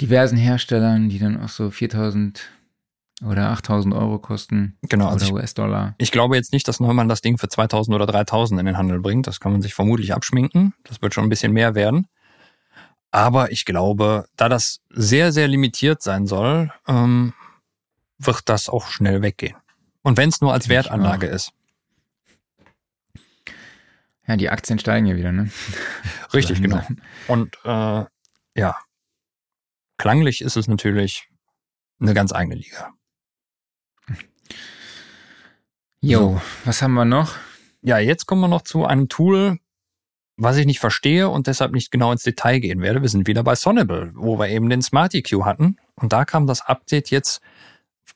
Speaker 2: diversen Herstellern, die dann auch so 4.000 oder 8.000 Euro kosten.
Speaker 1: genau. Also
Speaker 2: oder
Speaker 1: ich,
Speaker 2: US-Dollar.
Speaker 1: ich glaube jetzt nicht, dass Neumann das Ding für 2000 oder 3000 in den Handel bringt. Das kann man sich vermutlich abschminken. Das wird schon ein bisschen mehr werden. Aber ich glaube, da das sehr, sehr limitiert sein soll, ähm, wird das auch schnell weggehen. Und wenn es nur als Wertanlage ist.
Speaker 2: Ja, die Aktien steigen ja wieder, ne?
Speaker 1: Richtig, genau. Und äh, ja, klanglich ist es natürlich eine ganz eigene Liga.
Speaker 2: Jo, was haben wir noch?
Speaker 1: Ja, jetzt kommen wir noch zu einem Tool, was ich nicht verstehe und deshalb nicht genau ins Detail gehen werde. Wir sind wieder bei Sonable, wo wir eben den Smart EQ hatten. Und da kam das Update jetzt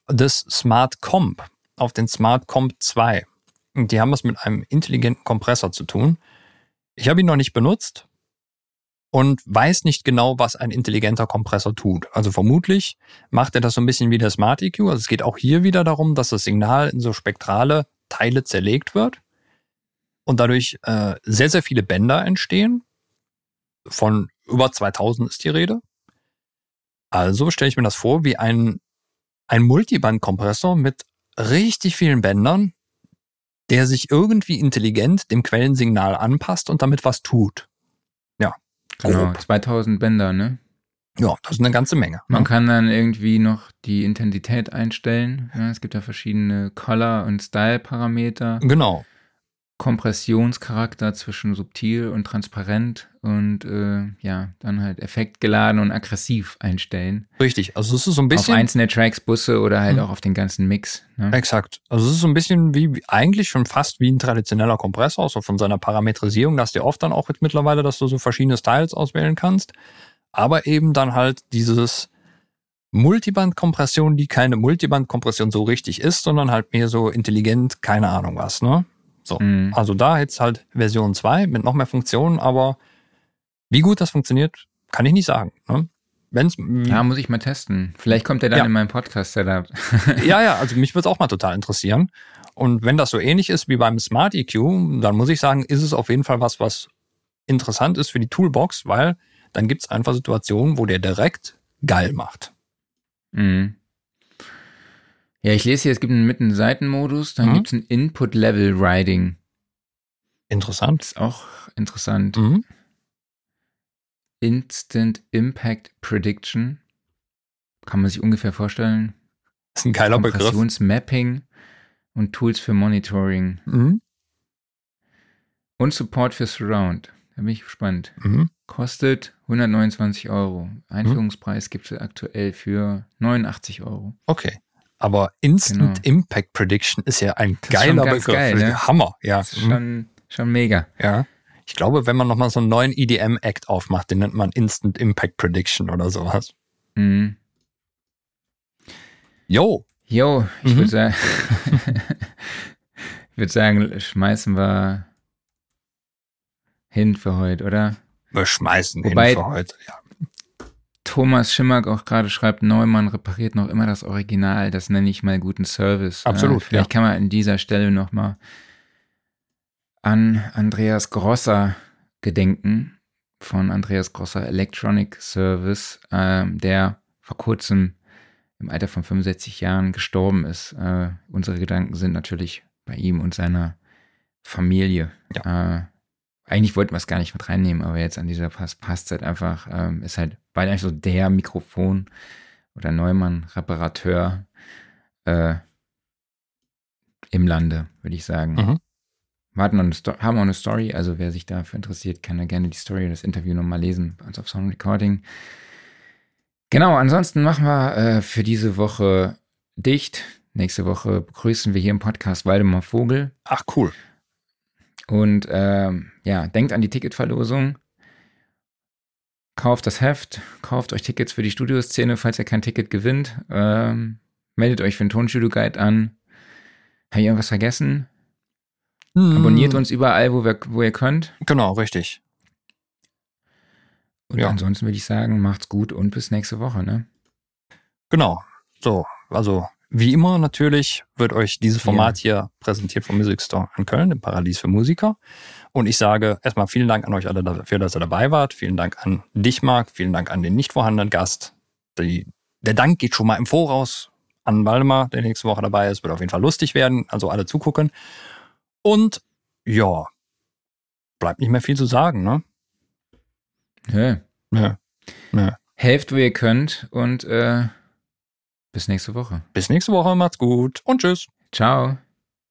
Speaker 1: des Smart Comp auf den Smart Comp 2. Und die haben es mit einem intelligenten Kompressor zu tun. Ich habe ihn noch nicht benutzt und weiß nicht genau, was ein intelligenter Kompressor tut. Also vermutlich macht er das so ein bisschen wie der Smart EQ. Also es geht auch hier wieder darum, dass das Signal in so spektrale Teile zerlegt wird und dadurch äh, sehr, sehr viele Bänder entstehen. Von über 2000 ist die Rede. Also stelle ich mir das vor wie ein, ein Multiband-Kompressor mit richtig vielen Bändern, der sich irgendwie intelligent dem Quellensignal anpasst und damit was tut. Ja.
Speaker 2: Genau, 2000 Bänder, ne?
Speaker 1: Ja, das ist eine ganze Menge.
Speaker 2: Man
Speaker 1: ne?
Speaker 2: kann dann irgendwie noch die Intensität einstellen. Ja, es gibt ja verschiedene Color- und Style-Parameter.
Speaker 1: Genau.
Speaker 2: Kompressionscharakter zwischen subtil und transparent und äh, ja, dann halt effektgeladen und aggressiv einstellen.
Speaker 1: Richtig. Also es ist so ein bisschen.
Speaker 2: Auf einzelne Tracks, Busse oder halt
Speaker 1: Mhm.
Speaker 2: auch auf den ganzen Mix. Ne?
Speaker 1: Exakt. Also es ist so ein bisschen wie, wie eigentlich schon fast wie ein traditioneller Kompressor, so von seiner Parametrisierung. Da hast du ja oft dann auch jetzt mittlerweile, dass du so verschiedene Styles auswählen kannst. Aber eben dann halt dieses Multiband-Kompression, die keine Multiband-Kompression so richtig ist, sondern halt mehr so intelligent, keine Ahnung was, ne? So.
Speaker 2: Mhm.
Speaker 1: Also da jetzt halt Version 2 mit noch mehr Funktionen, aber wie gut das funktioniert, kann ich nicht sagen. Ne? Wenn's,
Speaker 2: Ja, muss ich mal testen. Vielleicht kommt er dann
Speaker 1: Ja.
Speaker 2: in meinem Podcast-Setup.
Speaker 1: ja, ja, also mich würde es auch mal total interessieren. Und wenn das so ähnlich ist wie beim Smart EQ, dann muss ich sagen, ist es auf jeden Fall was, was interessant ist für die Toolbox, weil dann gibt es einfach Situationen, wo der direkt geil macht.
Speaker 2: Mhm. Ja, ich lese hier, es gibt einen mitten Seitenmodus, dann
Speaker 1: Mhm.
Speaker 2: gibt es ein Input-Level-Riding.
Speaker 1: Interessant.
Speaker 2: Ist auch interessant.
Speaker 1: Mhm.
Speaker 2: Instant Impact Prediction. Kann man sich ungefähr vorstellen.
Speaker 1: Das ist ein geiler Begriff.
Speaker 2: Kompressionsmapping und Tools für Monitoring.
Speaker 1: Mhm.
Speaker 2: Und Support für Surround. Da bin ich gespannt.
Speaker 1: Mhm.
Speaker 2: Kostet 129 Euro. Einführungspreis gibt es aktuell für 89 Euro.
Speaker 1: Okay. Aber Instant
Speaker 2: Genau.
Speaker 1: Impact Prediction ist ja ein
Speaker 2: Das
Speaker 1: geiler Begriff.
Speaker 2: geil, ne?
Speaker 1: Hammer, ja.
Speaker 2: Das ist
Speaker 1: Mhm.
Speaker 2: schon, schon mega.
Speaker 1: ja. Ich glaube, wenn man nochmal so einen neuen EDM-Act aufmacht, den nennt man Instant Impact Prediction oder sowas.
Speaker 2: Mhm.
Speaker 1: Yo.
Speaker 2: Jo, ich
Speaker 1: Mhm.
Speaker 2: würde sagen, ich würde sagen, schmeißen wir hin für heute, oder?
Speaker 1: Wir schmeißen
Speaker 2: Wobei-
Speaker 1: hin für heute. Ja.
Speaker 2: Thomas Schimmack auch gerade schreibt, Neumann repariert noch immer das Original. Das nenne ich mal guten Service.
Speaker 1: Absolut,
Speaker 2: Ja, vielleicht
Speaker 1: ja.
Speaker 2: kann man an dieser Stelle nochmal an Andreas Grosser gedenken von Andreas Grosser Electronic Service, ähm, der vor kurzem im Alter von 65 Jahren gestorben ist. Äh, unsere Gedanken sind natürlich bei ihm und seiner Familie. Äh, eigentlich wollten wir es gar nicht mit reinnehmen, aber jetzt an dieser Pass passt halt einfach, ähm, ist halt beide eigentlich so der Mikrofon oder Neumann-Reparateur äh, im Lande, würde ich sagen.
Speaker 1: Mhm.
Speaker 2: Wir hatten noch eine Sto- haben auch eine Story, also wer sich dafür interessiert, kann da gerne die Story oder das Interview nochmal lesen bei uns auf Sound Recording. Genau, ansonsten machen wir äh, für diese Woche dicht. Nächste Woche begrüßen wir hier im Podcast Waldemar Vogel.
Speaker 1: Ach, cool.
Speaker 2: Und ähm, ja, denkt an die Ticketverlosung. Kauft das Heft, kauft euch Tickets für die Studioszene, falls ihr kein Ticket gewinnt. Ähm, meldet euch für den Tonstudio-Guide an. Habe ich irgendwas vergessen? Abonniert
Speaker 1: Mm,
Speaker 2: uns überall, wo, wir, wo ihr könnt.
Speaker 1: Genau, richtig.
Speaker 2: Und
Speaker 1: Ja.
Speaker 2: ansonsten würde ich sagen, macht's gut und bis nächste Woche, ne?
Speaker 1: Genau. So, also wie immer natürlich wird euch dieses Format hier präsentiert vom Music Store in Köln, dem Paradies für Musiker. Und ich sage erstmal vielen Dank an euch alle dafür, dass ihr dabei wart. Vielen Dank an dich, Marc. Vielen Dank an den nicht vorhandenen Gast. Die, der Dank geht schon mal im Voraus an Waldemar, der nächste Woche dabei ist. Wird auf jeden Fall lustig werden. Also alle zugucken. Und ja, bleibt nicht mehr viel zu sagen, ne?
Speaker 2: Nö.
Speaker 1: Nö. Nö.
Speaker 2: Helft, wo ihr könnt und äh, bis nächste Woche.
Speaker 1: Bis nächste Woche. Macht's gut und tschüss.
Speaker 2: Ciao.